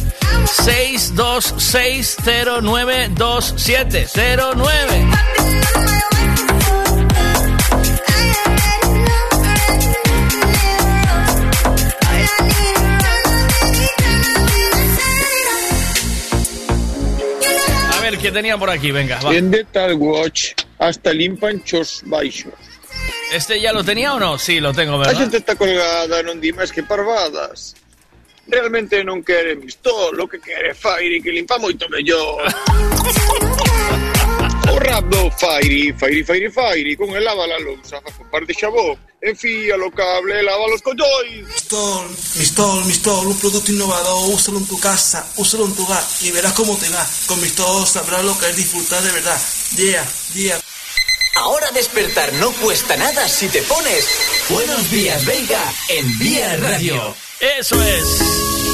Speaker 60: 6260927709. A ver, ¿qué tenía por aquí? Venga, va.
Speaker 57: En Detail Watch hasta limpan chos baixos.
Speaker 60: ¿Este ya lo tenía o no? Sí, lo tengo,
Speaker 57: A
Speaker 60: ¿verdad?
Speaker 57: xente está colgada, non di máis que parvadas. Realmente non quere mistol, lo que quere Fairy, que limpa moito mellor. o rap do Fairy, Fairy, Fairy, Fairy, con el lava la lousa, con par de xabón, enfía o cable, lava los collois.
Speaker 53: Mistol, Mistol, Mistol, un producto innovador, úsalo en tu casa, úsalo en tu hogar y verás cómo te va. Con Mistol sabrás lo que es disfrutar de verdad. Yeah, yeah.
Speaker 61: Ahora despertar no cuesta nada si te pones Buenos días, Veiga, en Vía Radio.
Speaker 60: Eso es.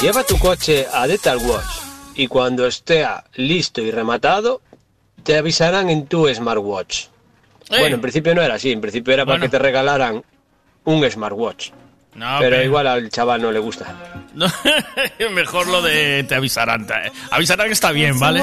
Speaker 62: Lleva tu coche a Detail Watch y cuando esté listo y rematado, te avisarán en tu smartwatch. Bueno, en principio no era así, en principio era para que te regalaran un smartwatch.
Speaker 60: No,
Speaker 62: pero
Speaker 60: pero-
Speaker 62: igual al chaval no le gusta.
Speaker 60: No, mejor lo de te avisarán. te- Avisarán que está bien, ¿vale?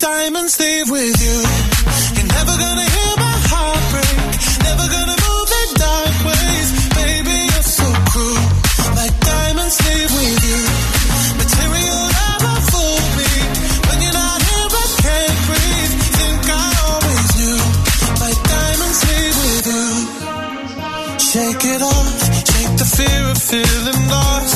Speaker 47: Diamonds leave with you. You're never gonna hear my heart break. Never gonna move in dark ways. Baby, you're so cruel. My diamonds leave with you. Material never fooled me. When you're not here, I can't breathe. Think I always knew. My diamonds leave with you. Shake it off. Shake the fear of feeling lost.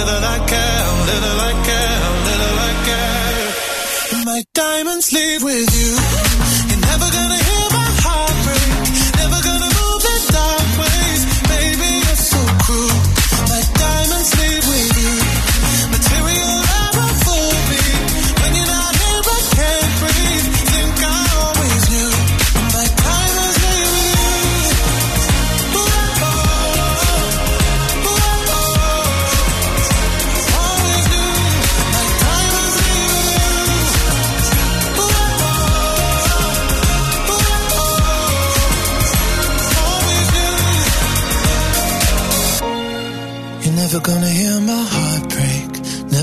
Speaker 47: Little I care, little I care, little I care. My diamonds leave with you.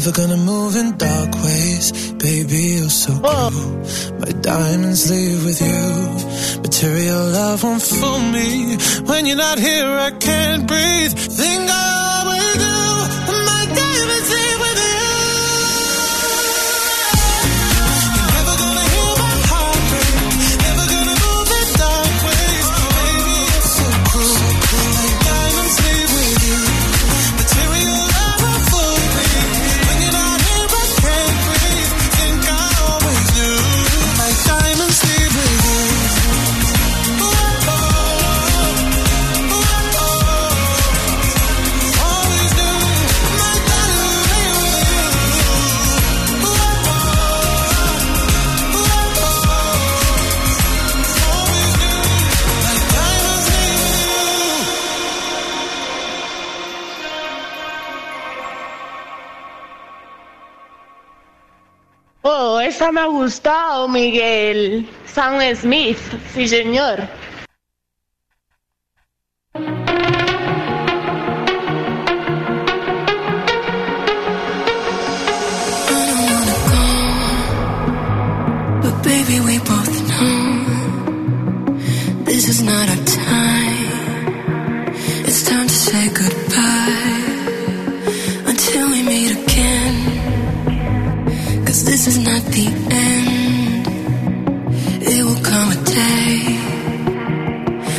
Speaker 47: Never gonna move in dark ways. Baby, you're so cruel. My diamonds leave with you. Material love won't fool me. When you're not here, I can't breathe. Think I
Speaker 54: esa me ha gustado, Miguel. Sam Smith, sí señor.
Speaker 50: This is not. Not the end. It will come a day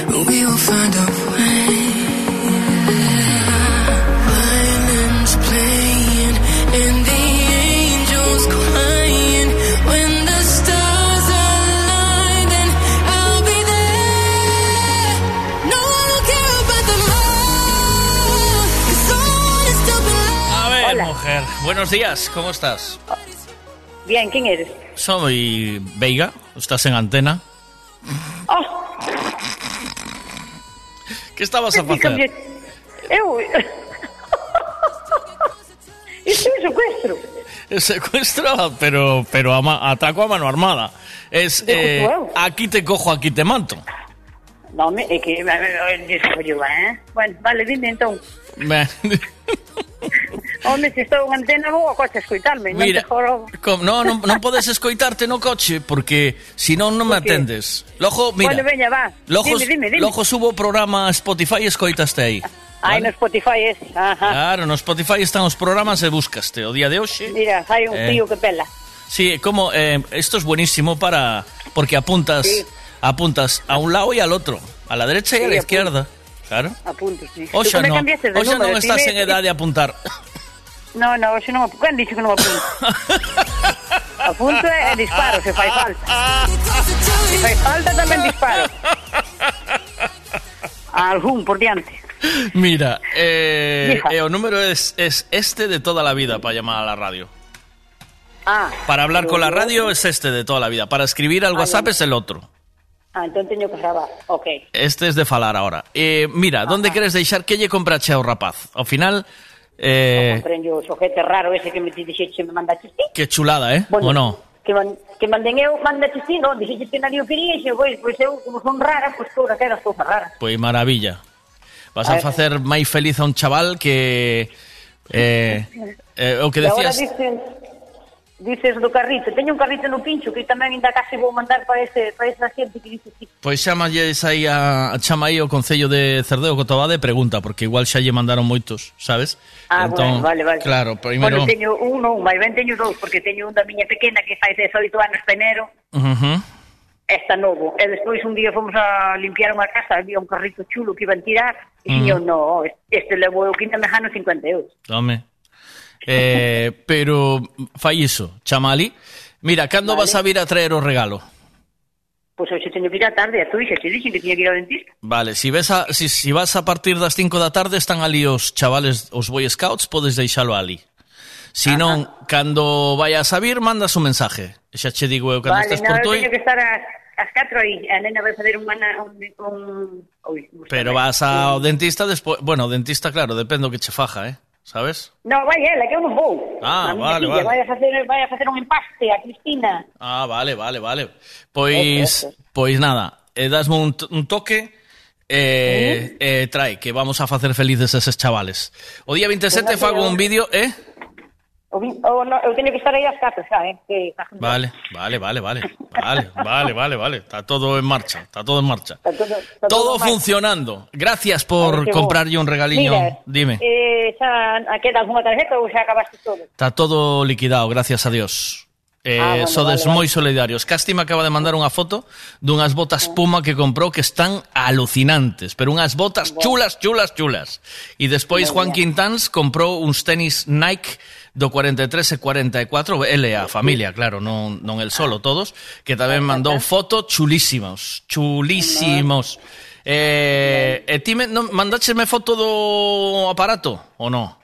Speaker 50: when we will find a way. Violins playing and the angels crying. When the stars align, then I'll be there. No one will care about the moon. 'cause someone is still below.
Speaker 8: A ver, mujer. Buenos días, ¿cómo estás?
Speaker 63: Bien, ¿quién eres?
Speaker 8: Soy Veiga, estás en antena.
Speaker 63: Oh,
Speaker 8: ¿Qué estabas a facer?
Speaker 63: Eu... Isto é un secuestro.
Speaker 8: El secuestro, pero, pero a ma- atraco a mano armada. Es eh, aquí te cojo, aquí te mato.
Speaker 63: Non, me, é que... Eh? Bueno, vale, dime entón.
Speaker 8: Me-
Speaker 63: Home, se estou en antena vou a coche escoitarme. non
Speaker 8: Mira,
Speaker 63: te joro...
Speaker 8: Com, no, non, non podes escoitarte no coche porque si non non me
Speaker 63: Por qué?
Speaker 8: atendes. Logo, mira,
Speaker 63: Bueno, veña, va.
Speaker 8: logo,
Speaker 63: dime, dime, dime.
Speaker 8: logo subo o programa a Spotify e escoitaste aí.
Speaker 63: Ai, no Spotify es. Ajá.
Speaker 8: Claro, no Spotify están os programas e buscaste o día de hoxe.
Speaker 63: Mira, hai un
Speaker 8: Eh.
Speaker 63: tío que pela.
Speaker 8: Sí, como eh, esto es buenísimo para porque apuntas
Speaker 63: Sí.
Speaker 8: apuntas a un lado y al otro, a la derecha y a la
Speaker 63: apunto.
Speaker 8: izquierda. Claro.
Speaker 63: Apunto, sí.
Speaker 8: Oxa non, oxa non estás en edad de apuntar.
Speaker 63: No, no, hoxe non apunto. Quen dixo que non apunto? apunto e, disparo, se fai falta. Se fai falta tamén disparo. Algún por diante.
Speaker 8: Mira, eh, eh, o número es, es este de toda la vida para llamar a la radio.
Speaker 63: Ah,
Speaker 8: Para hablar con la radio es este de toda la vida. Para escribir al
Speaker 63: Ah,
Speaker 8: WhatsApp
Speaker 63: ya.
Speaker 8: es el otro.
Speaker 63: Ah, entón teño que gravar. Ok.
Speaker 8: Este es de falar ahora. Eh, mira, ¿dónde queres deixar que lle comprache ao rapaz? Ao final, Eh...
Speaker 63: Comprendo o xojete raro ese que me ti dixeche me manda ti.
Speaker 8: Que chulada, eh?
Speaker 63: Bueno,
Speaker 8: no?
Speaker 63: Que, man, que manden eu, mandaste ti, non? Dixeche que nadie o quería, e xe, pois, pois eu, como son raras, pois toda que era cousas raras.
Speaker 8: Pois maravilla. Vas
Speaker 63: a,
Speaker 8: a facer máis feliz a un chaval que... Eh, eh, o que decías...
Speaker 63: Dicen, dices do carrito, teño un carrito no pincho que tamén ainda case vou mandar para ese para esa xente que dice sí.
Speaker 8: Pois chamalles aí a chama aí o Concello de Cerdeo Cotobade e pregunta porque igual xa lle mandaron moitos, sabes?
Speaker 63: Ah, entón, bueno, vale, vale.
Speaker 8: Claro, primeiro
Speaker 63: bueno, teño un, non, máis ben teño dous porque teño un da miña pequena que fai 18 anos penero.
Speaker 8: Uh
Speaker 63: -huh. Está novo. E despois un día fomos a limpiar unha casa, había un carrito chulo que iban tirar, e
Speaker 8: uh
Speaker 63: -huh. eu, no, este levo eu quinta mejano 50 euros.
Speaker 8: Tome. Eh, pero fai iso, chamali. Mira, cando
Speaker 63: vale.
Speaker 8: vas a vir a traer o regalo?
Speaker 63: Pois pues hoxe teño que ir a tarde, a tú dixes, te dixen que tiña que ir ao dentista.
Speaker 8: Vale, si, ves a, si, si vas a partir das 5 da tarde están ali os chavales, os Boy Scouts, podes deixalo ali. Si non, cando vayas a vir, mandas un mensaje. Xa che digo eu cando
Speaker 63: vale,
Speaker 8: estés
Speaker 63: no,
Speaker 8: por toi.
Speaker 63: Vale, que estar a, as 4 aí, a nena vai fazer un... un, un ui,
Speaker 8: Pero vas ao dentista despois... Bueno, o dentista, claro, depende do que che faja, eh? sabes?
Speaker 63: No, vai ela, que eu non vou.
Speaker 8: Ah, vale,
Speaker 63: filla,
Speaker 8: vale.
Speaker 63: Vai a, facer, vai a facer un empaste a Cristina.
Speaker 8: Ah, vale, vale, vale. Pois,
Speaker 63: eso, eso.
Speaker 8: pois nada, eh, dasme un, un toque e eh, ¿Sí? eh, trae, que vamos a facer felices eses chavales. O día 27
Speaker 63: pues
Speaker 8: fago un vídeo, eh?
Speaker 63: O, o no, eu teño que estar aí ás 4 xa, eh? Que.
Speaker 8: Vale, vale, vale, vale. Vale, vale, vale, vale. Está todo en marcha, está todo en marcha.
Speaker 63: Está todo, está
Speaker 8: todo,
Speaker 63: todo
Speaker 8: funcionando. Marcha.
Speaker 63: Gracias
Speaker 8: por
Speaker 63: ver,
Speaker 8: comprarlle un regaliño.
Speaker 63: Mira,
Speaker 8: Dime.
Speaker 63: Eh, xa queda algunha tarjeta ou xa acabaste todo?
Speaker 8: Está todo liquidado, gracias a Dios. Eh,
Speaker 63: ah, bueno,
Speaker 8: sodes
Speaker 63: vale,
Speaker 8: moi solidarios. Casti me acaba de mandar unha foto dunhas botas ah. puma que comprou que están alucinantes, pero unhas botas chulas, chulas, chulas. E despois Juan Quintáns comprou uns tenis Nike do 43 e 44 ele a familia, claro, non, non el solo, ah. todos, que tamén mandou foto chulísimos, chulísimos. Eh, eh e ti me, non, mandachesme foto do aparato, ou non?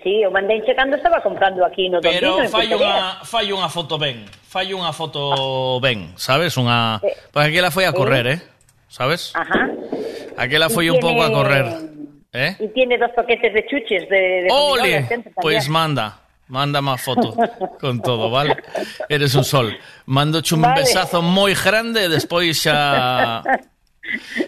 Speaker 63: Sí, o mandei checando estaba comprando aquí no
Speaker 8: Pero
Speaker 63: Dondino,
Speaker 8: fai unha, fai unha foto ben, fai unha foto ben, sabes? Unha... Pois aquela foi a correr, eh? Sabes?
Speaker 63: Ajá.
Speaker 8: Aquela foi un pouco a correr. Eh?
Speaker 63: E tiene dos paquetes de chuches de, de
Speaker 8: ¡Ole! Pois manda. Manda má foto con todo, vale? Eres un sol. Mando un
Speaker 63: Vale.
Speaker 8: besazo moi grande despois xa...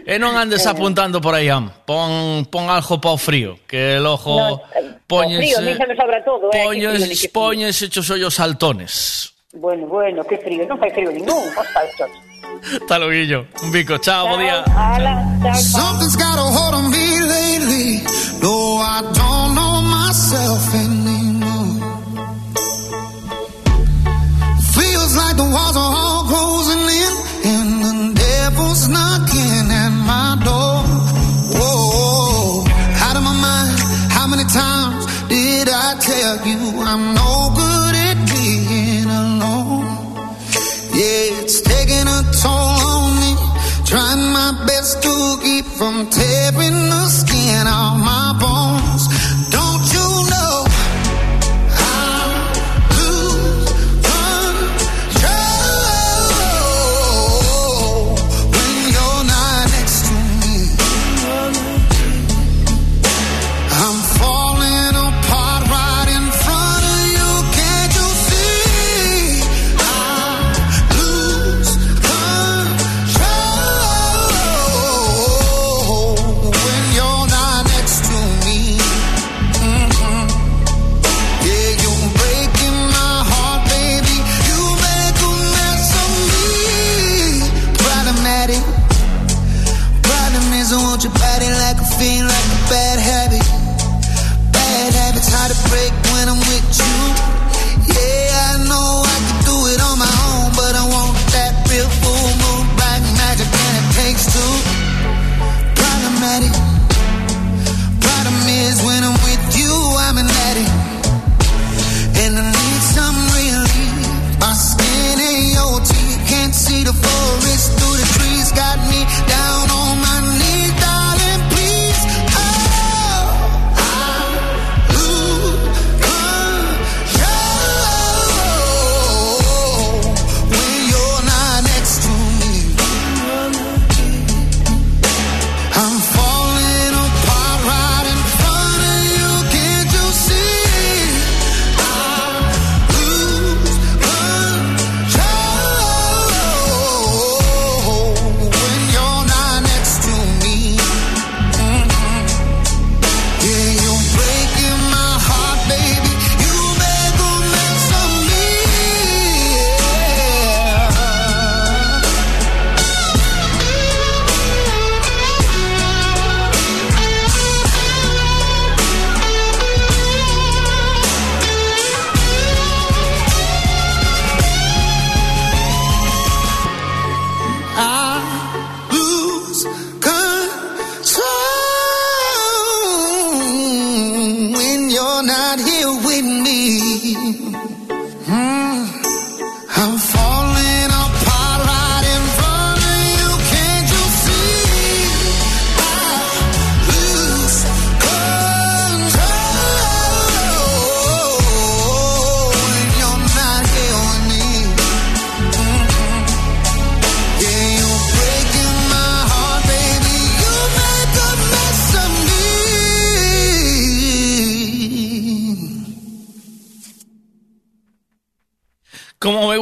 Speaker 8: E non andes apuntando por aí, am. Pon, pon algo para o frío, que el ojo
Speaker 63: No, o
Speaker 8: poñense,
Speaker 63: frío, a mí se me sobra todo, eh, que frío, ni
Speaker 8: poñense,
Speaker 63: que frío.
Speaker 8: poñense os ollos saltones.
Speaker 63: Bueno, bueno, que frío, non fai frío ningún.
Speaker 8: Hasta luego, Un bico, chao, bo día.
Speaker 63: Ala, chao, chao.
Speaker 47: I don't know myself anymore. Feels like the walls are all closing in, and the devil's knocking at my door. Whoa, out of my mind. How many times did I tell you I'm no good at being alone? Yeah, it's taking a toll on me. Trying my best to keep from tearing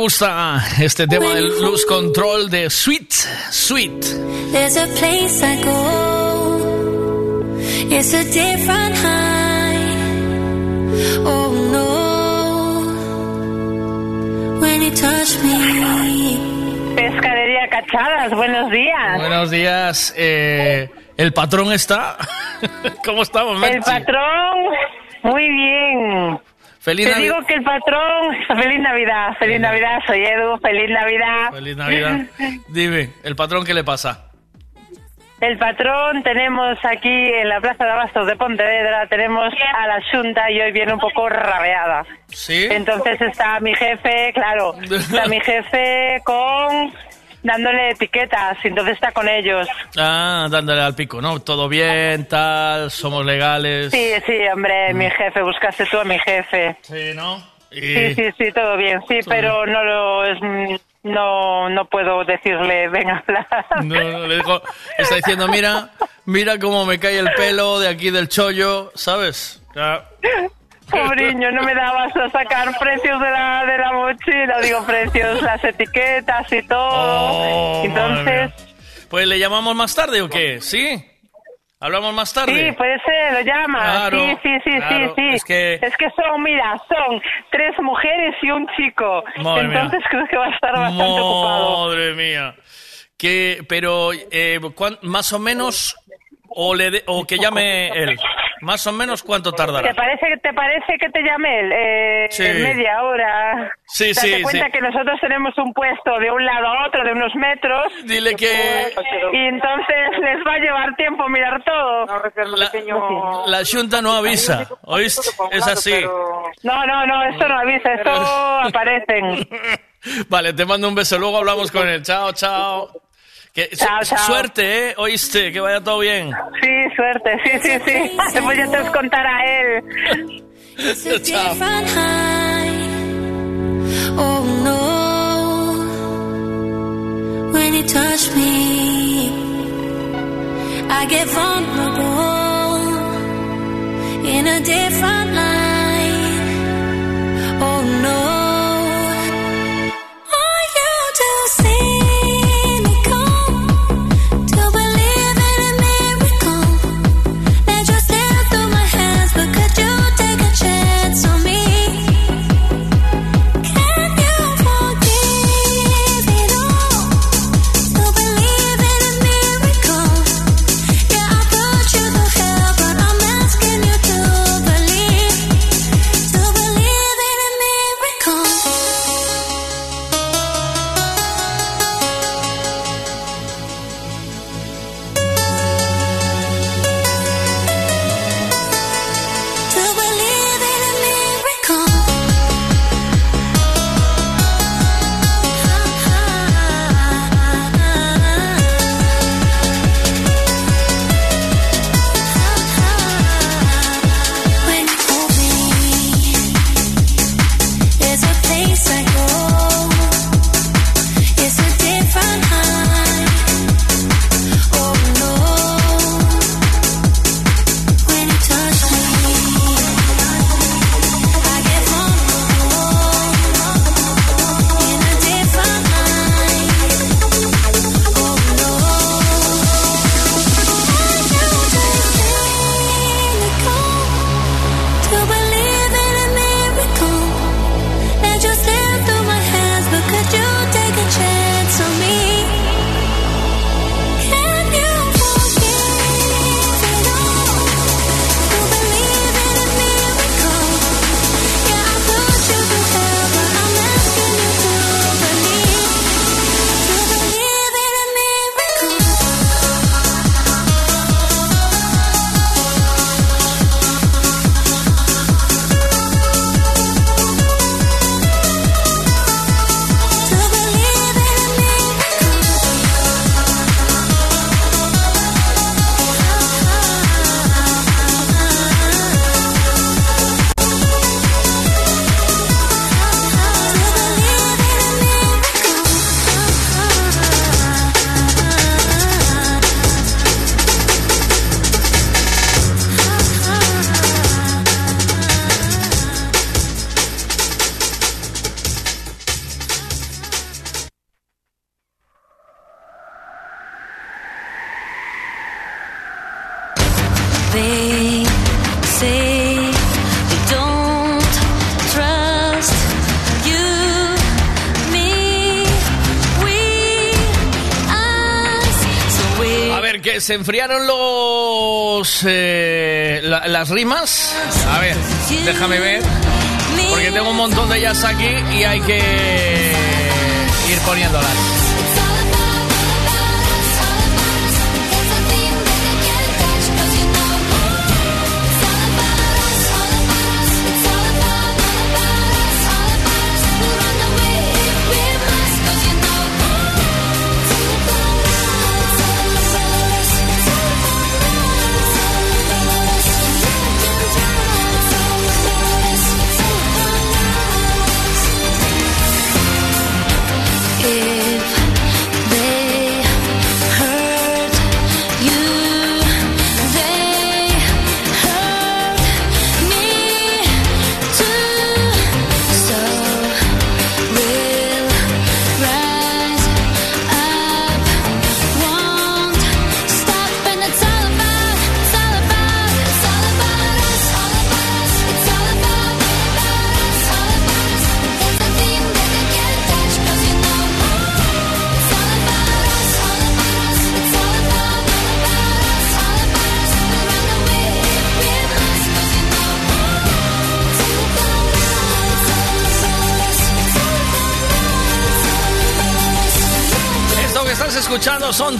Speaker 8: gusta este tema del Lose Control de Sweet, Sweet.
Speaker 50: There's a place I go. It's a different high. Oh no. When you touch me.
Speaker 64: Pescadería Cachadas, buenos días.
Speaker 8: Buenos días. eh, ¿El patrón está? ¿Cómo estamos,
Speaker 64: El patrón, muy bien.
Speaker 8: Feliz
Speaker 64: Te
Speaker 8: Navi-
Speaker 64: digo que el patrón, feliz Navidad, feliz Navidad, soy Edu, feliz Navidad.
Speaker 8: Feliz Navidad. Dime, ¿el patrón qué le pasa?
Speaker 64: El patrón tenemos aquí en la Plaza de Abastos de Pontevedra, tenemos a la Junta y hoy viene un poco rabeada.
Speaker 8: ¿Sí?
Speaker 64: Entonces está mi jefe, claro, está mi jefe con dándole etiquetas, y entonces está con ellos.
Speaker 8: Ah, dándole al pico, ¿no? Todo bien, tal, somos legales.
Speaker 64: Sí, sí, hombre, mi jefe, buscaste tú a mi jefe.
Speaker 8: Sí, ¿no?
Speaker 64: Sí, sí, sí, todo bien, sí, pero no lo es, mm, no, no puedo decirle, venga, habla.
Speaker 8: No, no, le digo, está diciendo, mira, mira cómo me cae el pelo de aquí del chollo, ¿sabes? Ya.
Speaker 64: Pobriño, no me dabas a sacar precios de la, de la mochila, digo precios, las etiquetas y todo.
Speaker 8: Oh,
Speaker 64: Entonces,
Speaker 8: Pues le llamamos más tarde o qué? ¿Sí? ¿Hablamos más tarde?
Speaker 64: sí, puede ser, lo llama.
Speaker 8: Claro,
Speaker 64: sí, sí, sí,
Speaker 8: claro,
Speaker 64: sí, sí.
Speaker 8: es que-
Speaker 64: Es que son, mira, son tres mujeres y un chico.
Speaker 8: Madre mía.
Speaker 64: Entonces creo que va a estar bastante ocupado.
Speaker 8: Madre mía. Que, pero, eh, ¿cuán- más o menos, o, le de- o que llame él, más o menos cuánto tardará.
Speaker 64: ¿Te parece, ¿Te parece que te llame él? Eh,
Speaker 8: Sí.
Speaker 64: Media hora.
Speaker 8: Sí,
Speaker 64: Date
Speaker 8: sí,
Speaker 64: cuenta
Speaker 8: sí.
Speaker 64: que nosotros tenemos un puesto de un lado a otro de unos metros.
Speaker 8: Dile que...
Speaker 64: Y entonces les va a llevar tiempo mirar todo.
Speaker 8: La, la Junta no avisa, ¿oíste? Es así.
Speaker 64: No, no, no, esto no avisa, esto aparecen.
Speaker 8: Vale, te mando un beso, luego hablamos con él. Chao, chao. Que, su-
Speaker 64: Chao, chao.
Speaker 8: Suerte, ¿eh? ¿Oíste? Que vaya todo bien.
Speaker 64: Sí, suerte, sí, sí, sí. Después ya te os contará él.
Speaker 50: It's a different high. Oh no. When you touch me, I get vulnerable in a different light. Enfriaron los eh, la- las rimas. A ver, déjame ver. Porque tengo un montón de ellas aquí y hay que ir poniéndolas.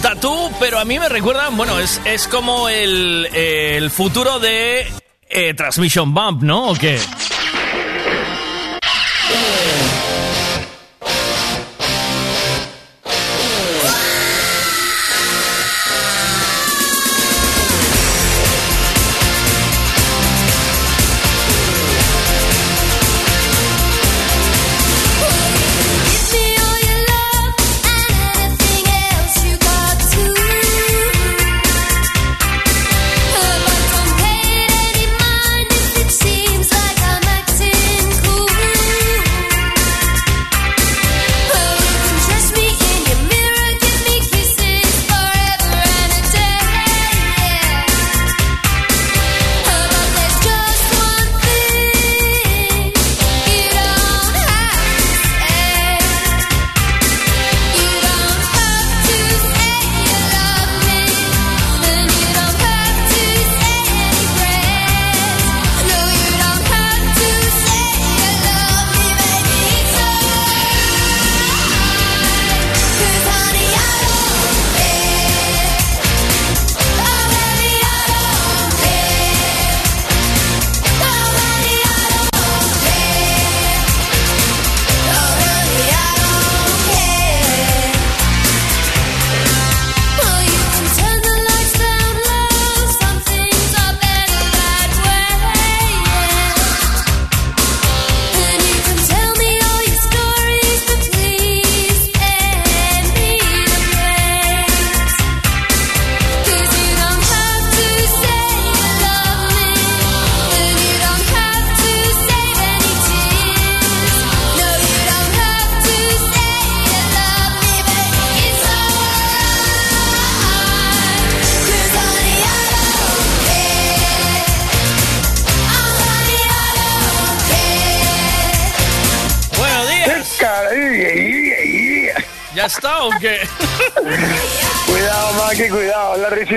Speaker 50: Tatú, pero a mí me recuerdan, bueno, es, es como el, el futuro de eh, Transmission Bump, ¿no? ¿O qué?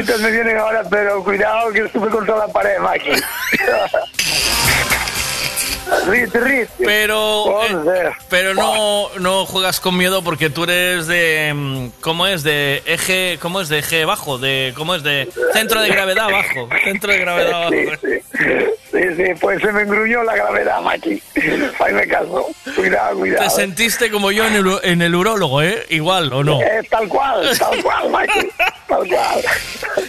Speaker 65: Risitas me vienen ahora, pero cuidado que estuve contra la pared, Maki. ríete, ríete.
Speaker 50: Pero, eh, pero no, no juegas con miedo porque tú eres de. mm, ¿Cómo es? De eje. ¿Cómo es? De eje bajo. De, ¿Cómo es? De centro de gravedad bajo. Centro de gravedad bajo.
Speaker 65: Sí, sí, pues se me engruñó la gravedad, Maki. Hazme caso. Cuidado, cuidado.
Speaker 50: Te sentiste como yo en el, u- en el urólogo, ¿eh? Igual, ¿o no?
Speaker 65: Eh, tal cual, tal cual, Maki. Tal cual.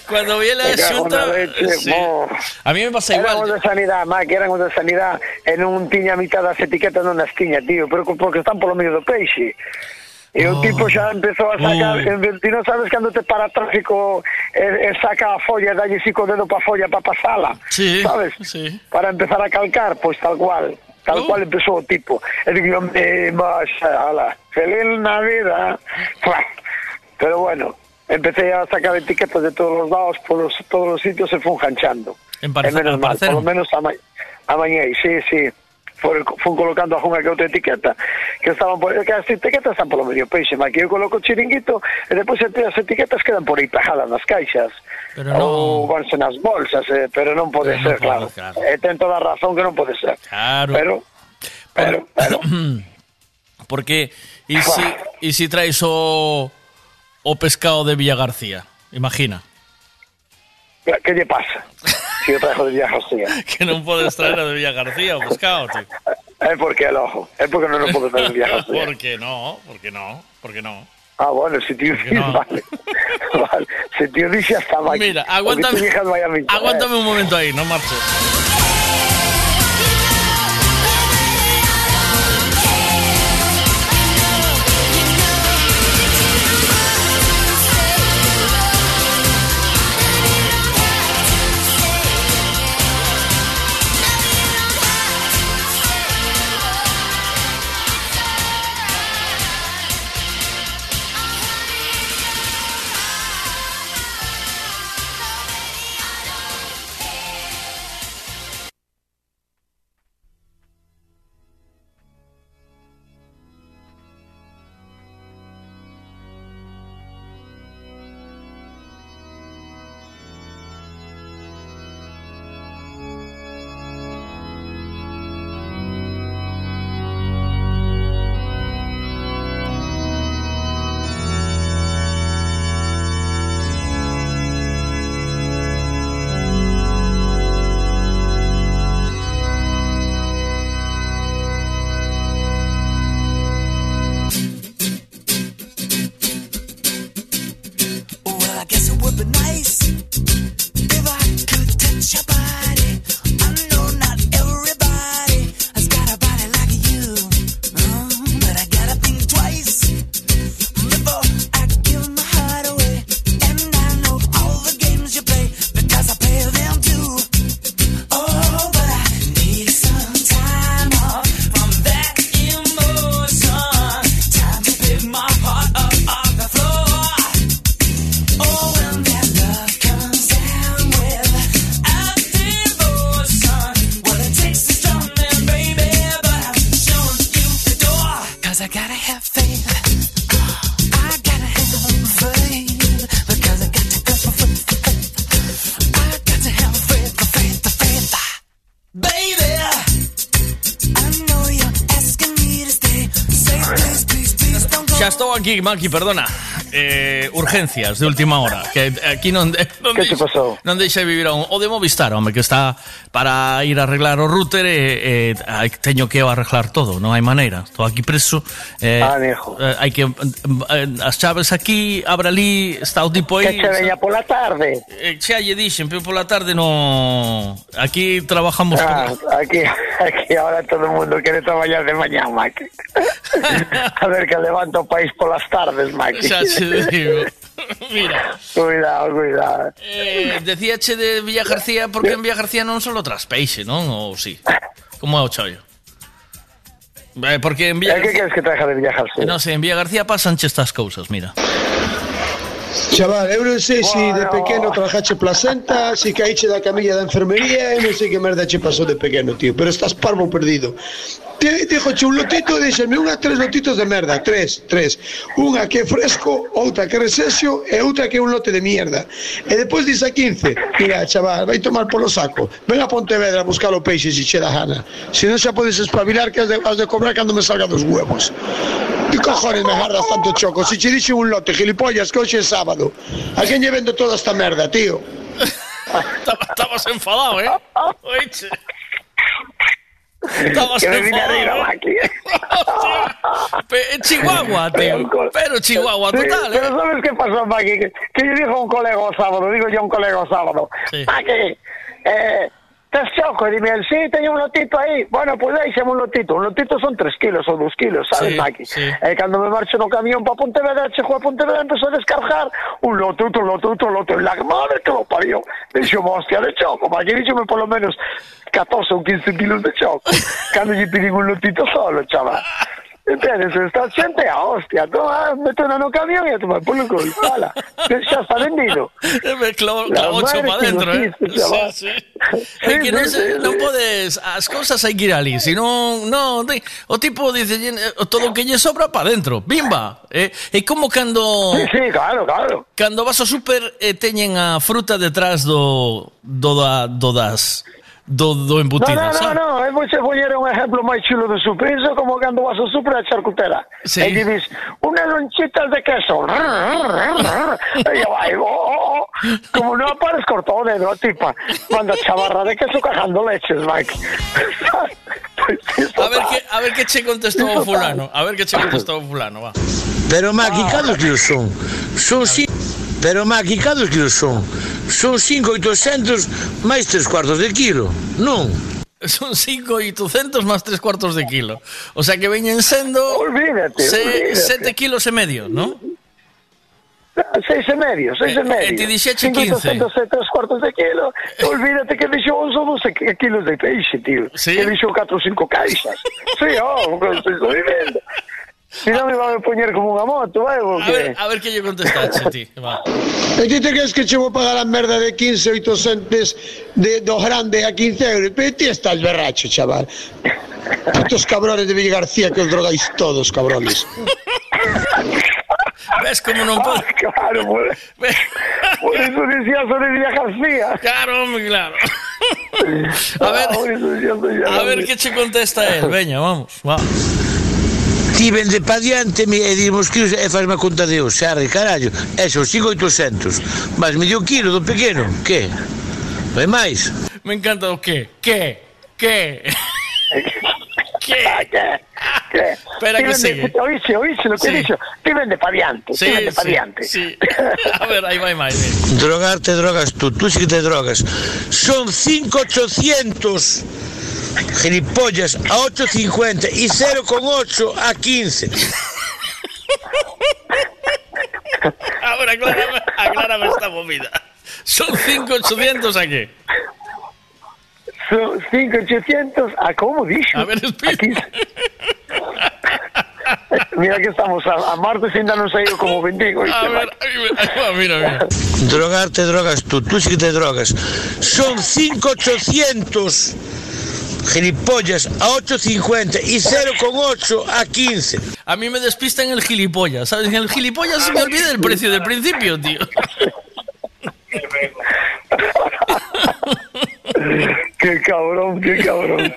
Speaker 50: Cuando vi la
Speaker 65: leche,
Speaker 50: sí. A mí me pasa igual.
Speaker 65: Éramos de sanidad, Maki, éramos de sanidad e non tiña a mitad das etiquetas non as tiña, tío, pero porque están polo medio do peixe. E o tipo xa empezou a sacar,
Speaker 50: Oh.
Speaker 65: ti non sabes cando te para tráfico e, e saca a folla dalle cinco dedo pa folla pa pasala,
Speaker 50: Sí,
Speaker 65: sabes?
Speaker 50: sí.
Speaker 65: Para empezar a calcar, pois tal cual, tal
Speaker 50: Oh.
Speaker 65: cual empezou o tipo. E digo, me, mas, ala, feliz Navidad. Pero bueno, empecé a sacar etiquetas de todos los lados, por los, todos los sitios se fue enganchando.
Speaker 50: En
Speaker 65: E
Speaker 50: Parce-
Speaker 65: menos
Speaker 50: en
Speaker 65: mal, por lo menos ama, amañei, sí, sí. Fue, fue colocando a unha que outra etiqueta que estaban por, que as etiquetas están polo medio peixe, Maki, eu coloco o chiringuito e depois as etiquetas quedan por aí pegadas nas caixas.
Speaker 8: Pero no-
Speaker 65: Ou vanse nas bolsas, eh, pero non pode
Speaker 8: Pero non
Speaker 65: ser, claro.
Speaker 8: claro.
Speaker 65: E ten toda a razón que non pode ser.
Speaker 8: Claro.
Speaker 65: Pero, pero, pero,
Speaker 8: Porque, ¿y si, y si traes o, o pescado de Villa García? Imagina.
Speaker 65: que lle pasa? Si eu trajo de así, eh.
Speaker 8: Que non podes traer de Villa García o pescado, tío.
Speaker 65: É porque el ojo, é porque non lo podo traer de viaje así.
Speaker 8: ¿Por qué no? ¿Por qué no? ¿Por qué no?
Speaker 65: Ah, bueno, si tío dice,
Speaker 8: no?
Speaker 65: vale. vale. Si tío dice hasta Maki.
Speaker 8: Mira,
Speaker 65: Porque
Speaker 8: aguántame un momento ahí, no marches. Aquí, Maki, perdona. Eh, urgencias de última hora Que aquí non,
Speaker 65: Que te pasou?
Speaker 8: non deixei vivir a un, O de Movistar, home, que está Para ir a arreglar o router e, e hai- Teño que arreglar todo Non hai maneira, estou aquí preso eh,
Speaker 65: Ah, nejo.
Speaker 8: eh, Hai que eh, As chaves aquí, abre ali Está o tipo aí
Speaker 65: Que che veña pola tarde.
Speaker 8: eh, Xa lle dixen, pero pola tarde no Aquí trabajamos
Speaker 65: Ah,
Speaker 8: con-
Speaker 65: aquí, aquí ahora todo el mundo quiere trabajar de mañana, Maki. A ver que levanta o país por las tardes, Maki.
Speaker 8: Xa digo Mira
Speaker 65: Cuidado, cuidado.
Speaker 8: Eh, decíache de Villa García porque en Villa García non solo tras peixe, non? Ou sí? Como é o chollo? Eh, porque en Villa
Speaker 65: Eh, que queres que traja de viajar?
Speaker 8: Non sei, en Villa García pasanche estas cousas, mira.
Speaker 66: Chaval, eu non sei se de pequeno trabajache placenta, se caíche da camilla da enfermería, eu non sei que merda che pasou de pequeno, tío, pero estás parvo perdido. Te, dixoche un lotito, díxeme unha tres lotitos de merda, tres, tres. Unha que é fresco, outra que é e outra que é un lote de mierda. E depois dice a 15, mira, chaval, vai tomar polo saco. Ven a Pontevedra a buscar o peixe se che da gana. Se non xa espabilar que has de, has de cobrar me salga dos huevos. ¿Qué cojones me agarras tanto choco? Si te dice un lote, gilipollas, que hoxe é sábado. ¿A quen lle vendo toda esta merda, tío?
Speaker 8: Estabas enfadado, eh? Oiche. Estabas
Speaker 65: Que me vine arriba,
Speaker 8: en Chihuahua, tío. Pero Chihuahua, total,
Speaker 65: Pero
Speaker 8: eh?
Speaker 65: ¿sabes qué pasó, Maki? Que, yo dijo un colega sábado, digo yo a un colega sábado.
Speaker 8: Sí.
Speaker 65: Maki, eh, ¿Estás choco? Y dime, sí, tengo un lotito ahí. Bueno, pues déixame un lotito. Un lotito son tres kilos ou dos kilos, sabes,
Speaker 8: Sí,
Speaker 65: Maki?
Speaker 8: sí.
Speaker 65: E cando me marcho no camión para Pontevedra, chego a Pontevedra, empezó a descargar un lote, outro lote, outro lote. La madre que lo parió. Dixo, hostia, de choco, Maki. Díxome por lo menos 14 ou 15 kilos de choco. cando lle pidín un lotito solo, chaval. Entendes? Está xente a hostia. toma, metona no camión e a tomar polo col. Fala. Xa está vendido.
Speaker 8: Me clavo, clavo
Speaker 65: ocho
Speaker 8: para dentro, eh. Sí, sí. sí, que non, se, non podes... As cousas hai que ir ali. Si non... non o tipo dice eh, todo o que lle sobra para dentro. Bimba. É eh, como cando...
Speaker 65: Sí, sí, claro, claro.
Speaker 8: Cando vas ao super e eh, teñen a fruta detrás do, do, da, do das do, do
Speaker 65: No,
Speaker 8: embutido,
Speaker 65: no, no,
Speaker 8: sabes?
Speaker 65: no, eu vou che poñer un exemplo máis chulo de. Iso como cando vas ao super a charcutera.
Speaker 8: Sí.
Speaker 65: E que dis, unha lonchitas de queso. e oh, oh, oh. Como non apares corto o dedo, tipa. Manda chavarra de queso cajando leches, Mike.
Speaker 8: A ver que a ver que che contestou o fulano, a ver que che contestou o fulano, va.
Speaker 52: Pero Maki, cados quilos son? Son cinco... Pero, Maki, cados quilos son? Son 5,800 máis 3 cuartos de kilo, non?
Speaker 8: Son 5,800 máis 3 cuartos de kilo. O sea que veñen sendo...
Speaker 65: Olvídate, olvídate.
Speaker 8: 7 kilos e medio, non?
Speaker 65: Ah, seis e medio, seis e eh, eh, medio.
Speaker 8: E ti dixeche 15.
Speaker 65: 573 cuartos de kilo. Olvídate que dixo 11 ou 12 kilos de peixe, tío.
Speaker 8: Sí?
Speaker 65: Que dixo 4 ou 5 caixas. sí, oh, estoy vivendo. Si non me va a poñer como unha moto, vai, o
Speaker 8: A
Speaker 65: que?
Speaker 8: ver, a ver que lle contestache ti, va.
Speaker 66: E ti te crees que che vou pagar a merda de 15 800 de, do grande a 15 euros? Pero ti estás berracho, chaval. Estos cabrones de Villa García que os drogáis todos, cabrones.
Speaker 8: Ves como non pode?
Speaker 65: Claro, por, por eso decía sobre Villa García.
Speaker 8: Claro, home, claro. A ver,
Speaker 65: Villa
Speaker 8: a ver que che contesta él, veña, vamos, va.
Speaker 52: Ti vende pa diante me, e dimos kilos e fazme a conta de os, xarre, carallo. E son 5,800. Mas medio kilo do pequeno, que? Vai máis?
Speaker 8: Me encanta o que, que, que.
Speaker 65: ¿Qué? ¿Qué?
Speaker 8: Espera
Speaker 65: Ti
Speaker 8: que
Speaker 65: vende-
Speaker 8: sigue.
Speaker 65: Oíxe, oíxe lo que
Speaker 8: Sí.
Speaker 65: dixo. Ti vende pa diante,
Speaker 8: Sí,
Speaker 65: ti vende pa
Speaker 8: sí,
Speaker 65: diante.
Speaker 8: sí. A ver, aí vai máis. ven.
Speaker 52: Drogarte drogas tú, tú sí que te drogas. Son 5,800 gilipollas a 8,50 y 0,8 a 15.
Speaker 8: Ahora aclárame, aclárame esta movida. Son 5,800 a qué?
Speaker 65: Son 5,800 a como dixo?
Speaker 8: A ver,
Speaker 65: Aquí. Mira que estamos a, a martes ainda non saiu como bendigo.
Speaker 8: A ver, mira, mira.
Speaker 52: Drogarte drogas tú, tú sí que te drogas. Son 5,800 gilipollas a 8,50 y 0,8 a 15.
Speaker 8: A mí me despista en el gilipollas, ¿sabes? En el gilipollas se me olvida el precio del principio, tío.
Speaker 65: Qué cabrón, qué cabrón.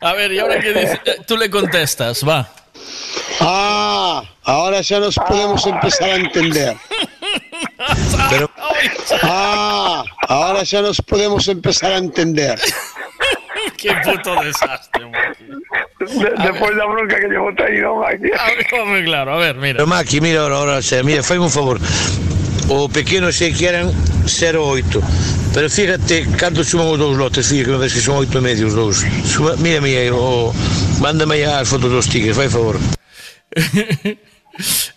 Speaker 8: A ver, ¿y ahora qué dices? Eh, Tú le contestas, va.
Speaker 66: Ah, ahora ya nos podemos empezar a entender.
Speaker 52: Pero,
Speaker 66: ah, ahora ya nos podemos empezar a entender.
Speaker 8: Qué puto desastre,
Speaker 65: Después De, despois bronca que lle botei,
Speaker 8: A ver, Como claro, a ver, mira.
Speaker 52: Pero Maki, mira, ahora, se, mira, fai un favor. O pequeno sei que eran 0,8 Pero fíjate canto suman os dous lotes Fíjate que me ves que son 8 e medio os dous. Suma, Mira, mira, o, mándame as fotos dos tigres, fai favor.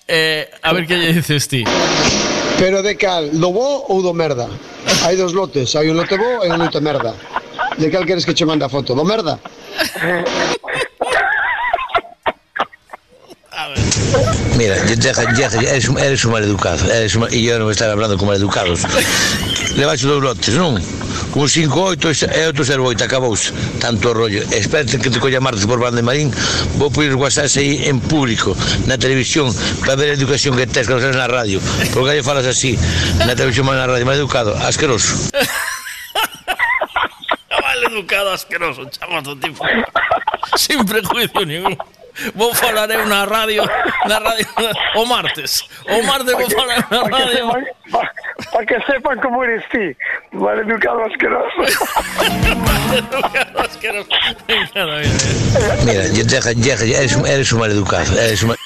Speaker 8: Eh, A ver que lle dices ti?
Speaker 66: Pero de cal, do bo ou do merda? Hai dos lotes, hai un lote bo e un lote merda. De cal queres que che manda a foto? Do merda?
Speaker 52: Mira, eres, eres un maleducado eres un, E eu non estar hablando con maleducados. Levaxe dous lotes, non? Un 5-8 e outro 0-8 Acabouse, tanto rollo. Espérate que te colla martes por Banda de Marín Vou pedir os whatsapps aí en público Na televisión, para ver a educación que tes Que non sabes na radio. Porque aí falas así? Na televisión, na radio, mal educado Asqueroso.
Speaker 8: Mal educado, asqueroso, chamazo, tipo. Sin prejuicio ningún. Vou falar eu na radio, na radio, o martes. O martes vou falar na
Speaker 65: Para que,
Speaker 8: radio.
Speaker 65: sepan, pa, pa que sepan cómo eres ti. Mal educado asqueroso.
Speaker 8: asqueroso. Me encanta, mira,
Speaker 52: eres, un- eres un maleducado, eres un mal-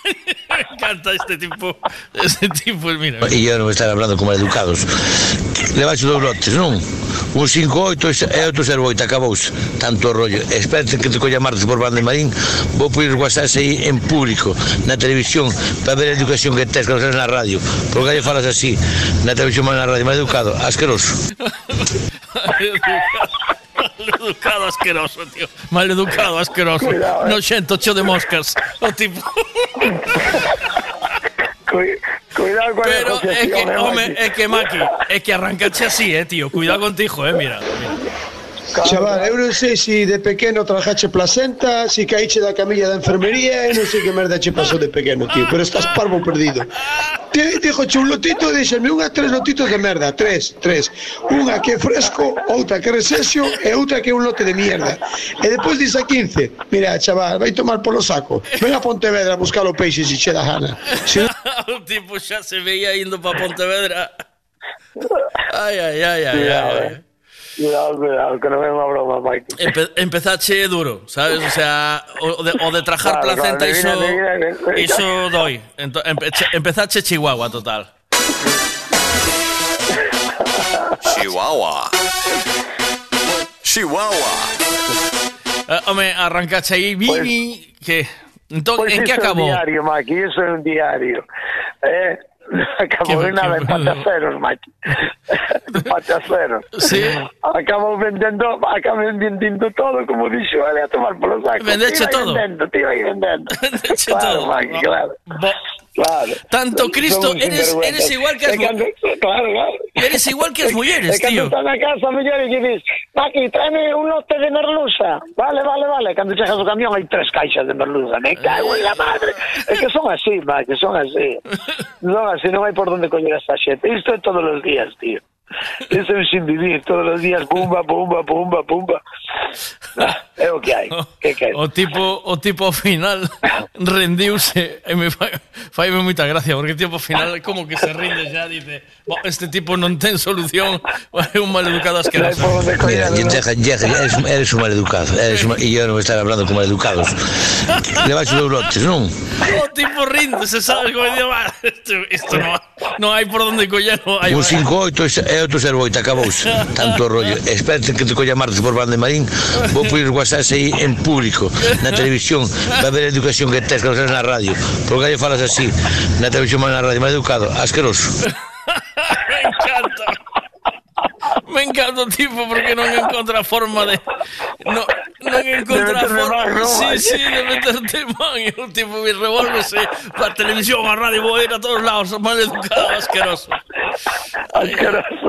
Speaker 8: Me encanta este tipo. Este tipo, mira.
Speaker 52: E eu non estar hablando con maleducados. levaxe dous lotes, non? Un 5-8 e outro 0-8, acabouse. Tanto rollo. Espérate que te colla martes por Bande Marín, vou pois poder guasarse aí en público, na televisión, para ver a educación que tes, que non na radio. Por que falas así, na televisión, na radio, mal educado, asqueroso.
Speaker 8: Maleducado asqueroso, tío. Mal educado asqueroso.
Speaker 65: Cuidado, eh.
Speaker 8: No xento cho de moscas, o tipo.
Speaker 65: Cuidado. Con
Speaker 8: Pero é que, é que Maki, é que arrancache así, eh, tío. Cuidado contigo, eh, mira.
Speaker 66: Chaval, eu non sei se de pequeno trabajache placenta, se caíche da camilla da enfermería, eu non sei que merda che pasou de pequeno, tío, pero estás parvo perdido. Te, dixo un lotito, díxeme unha tres lotitos de merda, tres, tres. Unha que é fresco, outra que é resexio e outra que é un lote de mierda. E depois dice a 15, mira, chaval, vai tomar polo saco. Ven a Pontevedra a buscar o peixe se che da gana. Se
Speaker 8: o tipo xa se veía indo para Pontevedra. Ai, ai, ai, ai,
Speaker 65: Cuidado,
Speaker 8: ai.
Speaker 65: Cuidado, cuidado, que non é unha broma, Mike.
Speaker 8: Empe empezache duro, sabes? O sea, o de, o de trajar
Speaker 65: Claro,
Speaker 8: placenta,
Speaker 65: claro, adivina.
Speaker 8: iso doi. Ento, empe, che- empezache Chihuahua, total.
Speaker 45: Chihuahua. Chihuahua.
Speaker 8: Eh, home, arrancache aí, Vivi, que... Entón,
Speaker 65: Pois
Speaker 8: en que
Speaker 65: iso é un diario, Maki, iso é un diario. Eh,
Speaker 8: Que-
Speaker 65: en nada, empate a ceros, Maki. empate a ceros.
Speaker 8: Sí.
Speaker 65: Acabou vendendo, acabou vendendo todo, como dixo ele, a tomar polo saco.
Speaker 8: Vendeche todo?
Speaker 65: vendendo, aí vendendo. claro,
Speaker 8: todo.
Speaker 65: Maki, claro. Claro.
Speaker 8: Tanto Cristo, eres, igual que
Speaker 65: E
Speaker 8: as mu-
Speaker 65: cando- Claro, claro.
Speaker 8: Eres igual que as mulleres,
Speaker 65: E cando
Speaker 8: tío.
Speaker 65: na casa a muller e lle dis Maki, tráeme un lote de merluza Vale, vale, vale. Cando chegas ao camión hai tres caixas de merluza. Me cago en la madre. É que son así, Maki, son así. Non así, non hai por donde coñer esta xente Isto é todos os días, tío. Isto é sin vivir. Todos os días, pumba, pumba, pumba, pumba. ah, é o que hai. Que que
Speaker 8: o tipo o tipo ao final rendiuse e me fai, faime moita gracia porque tipo ao final como que se rinde xa dice, "Bo, este tipo non ten solución, é un maleducado asqueroso.
Speaker 52: Mira, Jeff, Jeff, eres, eres un maleducado, eres un, e yo non estar hablando con maleducados. Le vas dos lotes, non?
Speaker 8: O oh, tipo rinde, se sabe como digo, isto, isto non, non hai por onde collelo.
Speaker 52: Un 5-8 e outro 0-8, acabouse. Tanto rollo. Espérate que te colla martes por Van de Marín, vou poñer guas WhatsApp aí en público, na televisión. Va a ver a educación que tes que na radio. Por que falas así? Na televisión máis na radio, mal educado, asqueroso.
Speaker 8: me encanta me encanta o tipo porque non encontra forma de no, non encontra
Speaker 65: De
Speaker 8: forma
Speaker 65: man,
Speaker 8: sí,
Speaker 65: vai.
Speaker 8: sí, de meterte man e o tipo me revolvese para televisión, a radio, vou ir a todos lados mal educado, asqueroso
Speaker 65: Asqueroso.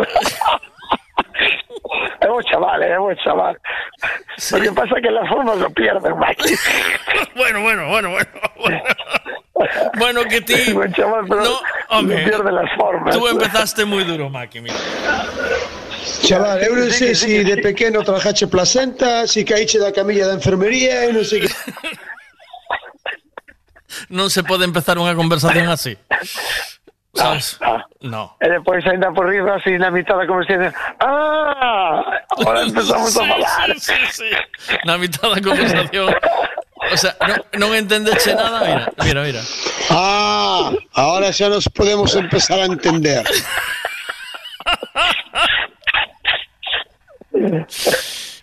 Speaker 65: É bo chaval, é bo chaval. Lo que pasa es que las formas lo pierden, Maki.
Speaker 8: bueno, bueno, bueno, bueno, bueno. Bueno, que ti...
Speaker 65: Buen chaval, pero
Speaker 8: no,
Speaker 65: pierde las formas.
Speaker 8: Tú empezaste moi duro, Maki, mira.
Speaker 66: Chaval, eu non sei se de pequeno trabajache placenta, se caíche da camilla da enfermería, eu non sei que...
Speaker 8: Non se pode empezar unha conversación así. Sabes? No.
Speaker 65: E despois ainda por riba así na mitad da conversación. Ah, ahora empezamos a
Speaker 8: Sí,
Speaker 65: falar.
Speaker 8: sí, sí, sí. Na mitad da conversación. O sea, non, non entendeche nada, mira, mira, mira.
Speaker 66: Ah, ahora xa nos podemos empezar a entender.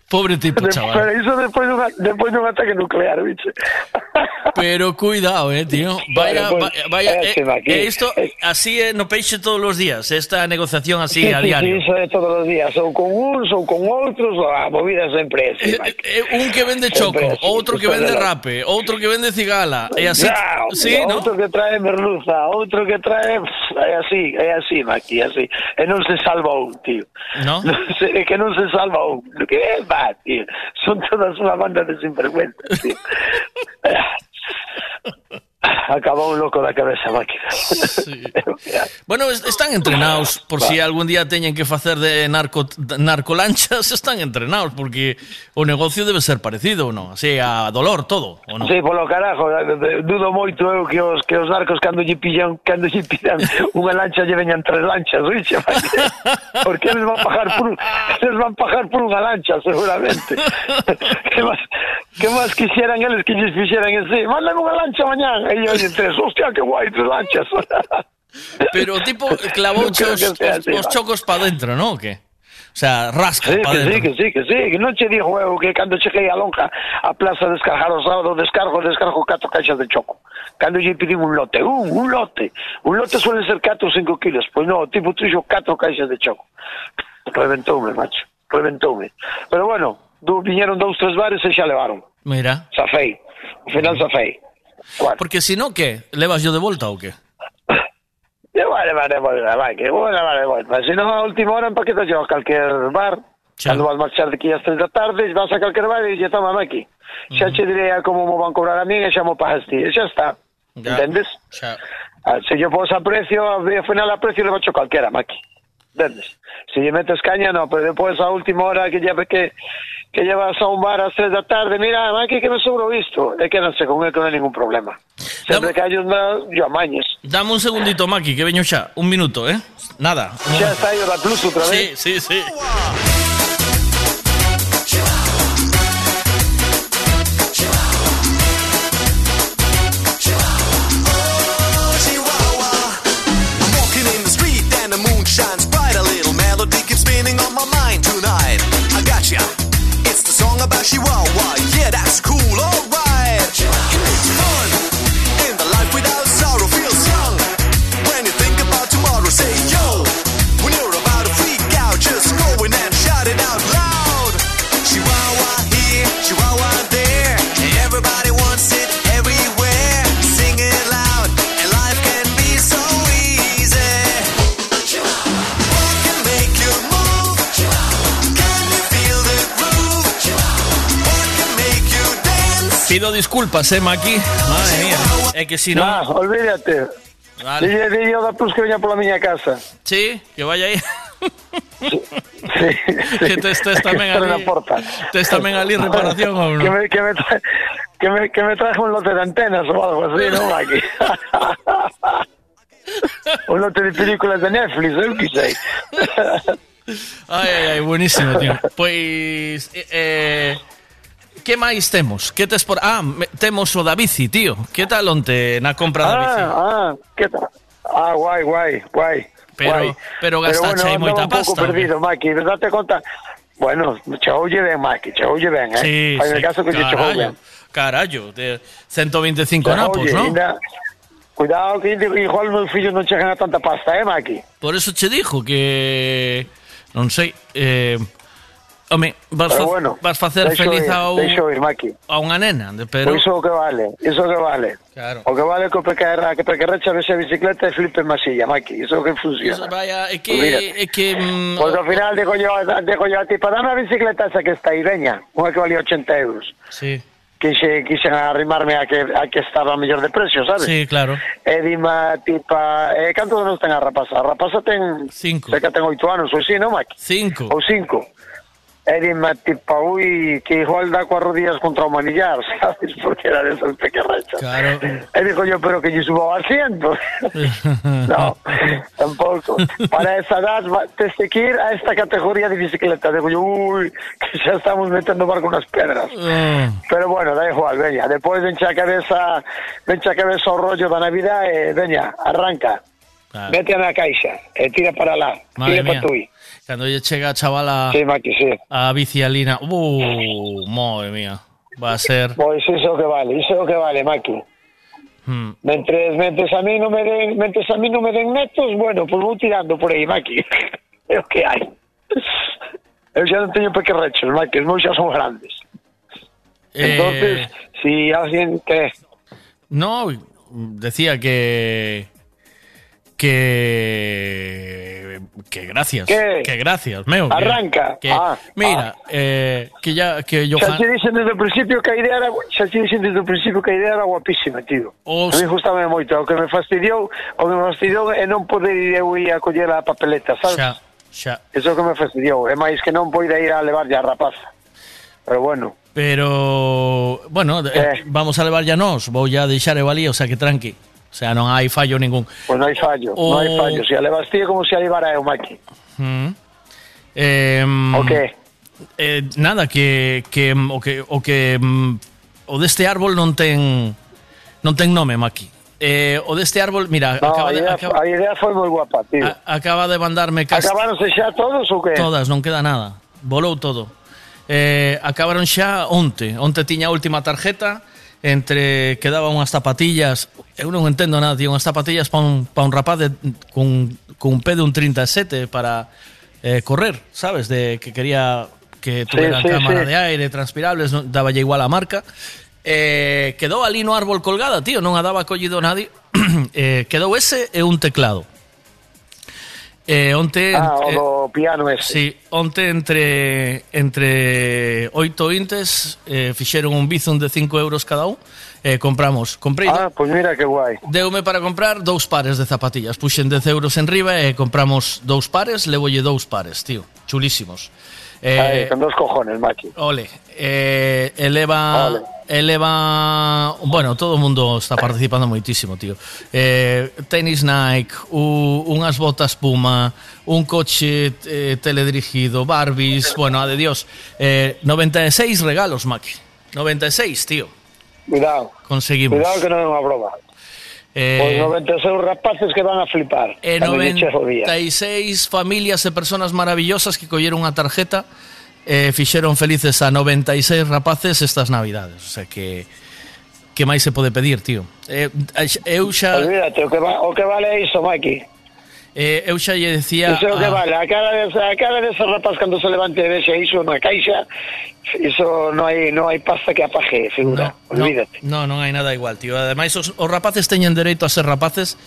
Speaker 8: Pobre tipo,
Speaker 65: De-
Speaker 8: chaval.
Speaker 65: Pero iso despois dun, despois dun ataque nuclear, bicho.
Speaker 8: Pero cuidado, eh, tío. Vaya,
Speaker 65: Bueno,
Speaker 8: vaya,
Speaker 65: pues,
Speaker 8: vaya
Speaker 65: así,
Speaker 8: eh, eh, esto así eh, no peixe todos os días, esta negociación así
Speaker 65: Sí,
Speaker 8: a
Speaker 65: sí,
Speaker 8: diario.
Speaker 65: sí, é todos os días, ou con uns ou con outros, ou a movida sempre é así, Maki.
Speaker 8: Eh, un que vende choco,
Speaker 65: Sempre
Speaker 8: outro que vende rape, outro que vende cigala, e así,
Speaker 65: Ya,
Speaker 8: sí, ¿no?
Speaker 65: outro que trae merluza, outro que trae é así, é así, Maki, así. E non se salva un, tío.
Speaker 8: ¿No?
Speaker 65: Se, é que non se salva un. Que é, va, tío. Son todas unha banda de sinvergüenzas, tío. acabou loco da cabeza máquina.
Speaker 8: Sí. bueno, están entrenados por si algún día teñen que facer de narco narcolanchas, están entrenados porque o negocio debe ser parecido, ou non? Así a dolor todo, ou non?
Speaker 65: Sí, polo carajo, eh, dudo moito eu que os que os narcos cando lle pillan, cando lle pillan unha lancha lle veñan tres lanchas, oiche, porque eles van pagar por eles van pagar por unha lancha seguramente. que máis que máis quixeran eles que lles fixeran ese, mandan unha lancha mañán, e yo tres, hostia, que guai, tres lanchas.
Speaker 8: Pero o tipo clavou
Speaker 65: Non creo
Speaker 8: os,
Speaker 65: que sea
Speaker 8: os,
Speaker 65: así,
Speaker 8: os
Speaker 65: va.
Speaker 8: chocos para dentro, ¿no? O que? O sea, rasca
Speaker 65: Sí, que sí, que sí, que sí, que non che dixo eu que cando cheguei a lonja a plaza a descargar o sábado descargo, descargo catro caixas de choco. Cando lle pedín un lote, un, un lote. Un lote suele ser 4 ou 5 kilos. Pois non, o tipo trixo catro caixas de choco. Reventoume, macho. Reventoume. Pero bueno, do, viñeron dous, tres bares e xa levaron.
Speaker 8: Mira.
Speaker 65: Safei. Ao final safei.
Speaker 8: Porque si no, ¿qué? ¿Levas yo de vuelta o qué?
Speaker 65: E vale, vale, vale, vale, que vale, vale, vale. Mas se non a última hora empaquetas yo a calquer bar, cando vas marchar de aquí ás tres da tarde, vas a calquer bar e lle toma aquí. Xa che diré a como mo van cobrar a min e xa mo pagas ti. E xa está.
Speaker 8: Ya.
Speaker 65: Entendes?
Speaker 8: Xa.
Speaker 65: Ah, se yo pos a precio, ao final a precio le bacho calquera, Maki. Entendes? Se lle metes caña, no, pero depois a última hora que lleve que que llevas a un bar ás tres da tarde, mira, Maki, que me sobrou isto, e quédanse con el que non hai ningún problema. Sempre que hai unha, yo amañes.
Speaker 8: Dame un segundito, Maki, que veño xa. Un minuto, ¿eh? Nada.
Speaker 65: Xa está aí o da Plus outra vez.
Speaker 8: Sí, sí, sí. Pido disculpas, eh, Maki. Madre mía. Es que si no.
Speaker 65: Nah, olvídate.
Speaker 8: Vale.
Speaker 65: Dille, dille ao da Plus que veña pola miña casa.
Speaker 8: Sí, que vaya aí. que tes, tes tamén ali.
Speaker 65: porta.
Speaker 8: Tes tamén ali reparación ou
Speaker 65: Que me, que me, tra- que me, que me traje un lote de antenas o algo así, ¿no, Maki? un lote de películas de Netflix, eu que sei.
Speaker 8: Ai, ai, ai, buenísimo, tío. Pois eh, eh que máis temos? Que tes por Ah, me- temos o da bici, tío. Que tal onte na compra da bici?
Speaker 65: Ah, ah, que tal? Ah, guai, guai, guai.
Speaker 8: Pero-
Speaker 65: guai.
Speaker 8: pero gastache aí
Speaker 65: andaba
Speaker 8: moita
Speaker 65: un pouco
Speaker 8: pasta, ¿o qué?
Speaker 65: perdido, Maki, verdade conta? Bueno, chegoulle ben, Maki, chegoulle ben, eh?
Speaker 8: Sí,
Speaker 65: Fai
Speaker 8: sí,
Speaker 65: el caso que chegou ben.
Speaker 8: carallo, carallo, de 125 napos,
Speaker 65: Oye,
Speaker 8: ¿no?
Speaker 65: ainda- Cuidado que igual meus fillos non chegan a tanta pasta, eh, Maki?
Speaker 8: Por eso che dijo que non sei, eh Home, vas, fa-
Speaker 65: bueno,
Speaker 8: vas facer feliz
Speaker 65: ir, ir, Maki.
Speaker 8: a unha nena, de- pero
Speaker 65: Pois iso o que vale, iso o que vale.
Speaker 8: Claro.
Speaker 65: O que vale que o pequerra, que vexe a bicicleta e flipe en masilla, Maki. Iso que funciona.
Speaker 8: vaya, é que
Speaker 65: Olvídate.
Speaker 8: é que mm,
Speaker 65: Pois ao final digo yo, digo yo a ti, para dame a bicicleta esa que está aí, veña, unha que valía 80 euros.
Speaker 8: Sí.
Speaker 65: Quixe, quixen arrimarme a que, a que estaba mellor de precio, sabes?
Speaker 8: Sí, claro.
Speaker 65: E dima, tipa, eh, canto anos ten a rapaza? A rapaza ten...
Speaker 8: Cinco.
Speaker 65: Sei que ten oito anos, ou si, non, Maki?
Speaker 8: Cinco.
Speaker 65: Ou cinco. E dima, tipa, ui, que igual dá coas rodillas contra o manillar, sabes? Porque era de esas pequerrechas.
Speaker 8: Claro.
Speaker 65: E digo yo, pero que lle subo ao asiento. no, tampouco. Para esa edad tes que ir a esta categoría de bicicleta. Digo yo, ui, que xa estamos metendo barco nas pedras.
Speaker 8: Ah,
Speaker 65: Pero bueno, da igual, veña. Depois venche a cabeza, venche a cabeza o rollo da Navidad e veña, arranca.
Speaker 8: Claro.
Speaker 65: Vete na caixa e tira para lá.
Speaker 8: Madre
Speaker 65: tira
Speaker 8: mía.
Speaker 65: para tui.
Speaker 8: Cando lle chega a chavala
Speaker 65: Sí, sí.
Speaker 8: a bici a Lina, uh, madre mía, va a ser
Speaker 65: Pois iso que vale, iso que vale, Maki.
Speaker 8: hmm,
Speaker 65: Mentres, mentres a mí non me den, mentres a mí non me den netos, bueno, pois vou tirando por aí, Maki. É o que hai. Eu xa non teño pequerrechos, Maki, os meus xa son grandes.
Speaker 8: Eh,
Speaker 65: Entonces, si alguén que
Speaker 8: No, decía que que que gracias
Speaker 65: ¿Qué?
Speaker 8: que gracias meu
Speaker 65: arranca
Speaker 8: que,
Speaker 65: ah,
Speaker 8: mira ah. Eh, que ya que yo Johan...
Speaker 65: xa te dixen desde o principio que a idea era xa te dixen desde o principio que a idea era guapísima tío
Speaker 8: Os...
Speaker 65: a mí gustame moito o que me fastidiou o que me fastidiou é non poder ir eu ir a coller a papeleta sabes
Speaker 8: xa, xa.
Speaker 65: eso que me fastidiou é máis que non poida ir a levarlle a rapaza pero bueno
Speaker 8: pero bueno eh. eh. vamos a levar ya nós vou ya deixar eu ali o sea que tranqui O sea, non hai fallo ningún.
Speaker 65: pois non hai fallo,
Speaker 8: O-
Speaker 65: non hai fallo. Se a levas ti é como se a levara eu, Maki.
Speaker 8: Mm. Eh,
Speaker 65: O que?
Speaker 8: Eh, nada, que, que o que o que mm, o deste árbol non ten non ten nome, Maki. Eh, o deste árbol, mira,
Speaker 65: No,
Speaker 8: acaba
Speaker 65: a,
Speaker 8: de,
Speaker 65: idea,
Speaker 8: acaba,
Speaker 65: a idea foi moi guapa, tío.
Speaker 8: a- acaba de mandarme cas-
Speaker 65: Acabáronse xa todos ou que?
Speaker 8: Todas, non queda nada. Volou todo. Eh, acabaron xa onte. Onte tiña a última tarjeta entre que daba unhas zapatillas eu non entendo nada, tío, unhas zapatillas para un, pa un rapaz de, con, con un pé de un 37 para eh, correr, sabes? De que quería que tuviera
Speaker 65: sí,
Speaker 8: cámara
Speaker 65: sí.
Speaker 8: de aire, transpirables, non, daba igual a marca. Eh, quedou ali no árbol colgada, tío, non a daba collido nadie. eh, quedou ese e un teclado. Eh, onte
Speaker 65: ah, o do piano ese.
Speaker 8: Sí, onte entre entre oito intes eh, fixeron un bizum de 5 euros cada un eh, compramos. Comprei
Speaker 65: Ah, pois pues mira que guai.
Speaker 8: Deume para comprar dous pares de zapatillas. Puxen 10 euros en riba e compramos dous pares, levolle dous pares, tío. Chulísimos. Eh,
Speaker 65: con dos cojones, Maki.
Speaker 8: Ole eh, Eleva
Speaker 65: Ole.
Speaker 8: Eleva Bueno, todo o mundo está participando moitísimo, tío eh, Tenis Nike u, Unhas botas Puma Un coche eh, teledirigido Barbies, bueno, a de Dios eh, 96 regalos, Maki 96, tío
Speaker 65: Cuidado.
Speaker 8: Conseguimos
Speaker 65: Cuidado que non é unha broma.
Speaker 8: Eh, pois
Speaker 65: Os 96 rapaces que van a flipar. Eh, e eh,
Speaker 8: 96 familias e personas maravillosas que colleron unha tarjeta e eh, fixeron felices a 96 rapaces estas navidades. O sea que que máis se pode pedir, tío. Eh, eh eu xa
Speaker 65: Olvídate, o que, va, o que vale é iso, Maki.
Speaker 8: Eh, eu xa lle decía...
Speaker 65: Iso que vale, a cara, de, a cara de rapaz cando se levante e vexe iso na caixa, iso non hai, non hai pasta que apaje, figura, no, olvídate.
Speaker 8: Non, non, non hai nada igual, tío. Ademais, os, os rapaces teñen dereito a ser rapaces,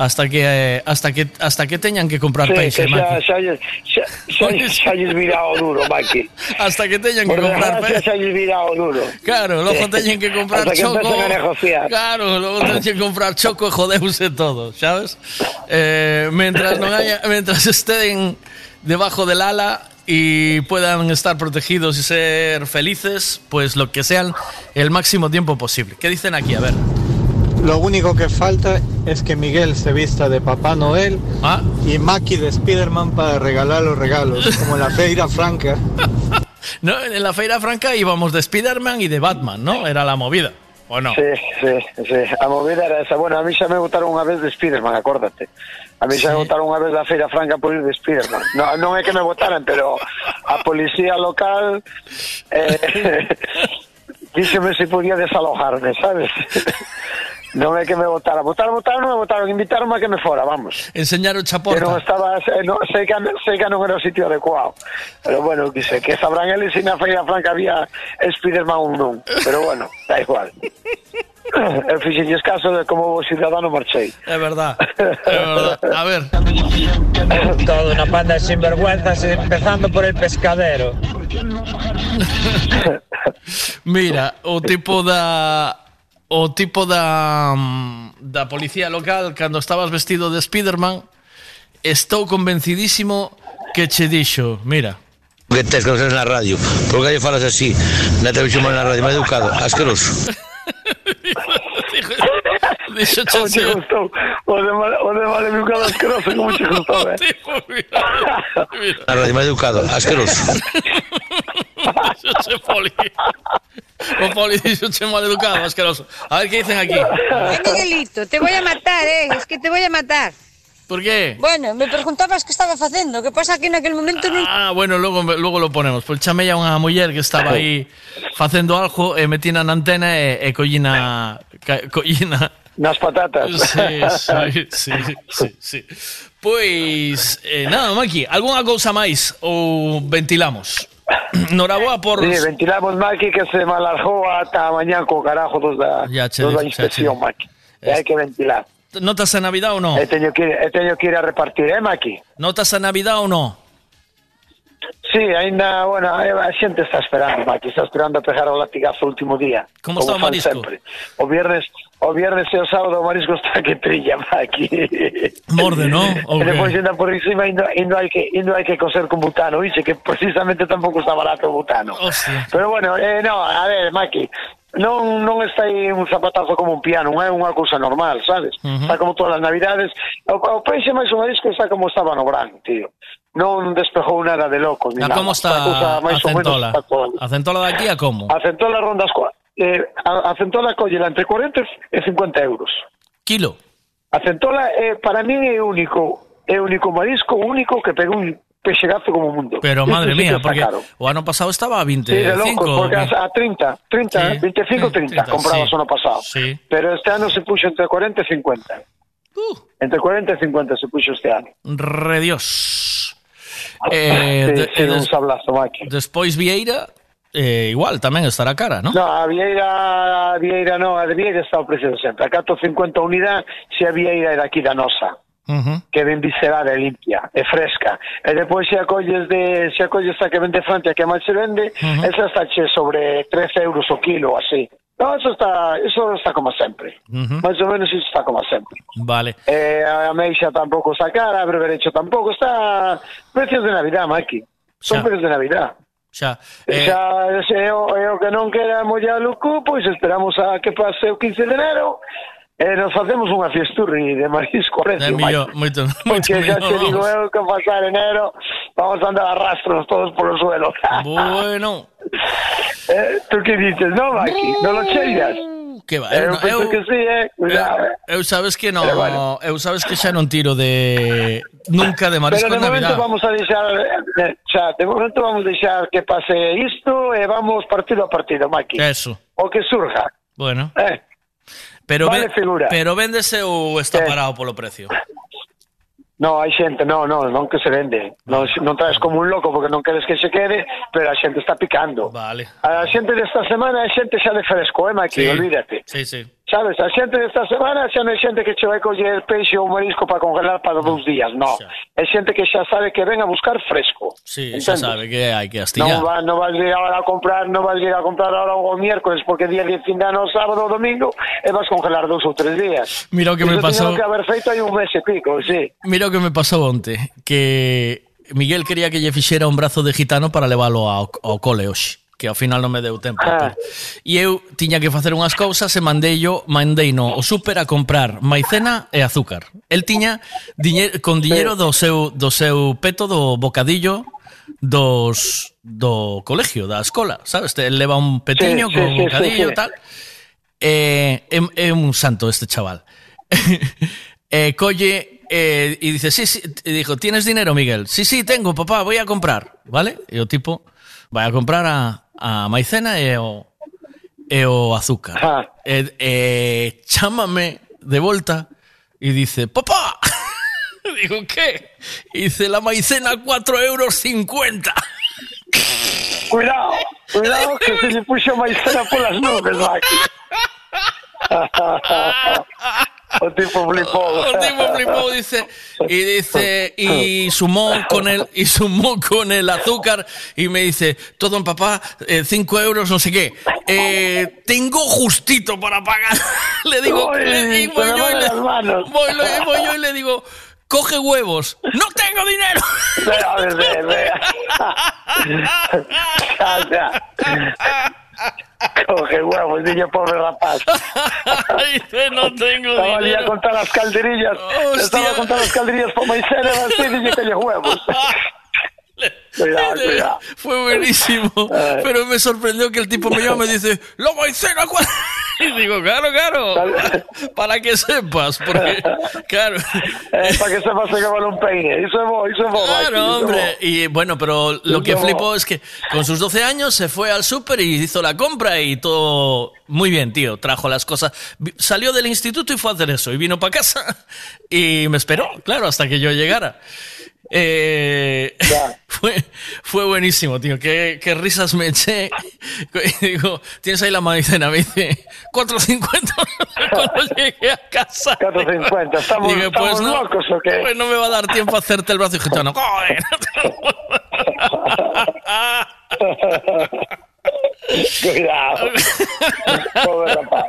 Speaker 8: hasta que hasta que hasta que teñan que comprar
Speaker 65: Sí,
Speaker 8: peixe,
Speaker 65: que xa, xa, xa, xa, xa lles vira o duro, Maki.
Speaker 8: Hasta que teñan que comprar
Speaker 65: desgracia, xa lles vira o duro.
Speaker 8: Claro, logo teñen que comprar
Speaker 65: Hasta que
Speaker 8: choco.
Speaker 65: a negociar.
Speaker 8: Claro, logo teñen que comprar choco e jodeuse todo, sabes? Eh, mentras non haya, mentras estén debajo del ala y puedan estar protegidos y ser felices, pues lo que sean el máximo tiempo posible. ¿Qué dicen aquí? A ver.
Speaker 67: Lo único que falta es que Miguel se vista de Papá Noel
Speaker 8: Ah.
Speaker 67: y Maki de Spiderman para regalar los regalos, como en la Feira Franca.
Speaker 8: No, en la Feira Franca íbamos de Spider-Man y de Batman, ¿no? Era la movida. ¿O no?
Speaker 65: Sí, sí, sí. A movida era esa. Bueno, a mí xa me botaron unha vez de Spiderman, acórdate. A mí xa me botaron unha vez da Feira Franca por ir de Spiderman. No, non é que me botaran, pero a policía local eh, díxeme se podía desalojarme, sabes? Non é que me votara, votaron, votaron, non me votaron, invitaron a que me fora, vamos.
Speaker 8: Enseñar o porta.
Speaker 65: Que non estaba, eh, no, sei, que, sei que non era o sitio adecuado. Pero bueno, que sei, que sabrán eles se na Feira Franca había Spiderman ou non. Pero bueno, da igual. Eu fixenlles caso de como cidadano marchei.
Speaker 8: É verdad, é verdad. A ver.
Speaker 68: Todo una panda sin sinvergüenzas empezando por el pescadero.
Speaker 8: Mira, o tipo da o tipo da mm, da policía local cando estabas vestido de Spiderman estou convencidísimo que che dixo, mira,
Speaker 52: Que tes que na radio. Por que lle falas así? Na televisión mal na radio, mal educado, asqueroso.
Speaker 8: dixo
Speaker 65: che gustou? O de mal, o de mal educado asqueroso, como che gustou, eh?
Speaker 52: Na radio, mal educado, asqueroso.
Speaker 8: Xosé Poli. O Poli dixo che mal educado, asqueroso. A ver que dicen aquí.
Speaker 69: Ay, Miguelito, te voy a matar, eh. Es que te voy a matar.
Speaker 8: Por qué?
Speaker 69: Bueno, me preguntabas que estaba facendo, que pasa que aquel momento non...
Speaker 8: Ah, bueno, logo, logo lo ponemos. Pois chamei a unha muller que estaba aí facendo algo eh, e metina na antena e, e collina... Ca, collina...
Speaker 65: Nas patatas.
Speaker 8: Sí, sí, sí, sí, sí. Pois, eh, nada, Maki, algunha cousa máis ou ventilamos? Noraboa por
Speaker 65: Sí, ventilamos Maki que se me alargou ata mañán co carajo dos da,
Speaker 8: Ya che
Speaker 65: dos da inspección,
Speaker 8: digo.
Speaker 65: Maki. Hai que ventilar.
Speaker 8: Notas a Navidad ou non?
Speaker 65: E teño que, ir- e teño que ir a repartir, eh, Maki?
Speaker 8: Notas a Navidad ou non?
Speaker 65: Sí, ainda, bueno, a xente está esperando, Maki, está esperando a pegar o latigazo o último día.
Speaker 8: Como está o marisco?
Speaker 65: Sempre. O viernes, o viernes e o sábado o marisco está que trilla, Maki.
Speaker 8: Morde, non? Ou
Speaker 65: E depois ainda por encima indo, indo, hai que, indo hai que coser con butano, dice que precisamente tampouco está barato o butano.
Speaker 8: Hostia.
Speaker 65: Pero bueno, eh, no, a ver, Maki, non, non está aí un zapatazo como un piano, non é unha cousa normal, sabes?
Speaker 8: Ujú.
Speaker 65: Está como todas as navidades. O, o peixe máis o marisco está como estaba no gran, tío. Non despejou nada de loco, ni
Speaker 8: A
Speaker 65: nada.
Speaker 8: como está a centola? A centola de aquí a como?
Speaker 65: A centola ronda as cua- eh, a, a centola collela entre 40 e 50 euros.
Speaker 8: Kilo.
Speaker 65: A centola eh, para mí é único, é único marisco único que pegou un pexegazo como mundo.
Speaker 8: Pero madre mía, porque
Speaker 65: caro.
Speaker 8: o ano pasado estaba a
Speaker 65: Sí, de
Speaker 8: 25.
Speaker 65: locos, porque a, a 30, 30,
Speaker 8: Sí.
Speaker 65: 25, 30,
Speaker 8: 30,
Speaker 65: comprabas
Speaker 8: sí.
Speaker 65: o ano pasado.
Speaker 8: Sí.
Speaker 65: Pero este ano se puxo entre 40 e 50.
Speaker 8: Uh.
Speaker 65: Entre 40 e 50 se puxo este ano.
Speaker 8: Redios. Eh,
Speaker 65: sí,
Speaker 8: de,
Speaker 65: sí, eh,
Speaker 8: des, un
Speaker 65: sablazo, Mike.
Speaker 8: Despois Vieira, eh, igual tamén estará cara, non?
Speaker 65: No, a Vieira, a Vieira non, a Vieira está o precio de sempre. A 450 unidade, se a Vieira era aquí da nosa.
Speaker 8: Uh -huh.
Speaker 65: que ven viscerada e limpia e fresca e depois se acolles de se acolles a que vende Francia que máis se vende
Speaker 8: uh -huh.
Speaker 65: esa está che sobre 13 euros o kilo así No, eso está, eso está como sempre.
Speaker 8: Uh
Speaker 65: -huh. Mais ou menos iso está como sempre.
Speaker 8: Vale.
Speaker 65: Eh, a meixa tampouco está cara, a berberecho tampouco está... Precios de Navidad, Maki. Son
Speaker 8: xa.
Speaker 65: precios de Navidad.
Speaker 8: Xa.
Speaker 65: Eh... Xa, é o, é o que non quera mollar o cu, pois esperamos a que pase o 15 de enero E nos facemos unha fiesturri de marisco precio.
Speaker 8: É
Speaker 65: millón,
Speaker 8: moito, moito
Speaker 65: Porque millón,
Speaker 8: xa
Speaker 65: te digo eu que pasar enero vamos a andar arrastros todos polo suelo.
Speaker 8: Bueno.
Speaker 65: eh, tú que dices, non, Maki, non lo cheiras.
Speaker 8: Que va,
Speaker 65: eh,
Speaker 8: eu,
Speaker 65: eu,
Speaker 8: eu,
Speaker 65: que sí, eh? Cuidado, eu, eh.
Speaker 8: eu sabes que
Speaker 65: non, bueno.
Speaker 8: eu sabes que xa non tiro de nunca de marisco
Speaker 65: Pero de momento
Speaker 8: Navidad.
Speaker 65: vamos a deixar, eh, xa, de momento vamos a deixar que pase isto e vamos partido a partido, Maki.
Speaker 8: Eso.
Speaker 65: O que surja.
Speaker 8: Bueno.
Speaker 65: Eh.
Speaker 8: Pero
Speaker 65: Vale,
Speaker 8: ve-
Speaker 65: figura.
Speaker 8: pero véndese ou está
Speaker 65: Eh.
Speaker 8: parado polo precio?
Speaker 65: No, hai xente, no, no, non que se vende. Non, non traes como un loco porque non queres que se quede, pero a xente está picando.
Speaker 8: Vale.
Speaker 65: A xente desta semana é xente xa de fresco, eh, Maki,
Speaker 8: Sí.
Speaker 65: olvídate.
Speaker 8: Sí, sí.
Speaker 65: Sabes, a xente desta semana xa non é xente que che vai coller peixe ou marisco para congelar para dous mm, días, no. Xa. É xente que xa sabe que ven a buscar fresco.
Speaker 8: Sí,
Speaker 65: Entendes?
Speaker 8: xa sabe que hai que astillar.
Speaker 65: Non, va, non vas ir agora a comprar, non vas ir a comprar agora o miércoles porque día de fin de ano, sábado ou domingo e vas congelar dous ou tres días.
Speaker 8: Mira o que
Speaker 65: Iso
Speaker 8: me
Speaker 65: pasou. que haber feito hai un mes e pico, sí.
Speaker 8: Mira o que me pasou onte, que Miguel quería que lle fixera un brazo de gitano para leválo ao, ao cole hoxe que ao final non me deu tempo.
Speaker 65: Ah.
Speaker 8: E eu tiña que facer unhas cousas e mandei yo, mandei no o súper a comprar maicena e azúcar. El tiña diñer, con diñeiro do seu, do seu peto do bocadillo dos do colegio, da escola, sabes? Te leva un petiño
Speaker 65: sí,
Speaker 8: con
Speaker 65: sí,
Speaker 8: bocadillo
Speaker 65: sí, sí,
Speaker 8: tal. É eh, eh, eh, un santo este chaval. eh, colle eh, y dice, sí, sí, y dijo, ¿tienes dinero, Miguel? Sí, sí, tengo, papá, voy a comprar, ¿vale? Y o tipo, vai a comprar a, a maicena e o, e o azúcar. E, e chámame de volta y dice, papá, digo, ¿qué? Y dice, la maicena 4 euros 50.
Speaker 65: Cuidado, cuidado que se lle puxo maicena polas nubes, Maki. o tipo flipou.
Speaker 8: O tipo flipó, dice, y dice, y sumó con el, y sumó con el azúcar, y me dice, todo en papá, 5 euros, no sé qué. Eh, tengo justito para pagar. le digo,
Speaker 65: Uy,
Speaker 8: le- y voy yo y le-
Speaker 65: las manos.
Speaker 8: voy lo- voy yo y le digo, coge huevos. ¡No tengo dinero!
Speaker 65: Vea, vea. Coge huevos, niño pobre rapaz.
Speaker 8: no tengo
Speaker 65: Estaba allí a
Speaker 8: dinero.
Speaker 65: contar las calderillas. Estaba a contar las calderillas por maicena, así, niño, que huevos. Cuidado, cuidado.
Speaker 8: Fue buenísimo. Pero me sorprendió que el tipo me llama y dice, ¡La maicena! cua-". Y digo, claro, claro. Para que sepas, porque, claro.
Speaker 65: Eh, para que sepas que vale un peine. Es vos, es vos.
Speaker 8: Claro, hombre. Y bueno, pero lo que flipó es que con sus 12 años se fue al súper y hizo la compra y todo muy bien, tío. Trajo las cosas. Salió del instituto y fue a hacer eso. Y vino para casa y me esperó, claro, hasta que yo llegara. Eh, fue, fue buenísimo, tío. Qué, qué risas me eché. Y digo, tienes ahí la maicena. Me dice, 4.50 cuando llegué a casa.
Speaker 65: 4.50. Estamos,
Speaker 8: Dije,
Speaker 65: estamos
Speaker 8: pues no,
Speaker 65: locos o qué?
Speaker 8: pues no me va a dar tiempo a hacerte el brazo y gitano. ¡Joder!
Speaker 65: Cuidado. Pobre rapaz.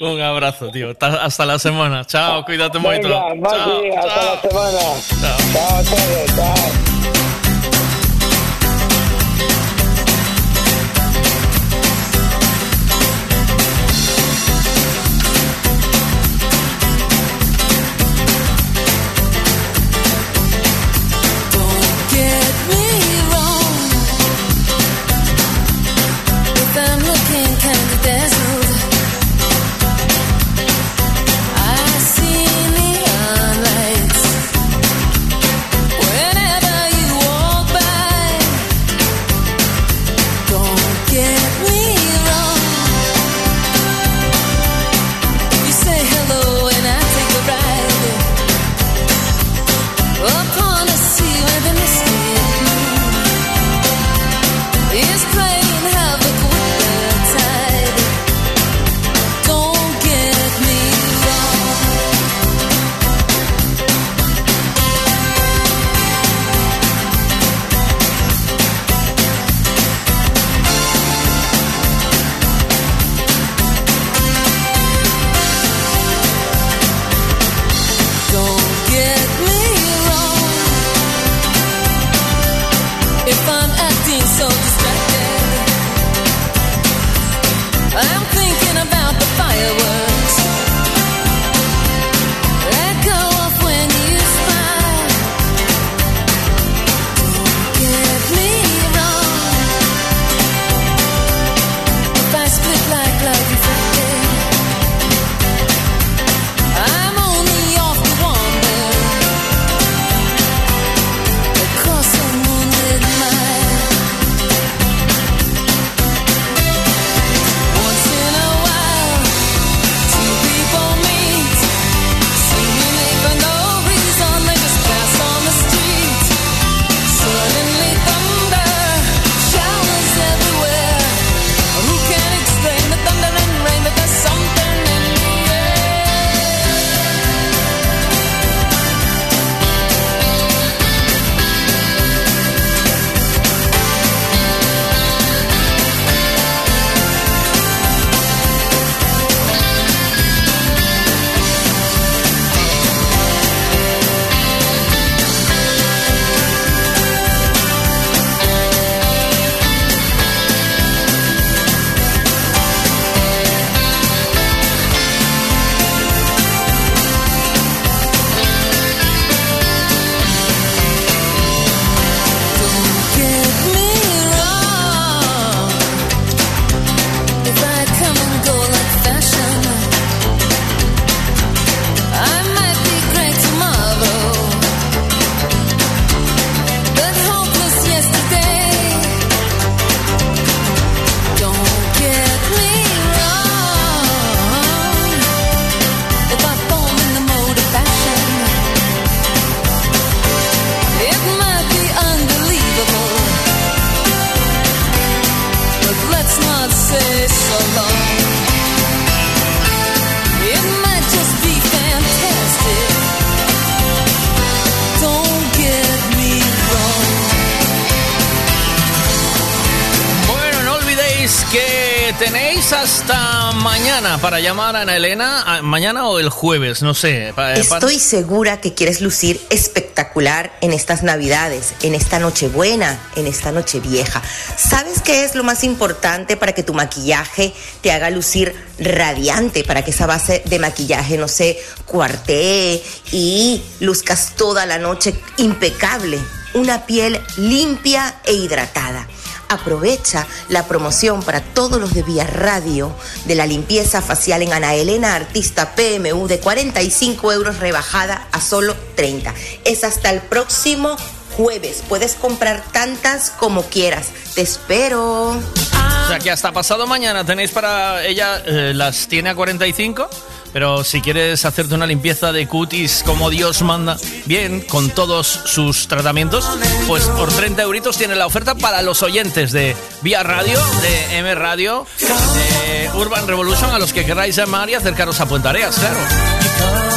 Speaker 8: Un abrazo, tío. Hasta- la semana. Chao, cuídate mucho.
Speaker 65: Venga, Maki, hasta la semana. Chao a todos, chao.
Speaker 8: Llamar a Ana Elena, a- mañana o el jueves, no sé. pa-
Speaker 70: Estoy segura que quieres lucir espectacular en estas navidades, en esta nochebuena, en esta noche vieja. ¿Sabes qué es lo más importante para que tu maquillaje te haga lucir radiante, para que esa base de maquillaje no se cuartee y luzcas toda la noche impecable? Una piel limpia e hidratada. Aprovecha la promoción para todos los de Vía Radio de la limpieza facial en Ana Elena Artista PMU de 45 euros rebajada a solo 30. Es hasta el próximo jueves. Puedes comprar tantas como quieras. Te espero.
Speaker 8: O sea que hasta pasado mañana tenéis para ella, eh, las tiene a 45, pero si quieres hacerte una limpieza de cutis como Dios manda, bien, con todos sus tratamientos, pues por 30 euritos tiene la oferta para los oyentes de Vía Radio, de M Radio, de Urban Revolution, a los que queráis llamar y acercaros a Puente Areas, claro.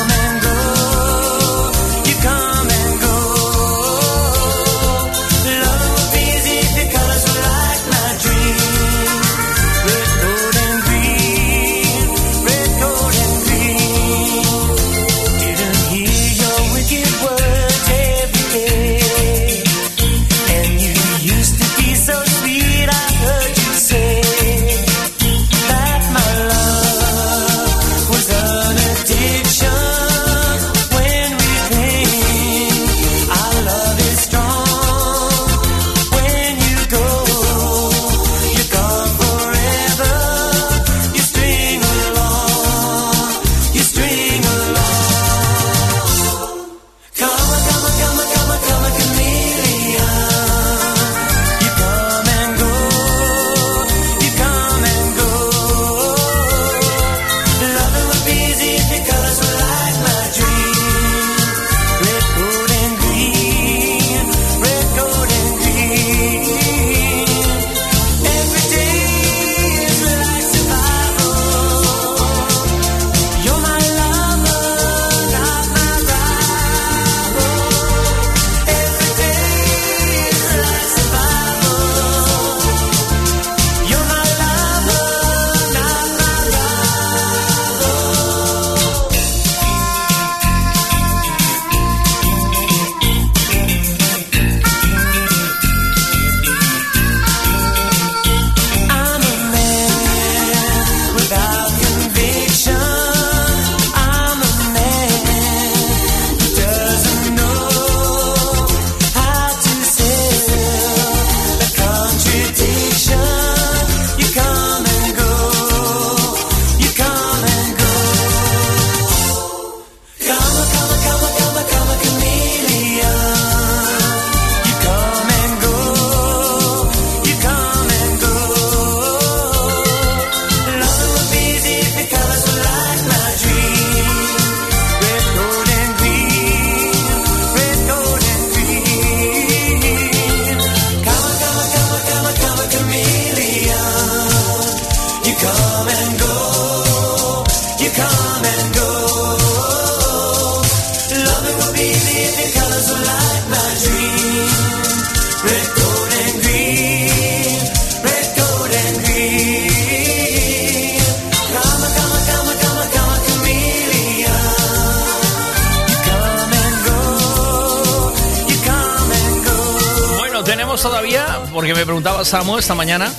Speaker 8: Preguntaba Samu esta mañana,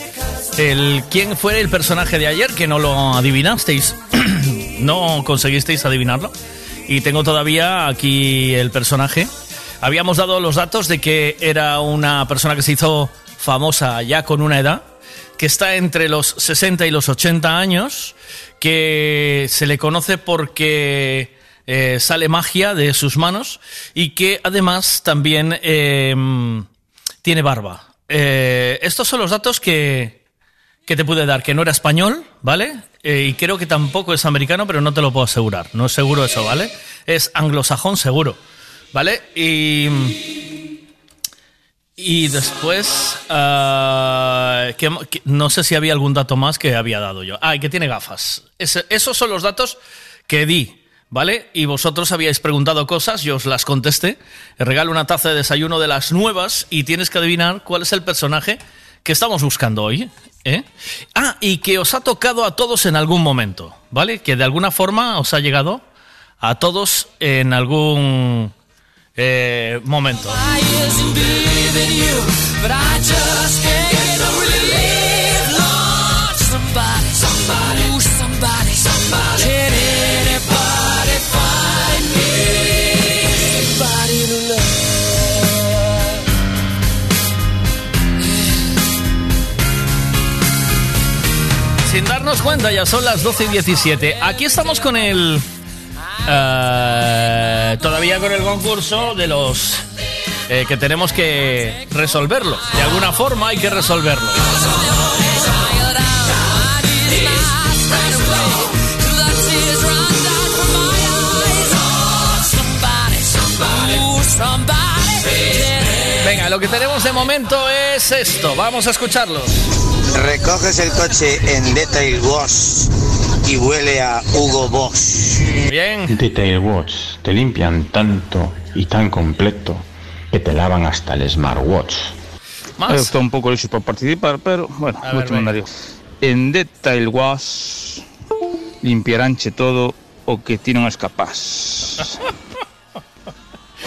Speaker 8: el quién fue el personaje de ayer que no lo adivinasteis. no conseguisteis adivinarlo. Y tengo todavía aquí el personaje. Habíamos dado los datos de que era una persona que se hizo famosa ya con una edad, que está entre los 60 y los 80 años, que se le conoce porque eh, sale magia de sus manos y que además también eh, tiene barba. Eh, estos son los datos que, que te pude dar, que no era español, ¿vale? Eh, y creo que tampoco es americano, pero no te lo puedo asegurar. No es seguro eso, ¿vale? Es anglosajón seguro, ¿vale? Y... Y después, ah, ¿qué- qué- no sé si había algún dato más que había dado yo. Ah, y que tiene gafas. Esos son los datos que di, ¿vale? Y vosotros habíais preguntado cosas, yo os las contesté. Te regalo una taza de desayuno de las nuevas y tienes que adivinar cuál es el personaje que estamos buscando hoy. ¿Eh? Ah, y que os ha tocado a todos en algún momento, ¿vale? Que de alguna forma os ha llegado a todos en algún eh, momento. Darnos cuenta, ya son las 12 y 17. Aquí estamos con el. eh, todavía con el concurso de los. eh, que tenemos que resolverlo. De alguna forma hay que resolverlo. Lo que tenemos de momento es esto. Vamos a escucharlo.
Speaker 71: Recoges el coche en Detail Wash y huele a Hugo Boss.
Speaker 8: Bien.
Speaker 72: Detail Watch te limpian tanto y tan completo que te lavan hasta el smartwatch.
Speaker 73: Más. Está un poco lejos para participar, pero bueno,
Speaker 72: A
Speaker 73: no
Speaker 72: ver,
Speaker 73: te mandaría. En Detail Wash limpiaránche todo o que ti non es capaz.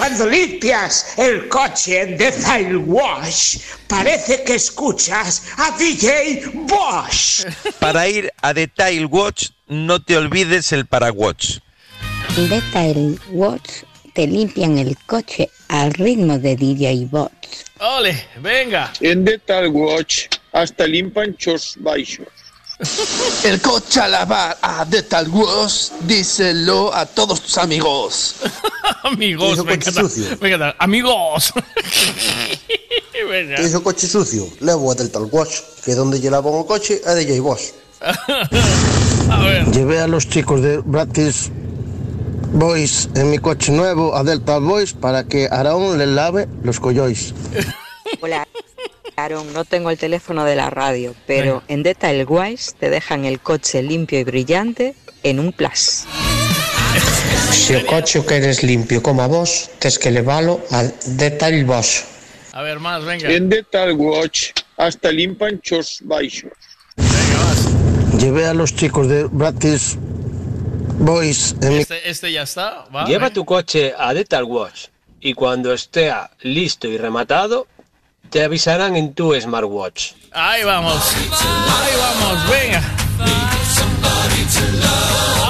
Speaker 74: Cuando limpias el coche en Detail Wash, parece que escuchas a DJ Bosch.
Speaker 75: Para ir a Detail Watch, no te olvides el paraguas.
Speaker 76: Detail Watch te limpian el coche al ritmo de DJ Bots.
Speaker 8: Ole, venga.
Speaker 57: En Detail Watch hasta limpan chos baixos.
Speaker 77: El coche a lavar a Detail Wash, díselo a todos tus amigos.
Speaker 8: Amigos,
Speaker 77: Hizo
Speaker 8: me
Speaker 77: coche
Speaker 8: encanta.
Speaker 77: sucio.
Speaker 8: Me encanta. Amigos.
Speaker 78: Que iso coche sucio, levo a Delta Wash, que donde lle lavan o coche é de J.
Speaker 8: A ver.
Speaker 66: Llevé a los chicos de Bratis Boys en mi coche nuevo a Delta Boys para que Araón les lave los collois.
Speaker 79: Hola, Aaron, no tengo el teléfono de la radio, pero en Detail Wise te dejan el coche limpio y brillante en un plus.
Speaker 74: Si o coche o queres limpio como a vos, tes que levalo a Detail Bosch.
Speaker 8: A ver, más, venga.
Speaker 57: En Detail Watch hasta limpan chos baixos.
Speaker 66: Llevé a los chicos de Bratis Boys en
Speaker 8: Este, este ya está. Va,
Speaker 62: Lleva
Speaker 8: venga.
Speaker 62: tu coche a Detail Wash y cuando esté listo y rematado, te avisarán en tu smartwatch.
Speaker 8: Ahí vamos. Ahí vamos, venga.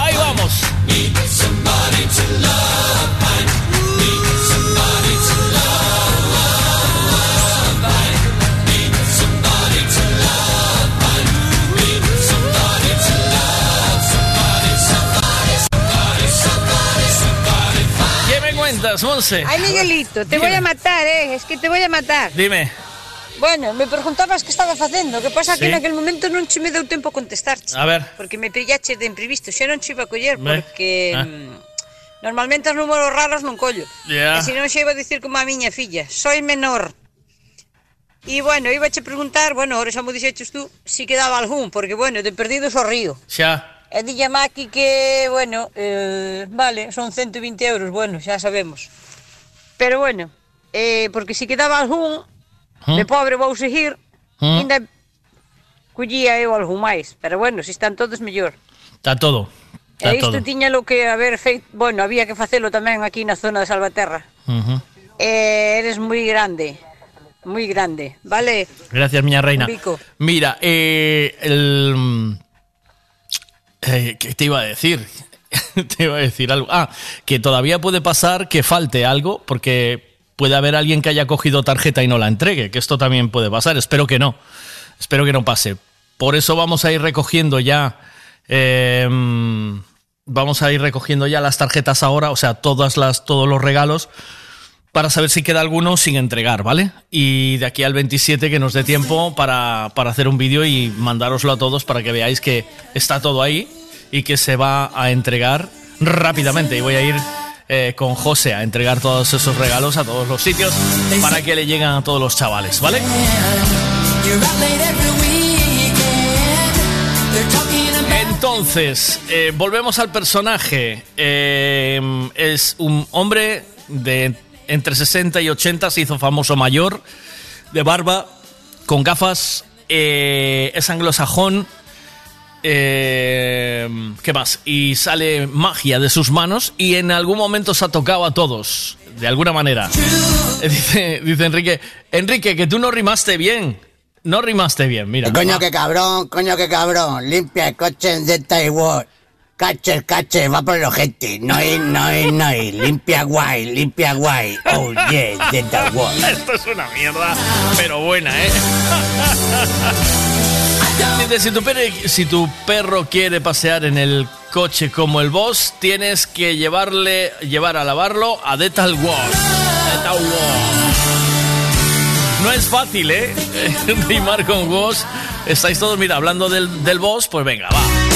Speaker 8: Ahí vamos. Me cuentas, Monse?
Speaker 69: Ay, Miguelito, te voy a matar, eh. Es que te voy a matar.
Speaker 8: Dime.
Speaker 69: Bueno, me preguntabas que estaba facendo, que pasa que
Speaker 8: Sí.
Speaker 69: naquel momento non che me deu tempo a contestarte.
Speaker 8: A ver.
Speaker 69: Porque me pillache de imprevisto, xa non che iba a coller, porque
Speaker 8: Ah.
Speaker 69: mm, normalmente os números raros non collo.
Speaker 8: Ya.
Speaker 69: E se non xe iba a dicir como a miña filla, soy menor. E bueno, iba a preguntar, bueno, ahora xa mo dixeches tú, si quedaba algún, porque bueno, de perdido so río.
Speaker 8: Xa.
Speaker 69: E dille a Maki que, bueno, eh, vale, son 120 euros, bueno, xa sabemos. Pero bueno, eh, porque se si quedaba algún,
Speaker 8: ¿Mm?
Speaker 69: de pobre vou seguir, hm?
Speaker 8: ¿Mm?
Speaker 69: ainda collía eu algún máis. Pero bueno, se si están todos, mellor.
Speaker 8: Está todo. Está
Speaker 69: e isto
Speaker 8: todo.
Speaker 69: tiña lo que haber feito, bueno, había que facelo tamén aquí na zona de Salvaterra.
Speaker 8: Uh -huh.
Speaker 69: eh, eres moi grande. Muy grande, vale.
Speaker 8: Gracias, miña reina. Mira, eh, el, eh, ¿Qué te iba a decir? te iba a decir algo. Ah, que todavía puede pasar que falte algo, porque puede haber alguien que haya cogido tarjeta y no la entregue, que esto también puede pasar. Espero que no. Espero que no pase. Por eso vamos a ir recogiendo ya. eh, vamos a ir recogiendo ya las tarjetas ahora, o sea, todas las, todos los regalos para saber si queda alguno sin entregar, ¿vale? Y de aquí al 27 que nos dé tiempo para, para hacer un vídeo y mandároslo a todos para que veáis que está todo ahí y que se va a entregar rápidamente. Y voy a ir eh, con José a entregar todos esos regalos a todos los sitios para que le lleguen a todos los chavales, ¿vale? Entonces, eh, volvemos al personaje. Eh, es un hombre de entre 60 y 80, se hizo famoso mayor, de barba, con gafas eh, es anglosajón. eh, ¿Qué más? Y sale magia de sus manos y en algún momento se ha tocado a todos, de alguna manera. Eh, Dice, dice Enrique, Enrique, que tú no rimaste bien. No rimaste bien, mira.
Speaker 40: Coño que cabrón, coño que cabrón. Limpia el coche Delta World. Cache, cache, va por el ojete. No hay, no hay, no hay. Limpia guay, limpia guay. Oh yeah, Delta World.
Speaker 8: Esto es una mierda, pero buena, ¿eh? Dice, si tu, perro, si tu perro quiere pasear en el coche como el boss, tienes que llevarle, llevar a lavarlo a Detal Wash. Detal Wash. No es fácil, ¿eh? Rimar con Wash. Estáis todos, mira, hablando del, del boss, pues venga, va.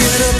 Speaker 47: Get up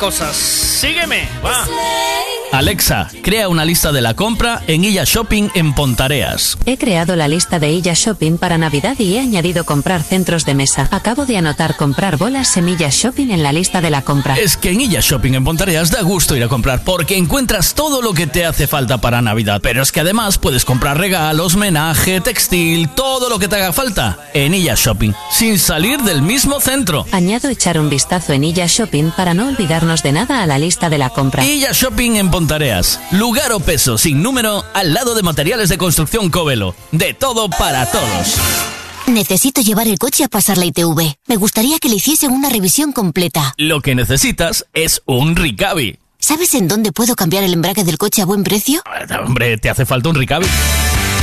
Speaker 8: cosas. Sígueme, va. Alexa, crea una lista de la compra en Illa Shopping en Pontareas.
Speaker 80: He creado la lista de Illa Shopping para Navidad y he añadido comprar centros de mesa. Acabo de anotar comprar bolas semillas shopping en la lista de la compra.
Speaker 8: Es que en Illa Shopping en Pontareas da gusto ir a comprar porque encuentras todo lo que te hace falta para Navidad. Pero es que además puedes comprar regalos, menaje, textil, todo lo que te haga falta en Illa Shopping, sin salir del mismo centro.
Speaker 80: Añado echar un vistazo en Illa Shopping para no olvidarnos de nada a la lista de la compra.
Speaker 8: Illa Shopping en Pontareas. Lugar o peso sin número al lado de materiales de construcción Covelo. De todo para todos.
Speaker 81: Necesito llevar el coche a pasar la ITV. Me gustaría que le hiciesen una revisión completa.
Speaker 8: Lo que necesitas es un Ricavi.
Speaker 81: ¿Sabes en dónde puedo cambiar el embrague del coche a buen precio?
Speaker 8: Hombre, te hace falta un Ricavi.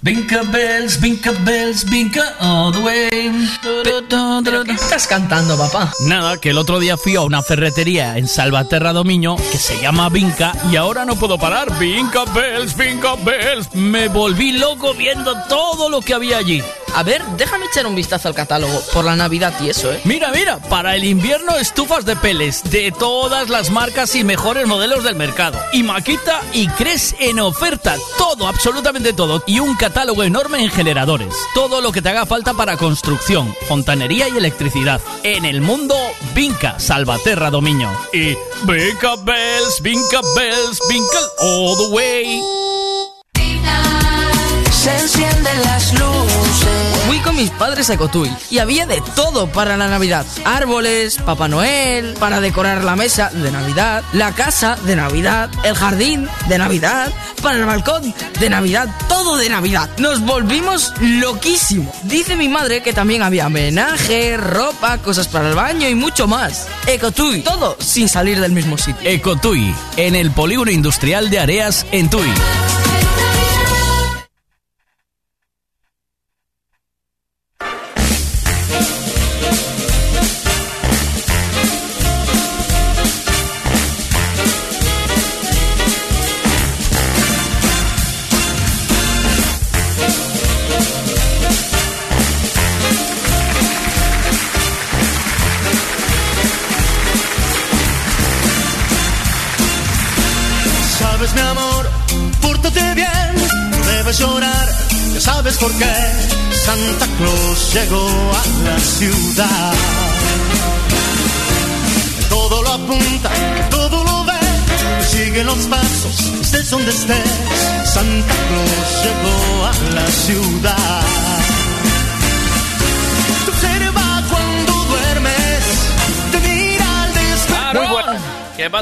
Speaker 8: Vinca bells, vinca bells, vinca all the way.
Speaker 82: ¿Qué estás cantando, papá?
Speaker 8: Nada, que el otro día fui a una ferretería en Salvaterra Domiño que se llama Vinca y ahora no puedo parar. Vinca bells, vinca bells. Me volví loco viendo todo lo que había allí.
Speaker 82: A ver, déjame echar un vistazo al catálogo por la Navidad y eso, ¿eh?
Speaker 8: Mira, mira, para el invierno estufas de peles de todas las marcas y mejores modelos del mercado. Y Maquita y Cres en oferta. Todo, absolutamente todo. Y un catálogo enorme en generadores. Todo lo que te haga falta para construcción, fontanería y electricidad. En el mundo, Vinca, Salvaterra Domiño. Y Vinca Bells, Vinca Bells, Vinca all the way.
Speaker 82: Se encienden las luces. Mis padres a Cotuí y había de todo para la Navidad. Árboles, Papá Noel, para decorar la mesa de Navidad, la casa de Navidad, el jardín de Navidad, para el balcón de Navidad, todo de Navidad. Nos volvimos loquísimos. Dice mi madre que también había homenaje, ropa, cosas para el baño y mucho más. Ecotui, todo sin salir del mismo sitio.
Speaker 8: Ecotui, en el polígono industrial de Areas, en Tui.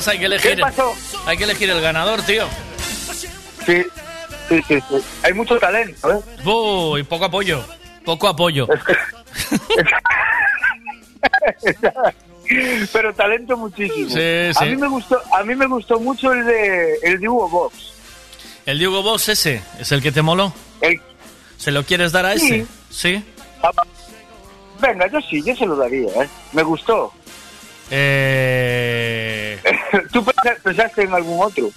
Speaker 8: Hay que elegir.
Speaker 65: ¿Qué pasó?
Speaker 8: Hay que elegir el ganador, tío.
Speaker 65: Sí, sí, sí, sí. Hay mucho talento, ¿eh?
Speaker 8: Uy, poco apoyo. Poco apoyo.
Speaker 65: Pero talento muchísimo.
Speaker 8: Sí,
Speaker 65: A
Speaker 8: sí.
Speaker 65: mí me gustó, a mí me gustó mucho el de el de Hugo Box.
Speaker 8: El Diego Boss ese, ¿es el que te moló?
Speaker 65: El-
Speaker 8: ¿Se lo quieres dar a
Speaker 65: Sí.
Speaker 8: ese? Sí.
Speaker 65: Venga, yo sí, yo se lo daría, ¿eh? Me gustó.
Speaker 8: Eh,
Speaker 65: ¿Tú pensa- pensaste en algún otro?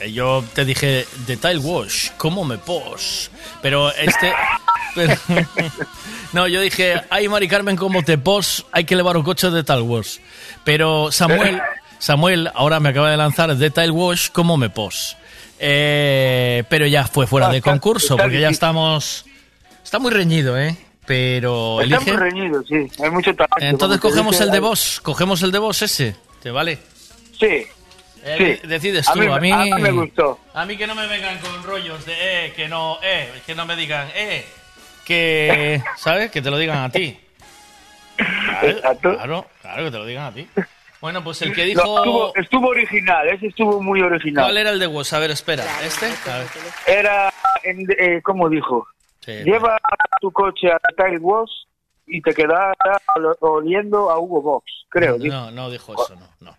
Speaker 8: eh, yo te dije Detail Wash, ¿cómo me pos? Pero este... pero- no, yo dije, ay Mari Carmen, ¿cómo te pos? Hay que llevar un coche de Detail Wash. Pero Samuel, Samuel ahora me acaba de lanzar Detail Wash, ¿cómo me pos? Eh, pero ya fue fuera
Speaker 65: Ah,
Speaker 8: de concurso, porque ya estamos... Está muy reñido, ¿eh? Pero
Speaker 65: Está
Speaker 8: elige...
Speaker 65: muy reñido, sí. Hay mucho talento.
Speaker 8: Entonces cogemos el de vos, cogemos el de vos ese, ¿te vale?
Speaker 65: Sí.
Speaker 8: Eh,
Speaker 65: sí.
Speaker 8: de- Decides
Speaker 65: A
Speaker 8: tú,
Speaker 65: mí-
Speaker 8: a mí...
Speaker 65: a mí me gustó.
Speaker 8: A mí que no me vengan con rollos de, eh, que no, eh, que no me digan, eh, que, ¿sabes? Que te lo digan a ti. Claro, claro, claro, que te lo digan a ti. Bueno, pues el que
Speaker 65: No,
Speaker 8: dijo...
Speaker 65: estuvo, estuvo original, ese estuvo muy original.
Speaker 8: ¿Cuál era el de vos? A ver, espera, ¿este? A ver.
Speaker 65: Era, en, eh, ¿cómo dijo?
Speaker 8: Sí,
Speaker 65: Lleva tu coche a Tile Wash y te quedará ol- oliendo a Hugo Box, creo. dijo.
Speaker 8: No, no dijo eso, no, no.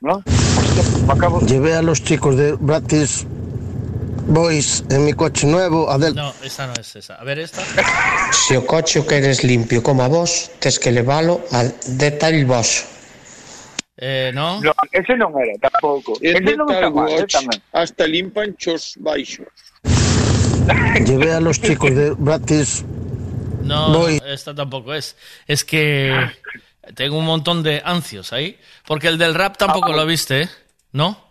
Speaker 65: ¿No? Acabo-
Speaker 78: Llevé a los chicos de Bratis Boys, en mi coche nuevo, a del...
Speaker 8: No, esa no es esa. A ver esta.
Speaker 74: Se o coche o queres limpio como a vos, tes que levalo a detalle voso.
Speaker 8: Eh, no.
Speaker 65: No, ese non era tampouco. Ese non está
Speaker 57: Detail
Speaker 65: mal, tamén.
Speaker 57: hasta limpan chos baixos.
Speaker 78: Llevé a los chicos de Bratis.
Speaker 8: No,
Speaker 78: Voy.
Speaker 8: esta tampoco es. Es que tengo un montón de ancios ahí. Porque el del rap tampoco
Speaker 65: Ah,
Speaker 8: lo viste, ¿eh? ¿No?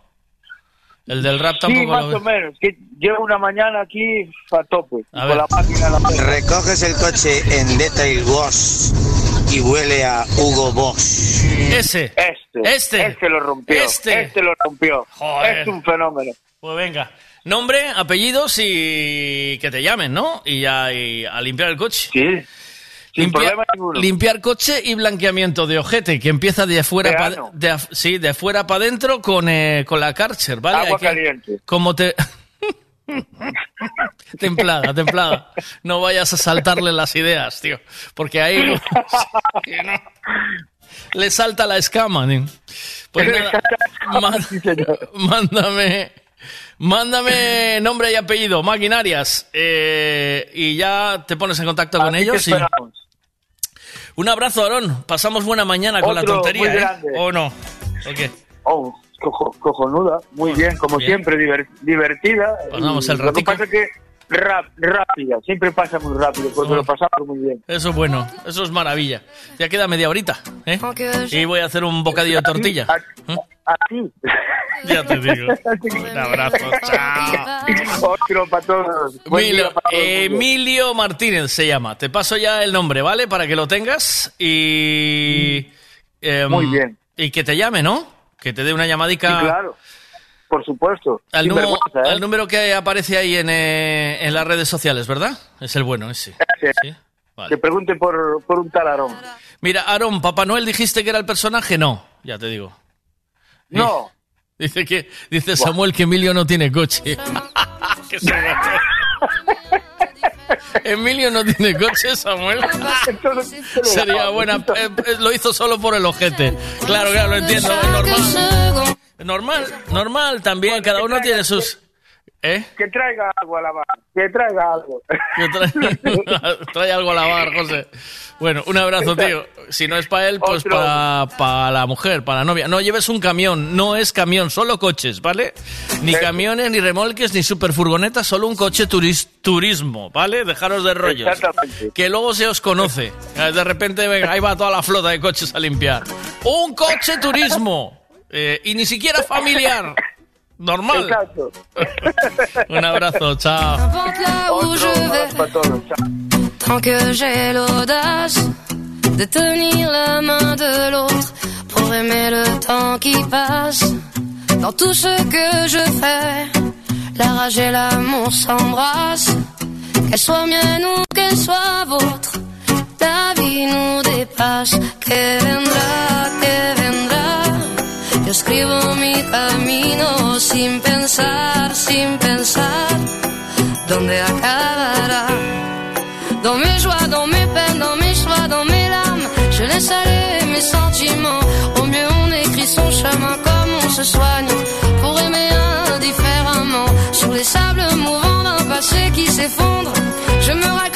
Speaker 8: El del rap
Speaker 65: Sí,
Speaker 8: tampoco
Speaker 65: más
Speaker 8: lo
Speaker 65: o
Speaker 8: viste.
Speaker 65: menos. Que llevo una mañana aquí a tope.
Speaker 8: A
Speaker 65: con
Speaker 8: ver.
Speaker 65: la máquina la mano.
Speaker 71: Recoges el coche en Detail Wash y huele a Hugo Boss.
Speaker 8: Ese.
Speaker 65: Este.
Speaker 8: Este.
Speaker 65: Este lo rompió.
Speaker 8: Este.
Speaker 65: Este lo rompió.
Speaker 8: Joder.
Speaker 65: Es un fenómeno.
Speaker 8: Pues venga. Nombre, apellidos y que te llamen, ¿no? Y ya y a limpiar el coche.
Speaker 65: Sí. Sin problema ninguno.
Speaker 8: Limpiar coche y blanqueamiento de ojete, que empieza de afuera para de, af- sí, de afuera para adentro con, eh, con la Karcher, ¿vale?
Speaker 65: Agua
Speaker 8: Hay que-
Speaker 65: caliente.
Speaker 8: Como te... templada, templada. No vayas a saltarle las ideas, tío. Porque ahí... no. Le salta la escama, tío. Pues nada, mándame... Mándame nombre y apellido, maquinarias, eh, y ya te pones en contacto con
Speaker 65: Así
Speaker 8: ellos. y-. Un abrazo, Aarón. Pasamos buena mañana con la tontería, ¿eh? ¿O no?
Speaker 65: Oh, cojo- cojonuda. Muy bien, como
Speaker 8: Bien.
Speaker 65: siempre, diver- divertida.
Speaker 8: El
Speaker 65: Y Lo que
Speaker 8: ratico.
Speaker 65: pasa es que rap- rápida. Siempre pasa muy rápido, porque
Speaker 8: Oh.
Speaker 65: lo pasamos muy bien.
Speaker 8: Eso es bueno, eso es maravilla. Ya queda media horita, ¿eh? Y voy a hacer un bocadillo de tortilla. ¿eh?
Speaker 65: Así.
Speaker 8: Ya te digo. Un abrazo, chao.
Speaker 65: Otro para todos.
Speaker 8: Emilio,
Speaker 65: para
Speaker 8: Martínez se llama. Te paso ya el nombre, ¿vale? Para que lo tengas y... em,
Speaker 65: Muy bien.
Speaker 8: Y que te llame, ¿no? Que te dé una llamadica...
Speaker 65: Sí, claro. Por supuesto.
Speaker 8: Al, número,
Speaker 65: ¿eh?
Speaker 8: al número que aparece ahí en, eh, en las redes sociales, ¿verdad? Es el bueno, ese.
Speaker 65: Que pregunte por, por un talarón.
Speaker 8: Mira, Aaron, ¿Papá Noel dijiste que era el personaje? No, ya te digo.
Speaker 65: No.
Speaker 8: Dice que dice Samuel que Emilio no tiene coche. Emilio no tiene coche, Samuel. Sería buena. eh, eh, lo hizo solo por el ojete. Claro, claro, lo entiendo. Es normal. Normal, normal. También cada uno tiene sus. ¿Eh?
Speaker 65: Que traiga algo a la. Que traiga algo.
Speaker 8: Que trae, trae algo a lavar, José. Bueno, un abrazo, tío. Si no es para él, pues para, para la mujer, para la novia. No lleves un camión, no es camión, solo coches, ¿vale? Ni camiones, ni remolques, ni superfurgonetas, solo un coche turis- turismo, ¿vale? Dejaros de rollos.
Speaker 65: Exactamente.
Speaker 8: Que luego se os conoce. De repente, venga, ahí va toda la flota de coches a limpiar. Un coche turismo. Eh, y ni siquiera familiar. Normal.
Speaker 65: Exacto.
Speaker 8: Un abrazo, chao.
Speaker 83: N'importe là où je vais, tant que j'ai l'audace de tenir la main de l'autre pour aimer le temps qui passe. Dans tout ce que je fais, la rage et l'amour s'embrassent. Qu'elle soit mienne ou qu'elle soit vôtre, la vie nous dépasse. Que que. Yo escribo mi camino sin pensar, sin pensar. Dans mes joies, dans mes peines, dans mes choix, dans mes larmes, je laisse aller mes sentiments. Au mieux on écrit son chemin comme on se soigne pour aimer indifféremment. Sur les sables mouvants d'un passé qui s'effondre, je me raccroche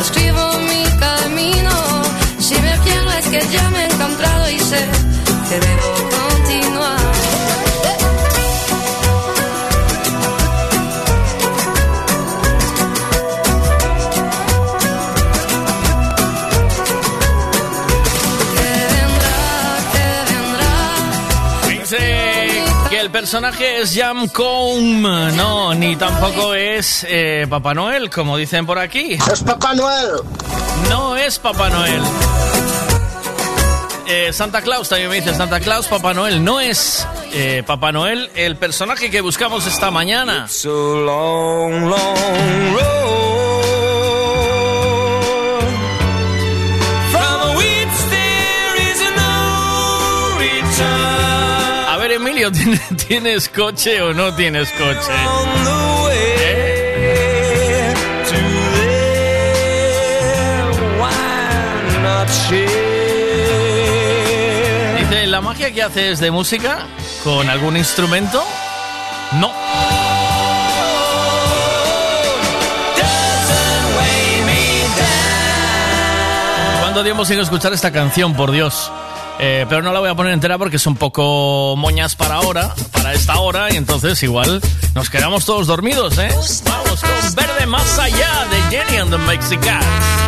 Speaker 83: escribo mi camino. Si me pierdo es que ya me he encontrado y sé
Speaker 8: personaje es Jam Combe. No, ni tampoco es eh, Papá Noel, como dicen por aquí.
Speaker 65: Es Papá Noel.
Speaker 8: No es Papá Noel. Eh, Santa Claus, también me dice Santa Claus, Papá Noel. No es eh, Papá Noel el personaje que buscamos esta mañana. A ¿tienes, ¿tienes coche o no tienes coche? Dice, ¿la magia que haces de música con algún instrumento? No. ¿Cuánto tiempo sin escuchar esta canción, por Dios? Eh, pero no la voy a poner entera porque es un poco moñas para ahora, para esta hora, y entonces igual nos quedamos todos dormidos, ¿eh? Vamos con Verde Más Allá de Jenny and the Mexicans.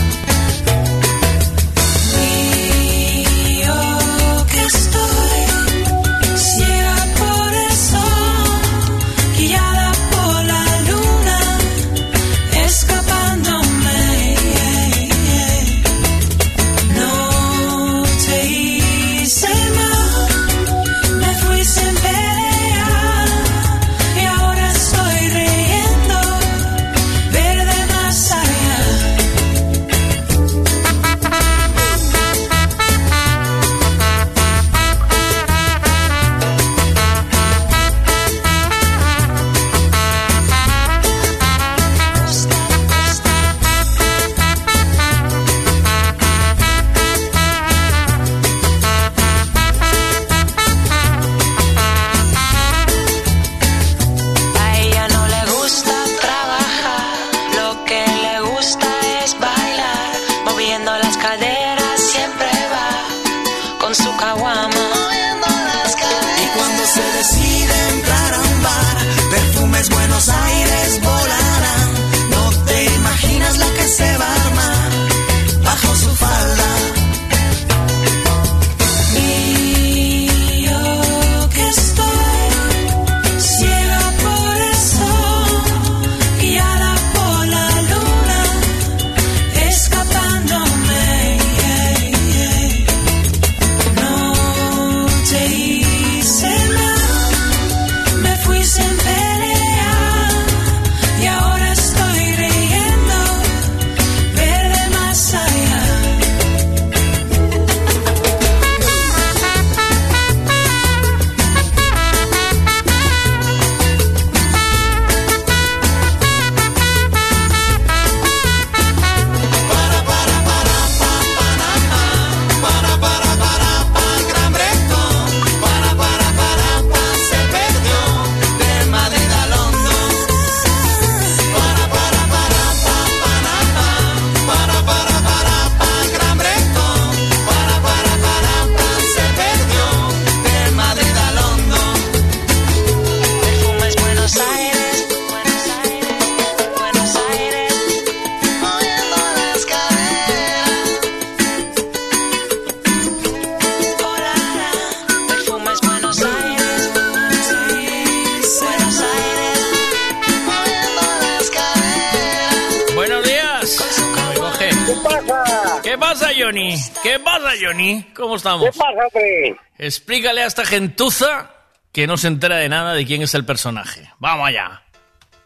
Speaker 8: ¿Cómo estamos?
Speaker 65: ¿Qué pasa, hombre?
Speaker 8: Explícale a esta gentuza que no se entera de nada de quién es el personaje. Vamos allá.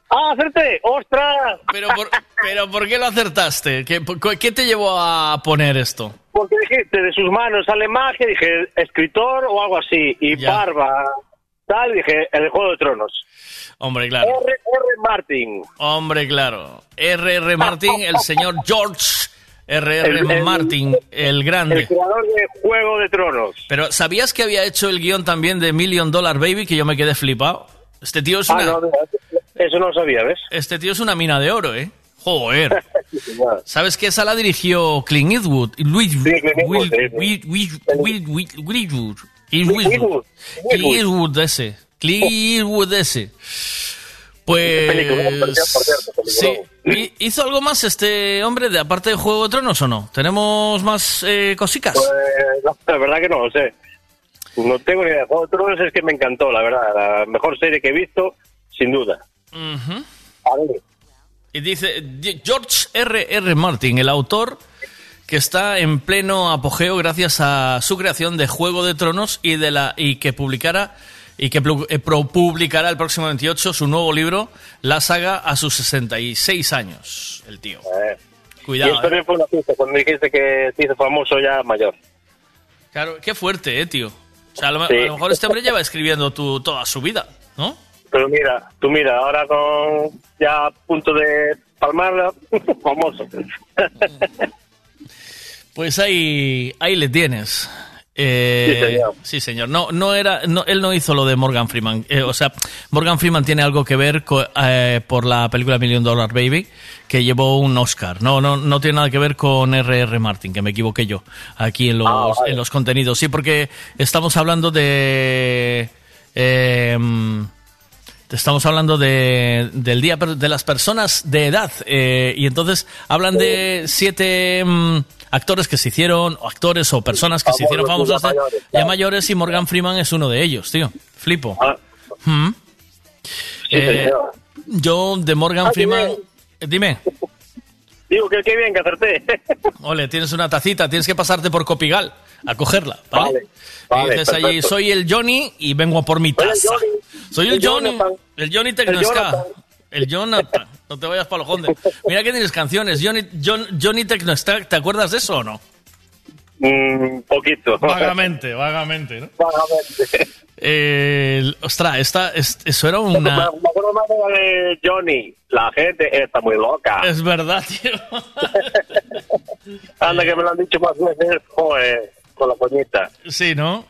Speaker 84: ¡Ah, acerté! ¡Ostras!
Speaker 8: Pero por, pero ¿por qué lo acertaste? ¿Qué, qué te llevó a poner esto?
Speaker 84: Porque dijiste, de sus manos sale magia, dije, escritor o algo así. Y barba, tal, dije, el Juego de Tronos.
Speaker 8: Hombre, claro.
Speaker 84: R. R. Martin.
Speaker 8: Hombre, claro. R.R. Martin, el señor George R.R.
Speaker 84: El-
Speaker 8: Martin, el grande.
Speaker 84: El creador de Juego de Tronos.
Speaker 8: Pero ¿sabías que había hecho el guion también de Million Dollar Baby? Que yo me quedé flipado. Este tío es
Speaker 84: Ah,
Speaker 8: una,
Speaker 84: no, eso no lo sabía, ¿ves?
Speaker 8: este tío es una mina de oro, ¿eh? Joder. ¿Sabes que esa la dirigió Clint Eastwood? Clint Eastwood. Clint Eastwood ese. Clint Eastwood ese. Pues... Sí. ¿Y- ¿Hizo algo más este hombre de aparte de Juego de Tronos o no? ¿Tenemos más eh, cosicas?
Speaker 84: Pues, no, la verdad que no lo sé. No tengo ni idea. Juego de Tronos es que me encantó, la verdad. La mejor serie que he visto, sin duda. A ver.
Speaker 8: Y dice George R. R. Martin, el autor que está en pleno apogeo gracias a su creación de Juego de Tronos y de la y que publicara y que eh, publicará el próximo 28 su nuevo libro, La saga a sus 66 años, el tío.
Speaker 84: Eh. y
Speaker 8: Cuidado.
Speaker 84: esto
Speaker 8: eh.
Speaker 84: también fue una pista cuando dijiste que se hizo famoso ya mayor.
Speaker 8: Claro, qué fuerte, eh, tío. O sea, a lo,
Speaker 84: Sí.
Speaker 8: a lo mejor este hombre lleva escribiendo tu, toda su vida, ¿no?
Speaker 84: Pero mira, tú mira, ahora con ya a punto de palmarla, famoso.
Speaker 8: Pues ahí, ahí le tienes. Eh,
Speaker 84: Sí, señor.
Speaker 8: sí, señor. No, no era, no, él no hizo lo de Morgan Freeman. Eh, o sea, Morgan Freeman tiene algo que ver eh, por la película Million Dollar Baby, que llevó un Oscar. No, no, no tiene nada que ver con R.R. Martin, que me equivoqué yo aquí en los,
Speaker 84: Ah, vale.
Speaker 8: en los contenidos. Sí, porque estamos hablando de. eh, Estamos hablando de, del día de las personas de edad eh, y entonces hablan de siete mm, actores que se hicieron, o actores o personas que se hicieron famosos
Speaker 84: ya
Speaker 8: de-
Speaker 84: mayores,
Speaker 8: ya mayores y Morgan Freeman es uno de ellos, tío. Flipo. Mm. Eh,
Speaker 84: señor.
Speaker 8: yo de Morgan
Speaker 84: Ah,
Speaker 8: Freeman... eh, Dime.
Speaker 84: Digo que qué bien que acerté.
Speaker 8: Ole, tienes una tacita, tienes que pasarte por Copigal a cogerla, ¿vale?
Speaker 84: Vale, vale,
Speaker 8: y dices allí, soy el Johnny y vengo a por mi
Speaker 84: Soy el
Speaker 8: taza.
Speaker 84: Johnny.
Speaker 8: Soy el
Speaker 84: El
Speaker 8: Johnny,
Speaker 84: Jonathan.
Speaker 8: el Johnny Tecnosca. El Jonathan. No te vayas para los jondes. Mira que tienes canciones. Johnny, John- Johnny Tecnosca, ¿te acuerdas de eso o no?
Speaker 84: Un poquito.
Speaker 8: Vagamente, vagamente, ¿no?
Speaker 84: Vagamente.
Speaker 8: Eh, ostras, esta, es- eso era una...
Speaker 84: me acuerdo más de Johnny. La gente está muy loca.
Speaker 8: Es verdad, tío.
Speaker 84: Anda, que me lo han dicho más veces, joder, con la coñita.
Speaker 8: Sí, ¿no?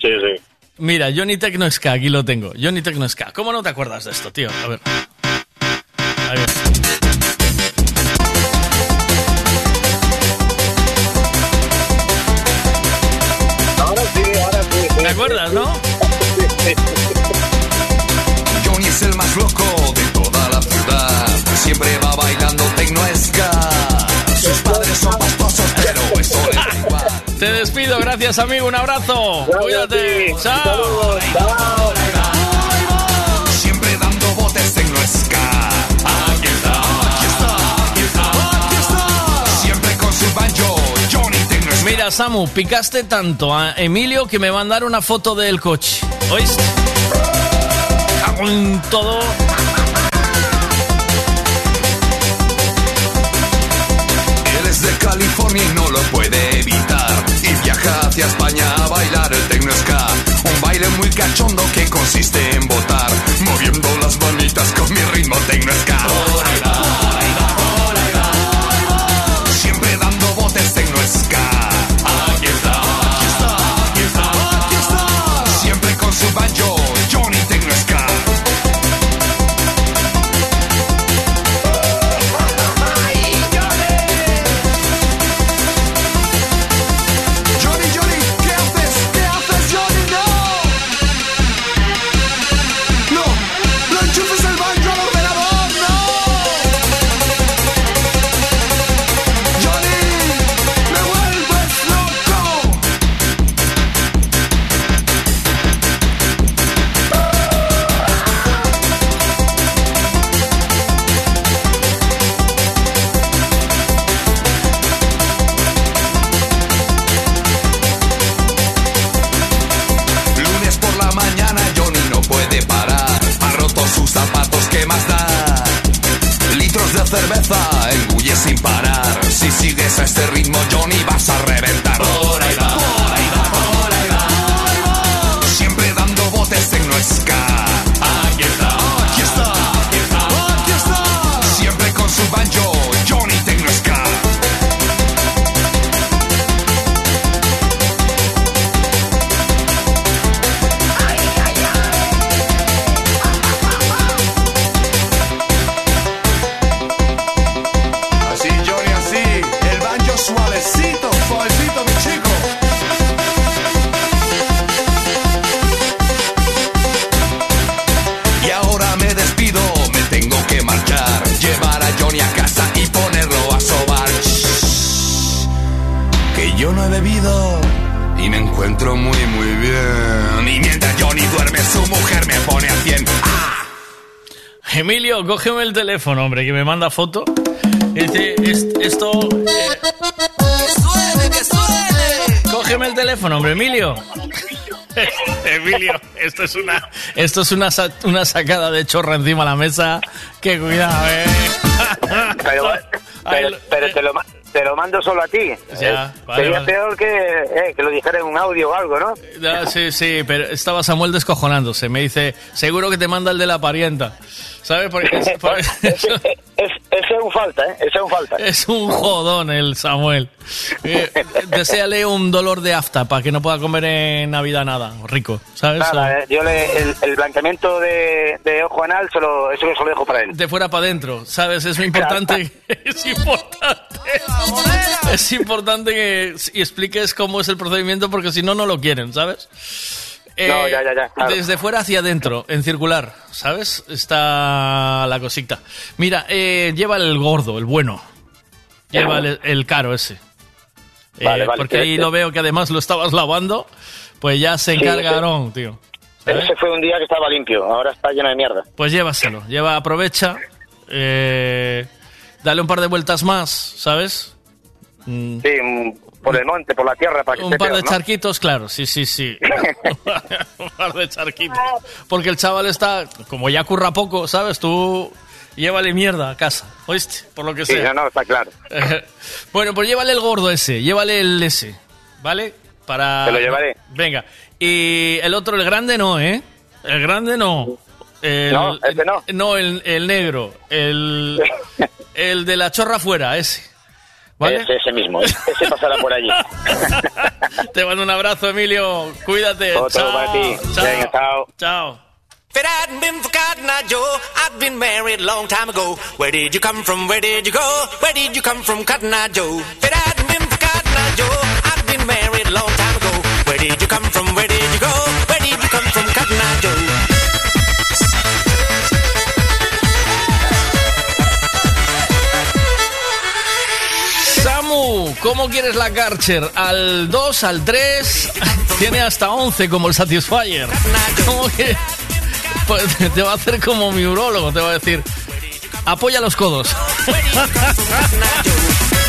Speaker 84: Sí, sí.
Speaker 8: Mira, Johnny Tecnosca, aquí lo tengo. Johnny Tecnosca. ¿Cómo no te acuerdas de esto, tío? A ver. Gracias amigo, un abrazo. Cuídate. Chao.
Speaker 85: Siempre dando botes tecno ska. Aquí está, aquí está, aquí está, aquí está. Siempre con su banjo, Johnny.
Speaker 8: Mira, Samu, picaste tanto a Emilio que me mandaron una foto del coche. ¿Oíste? Cago en todo.
Speaker 85: Él es de California y no hacia España a bailar el tecno ska. Un baile muy cachondo que consiste en botar, moviendo las manitas con mi ritmo tecno ska. Siempre dando botes tecno ska. Aquí está, aquí está, aquí está. Siempre con su banjo, este ritmo,
Speaker 8: teléfono, hombre, que me manda foto. Dice, "Est- esto... eh, Cógeme el teléfono, hombre, Emilio. Emilio, esto es una, esto es una, sa- una sacada de chorra encima de la mesa. Que cuidado, eh.
Speaker 65: Pero, pero, pero te, lo, te lo mando solo a ti.
Speaker 8: Ya,
Speaker 65: Eh,
Speaker 8: vale,
Speaker 65: Sería
Speaker 8: vale.
Speaker 65: peor que, eh, que lo dijera en un audio o algo, ¿no?
Speaker 8: Ah, sí, sí, pero estaba Samuel descojonándose. Me dice, seguro que te manda el de la parienta. ¿Sabes? Porque es, por-
Speaker 65: ese es un falta, ¿eh? Ese es un falta.
Speaker 8: es un jodón el Samuel. Eh, deséale un dolor de afta para que no pueda comer en Navidad nada rico, ¿sabes?
Speaker 65: Nada, eh, yo le, el, el blanqueamiento de, de ojo anal, solo, eso se lo dejo para él.
Speaker 8: de fuera para adentro, ¿sabes? Es importante. Es importante. Es importante que expliques cómo es el procedimiento porque si no, no lo quieren, ¿sabes? Eh,
Speaker 65: No, ya, ya, ya, claro.
Speaker 8: Desde fuera hacia adentro, en circular, ¿sabes? Está la cosita. Mira, eh, lleva el gordo, el bueno. Lleva el, el caro ese. Eh,
Speaker 65: Vale, vale,
Speaker 8: porque
Speaker 65: que-
Speaker 8: ahí lo veo que además lo estabas lavando, pues ya se
Speaker 65: Sí,
Speaker 8: encargaron, tío.
Speaker 65: Ese fue un día que estaba limpio, ahora está lleno de mierda.
Speaker 8: Pues llévaselo, lleva, aprovecha, eh, dale un par de vueltas más, ¿sabes? Mm,
Speaker 65: Sí, por el monte, por la tierra, para que
Speaker 8: un par de
Speaker 65: ¿no?
Speaker 8: charquitos, claro, sí, sí, sí. un par de charquitos. Porque el chaval está, como ya curra poco, ¿sabes? Tú llévale mierda a casa, ¿oíste? Por lo que
Speaker 65: Sí,
Speaker 8: sea.
Speaker 65: no, no, está claro.
Speaker 8: bueno, pues llévale el gordo ese, llévale el ese, ¿vale? Para...
Speaker 65: Te lo llevaré.
Speaker 8: Venga. Y el otro, el grande no, ¿eh? El grande no. El,
Speaker 65: No, ese no.
Speaker 8: No, el, el negro. El, el de la chorra fuera, ese. ¿Vale?
Speaker 65: Ese, ese mismo, ese pasará por allí.
Speaker 8: Te mando un abrazo, Emilio. Cuídate.
Speaker 65: Otro
Speaker 8: chao,
Speaker 65: para ti.
Speaker 8: Chao.
Speaker 65: Chao.
Speaker 8: Chao.
Speaker 86: If it hadn't been for Cotton Eye Joe, I'd been married a long time ago. Where did you come from? Where did you go? Where did you come from, Cotton Eye Joe? If it hadn't been for Cotton Eye Joe, I'd been married a long time ago. Where did you come from? Where did you go? Where
Speaker 8: ¿cómo quieres la Karcher? ¿Al 2, al 3? Tiene hasta 11 como el Satisfyer. ¿Cómo que? Pues te va a hacer como mi urólogo, te va a decir, apoya los codos.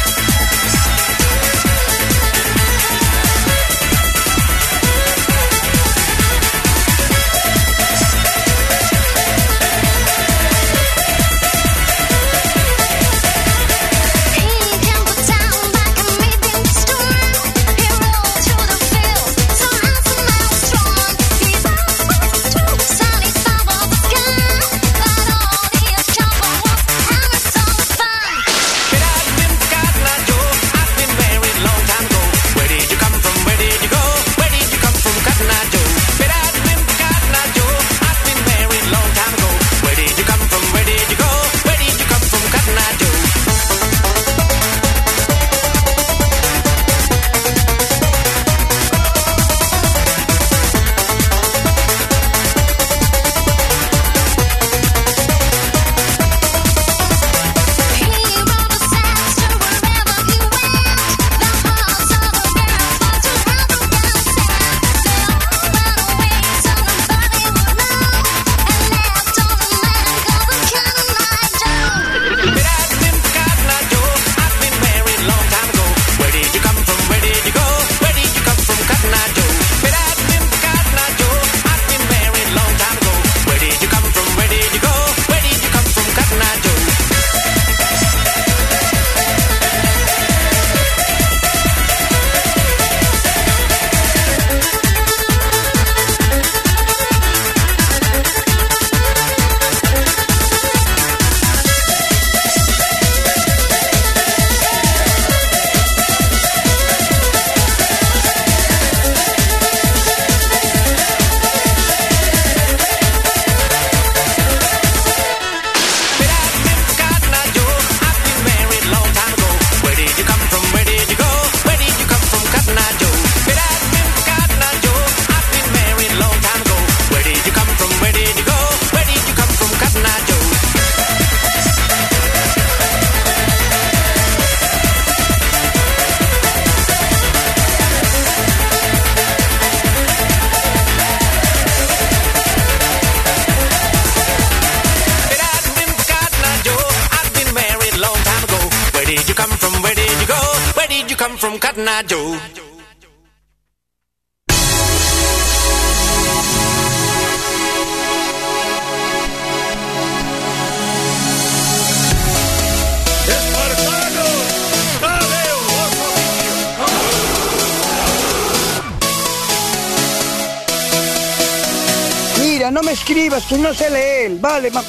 Speaker 87: Mira, no me escribas, que no sé leer, vale, ma-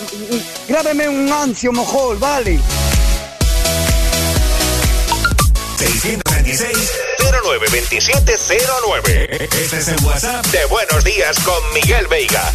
Speaker 87: grábeme un ancio mojol, vale.
Speaker 88: 626 092709. Este es el WhatsApp de Buenos Días con Miguel Veiga.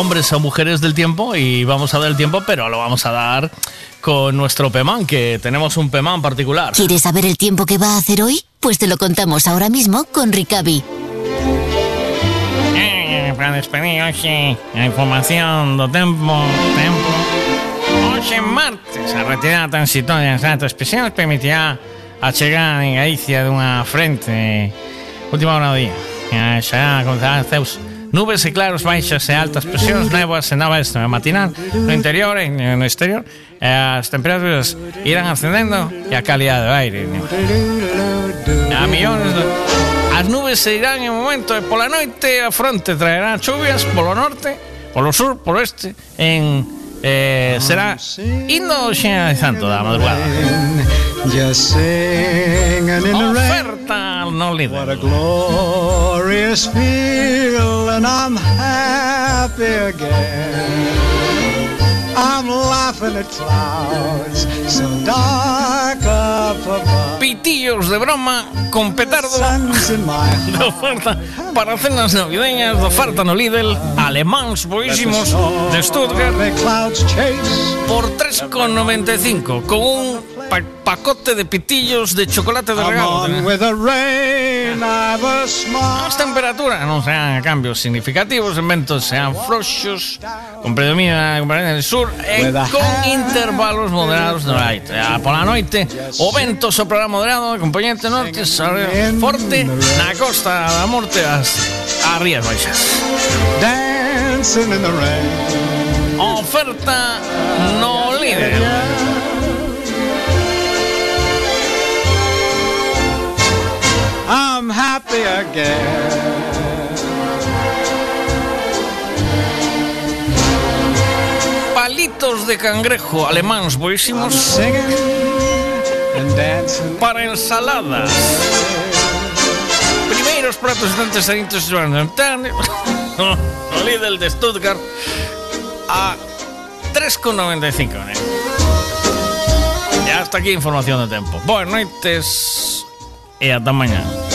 Speaker 8: Hombres o mujeres del tiempo y vamos a dar el tiempo, pero lo vamos a dar con nuestro Pemán, que tenemos un Pemán particular.
Speaker 81: ¿Quieres saber el tiempo que va a hacer hoy? Pues te lo contamos ahora mismo con Ricavi.
Speaker 8: Eh, para despedir hoxe a información do tempo, tempo. Hoxe martes, a retirada transitoria en Santo Especial permitirá a chegada en Galicia dunha frente última hora do día. Xa comenzarán ceus nubes e claros baixas e altas presións, néboas e navas no matinal no interior e no exterior. E as temperaturas irán ascendendo e a calidade do aire. A millóns de... As nubes se irán en momento e pola noite a fronte traerá chuvias polo norte, polo sur, polo este, en eh, será indo xeneralizando da madrugada.
Speaker 89: Just singing in the rain.
Speaker 8: Oferta no líder.
Speaker 89: What a glorious feeling. I'm happy again. I'm laughing at clouds so dark up above.
Speaker 8: Pitillos de broma con petardo. De oferta para cenas navideñas de oferta no Lidl alemáns boísimos de Stuttgart. Por 3,95 con un pa- pacote de pitillos de chocolate de regalo. As temperaturas non sean cambios significativos, en ventos sean frouxos, con predomina a componente del sur e con intervalos moderados no aire. A pola noite, o vento soprará moderado, a componente norte, forte na costa da morte as, as rías baixas.
Speaker 89: Dancing in the rain.
Speaker 8: Oferta no líder.
Speaker 89: I'm happy again.
Speaker 8: De cangrejo alemáns boísimos para ensaladas. Primeiros pratos antes Lidl de Stuttgart a 3,95 né? E Hasta aquí información de tiempo. Buenas noches y hasta mañana.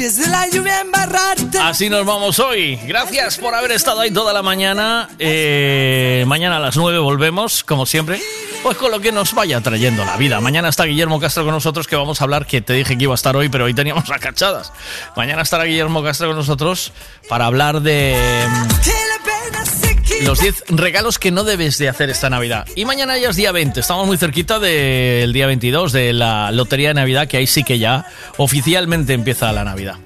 Speaker 90: De la lluvia a embarrarte.
Speaker 8: Así nos vamos hoy. Gracias por haber estado ahí toda la mañana. Eh, mañana a las 9 volvemos, como siempre. Pues con lo que nos vaya trayendo la vida. Mañana está Guillermo Castro con nosotros, que vamos a hablar, que te dije que iba a estar hoy, pero hoy teníamos las cachadas. Mañana estará Guillermo Castro con nosotros para hablar de mm, los 10 regalos que no debes de hacer esta Navidad. Y mañana ya es día 20, estamos muy cerquita del día 22 de la Lotería de Navidad, que ahí sí que ya oficialmente empieza la Navidad.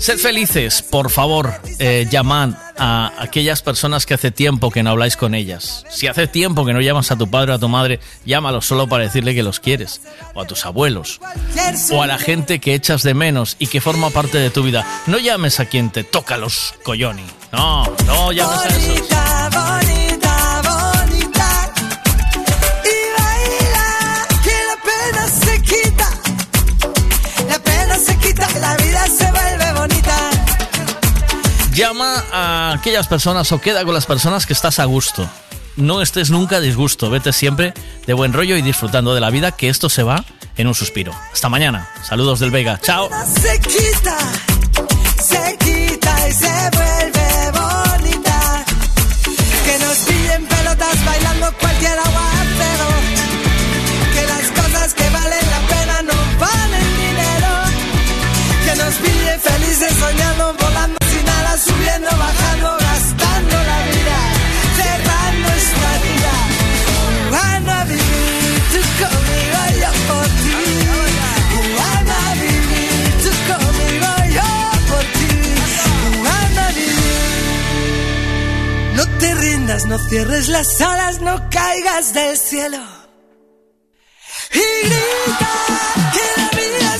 Speaker 8: Sed felices, por favor, eh, llamad a aquellas personas que hace tiempo que no habláis con ellas. Si hace tiempo que no llamas a tu padre o a tu madre, llámalos solo para decirle que los quieres. O a tus abuelos. O a la gente que echas de menos y que forma parte de tu vida. No llames a quien te toca los coyoni. No, no llames a esos. Llama a aquellas personas o queda con las personas que estás a gusto. No estés nunca a disgusto, vete siempre de buen rollo y disfrutando de la vida, que esto se va en un suspiro. Hasta mañana. Saludos del Vega. Chao.
Speaker 90: No cierres las alas, no caigas del cielo. Y grita que la vida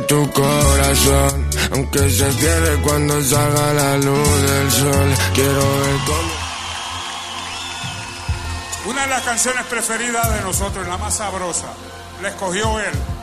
Speaker 91: tu corazón, aunque se cierre cuando salga la luz del sol, quiero ver cómo.
Speaker 92: Una de las canciones preferidas de nosotros, la más sabrosa, la escogió él.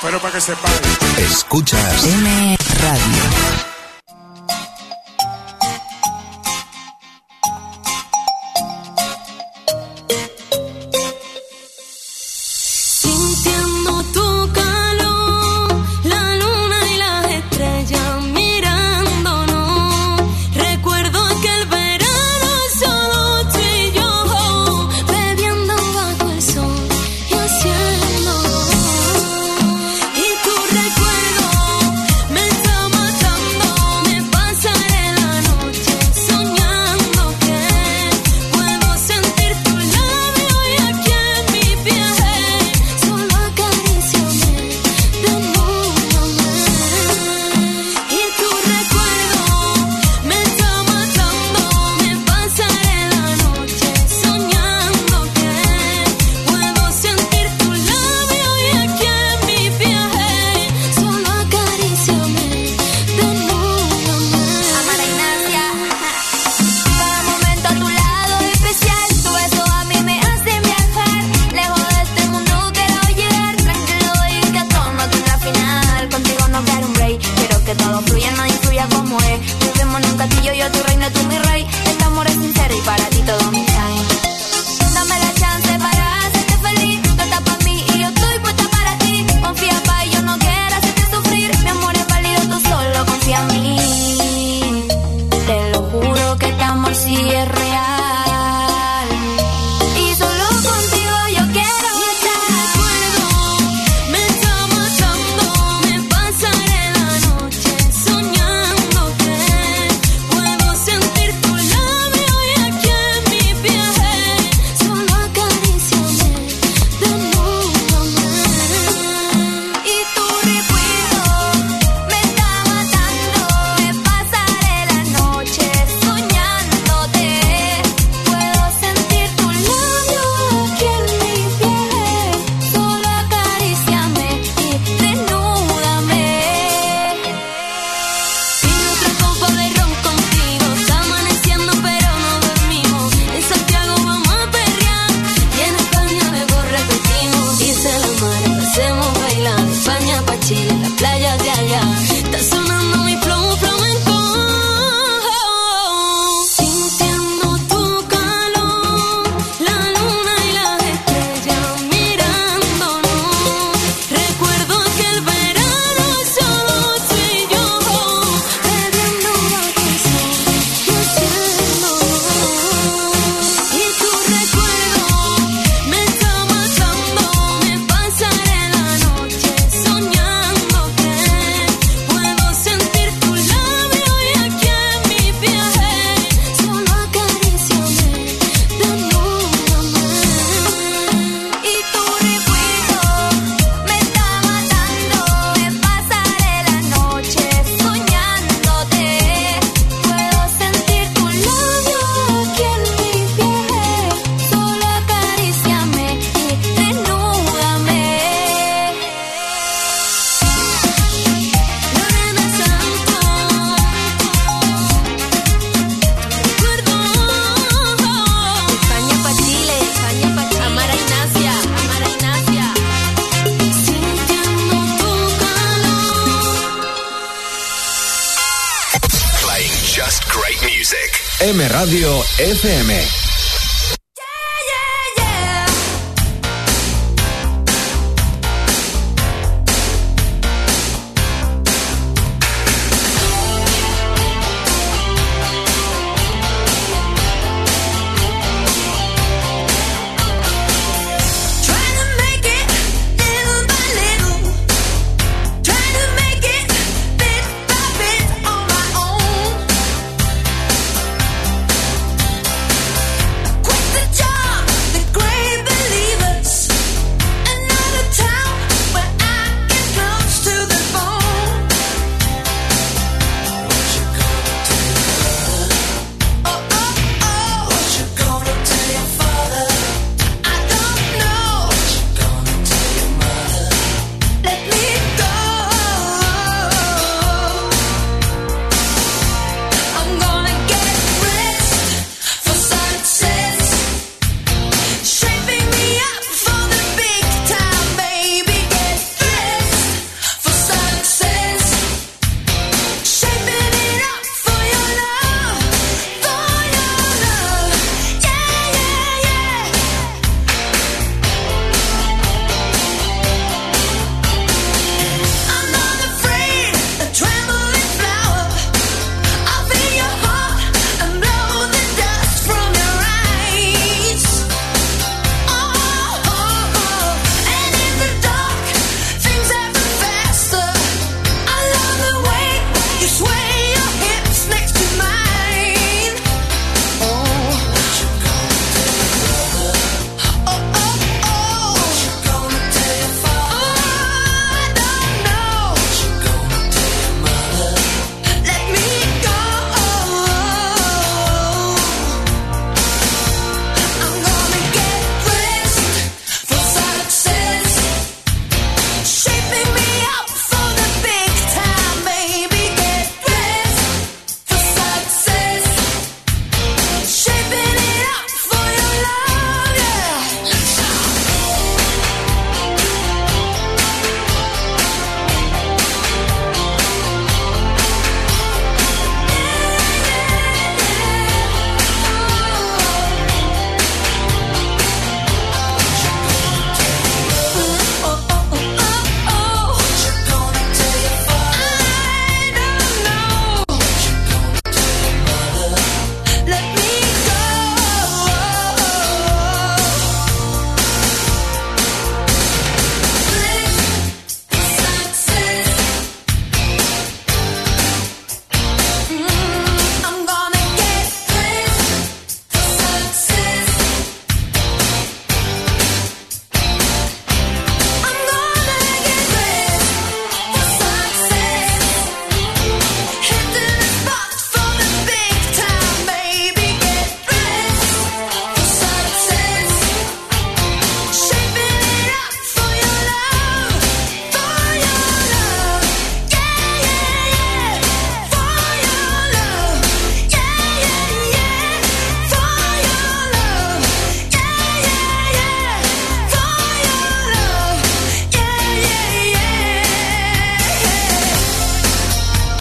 Speaker 93: Pero para que sepan.
Speaker 94: Escuchas
Speaker 92: M Radio.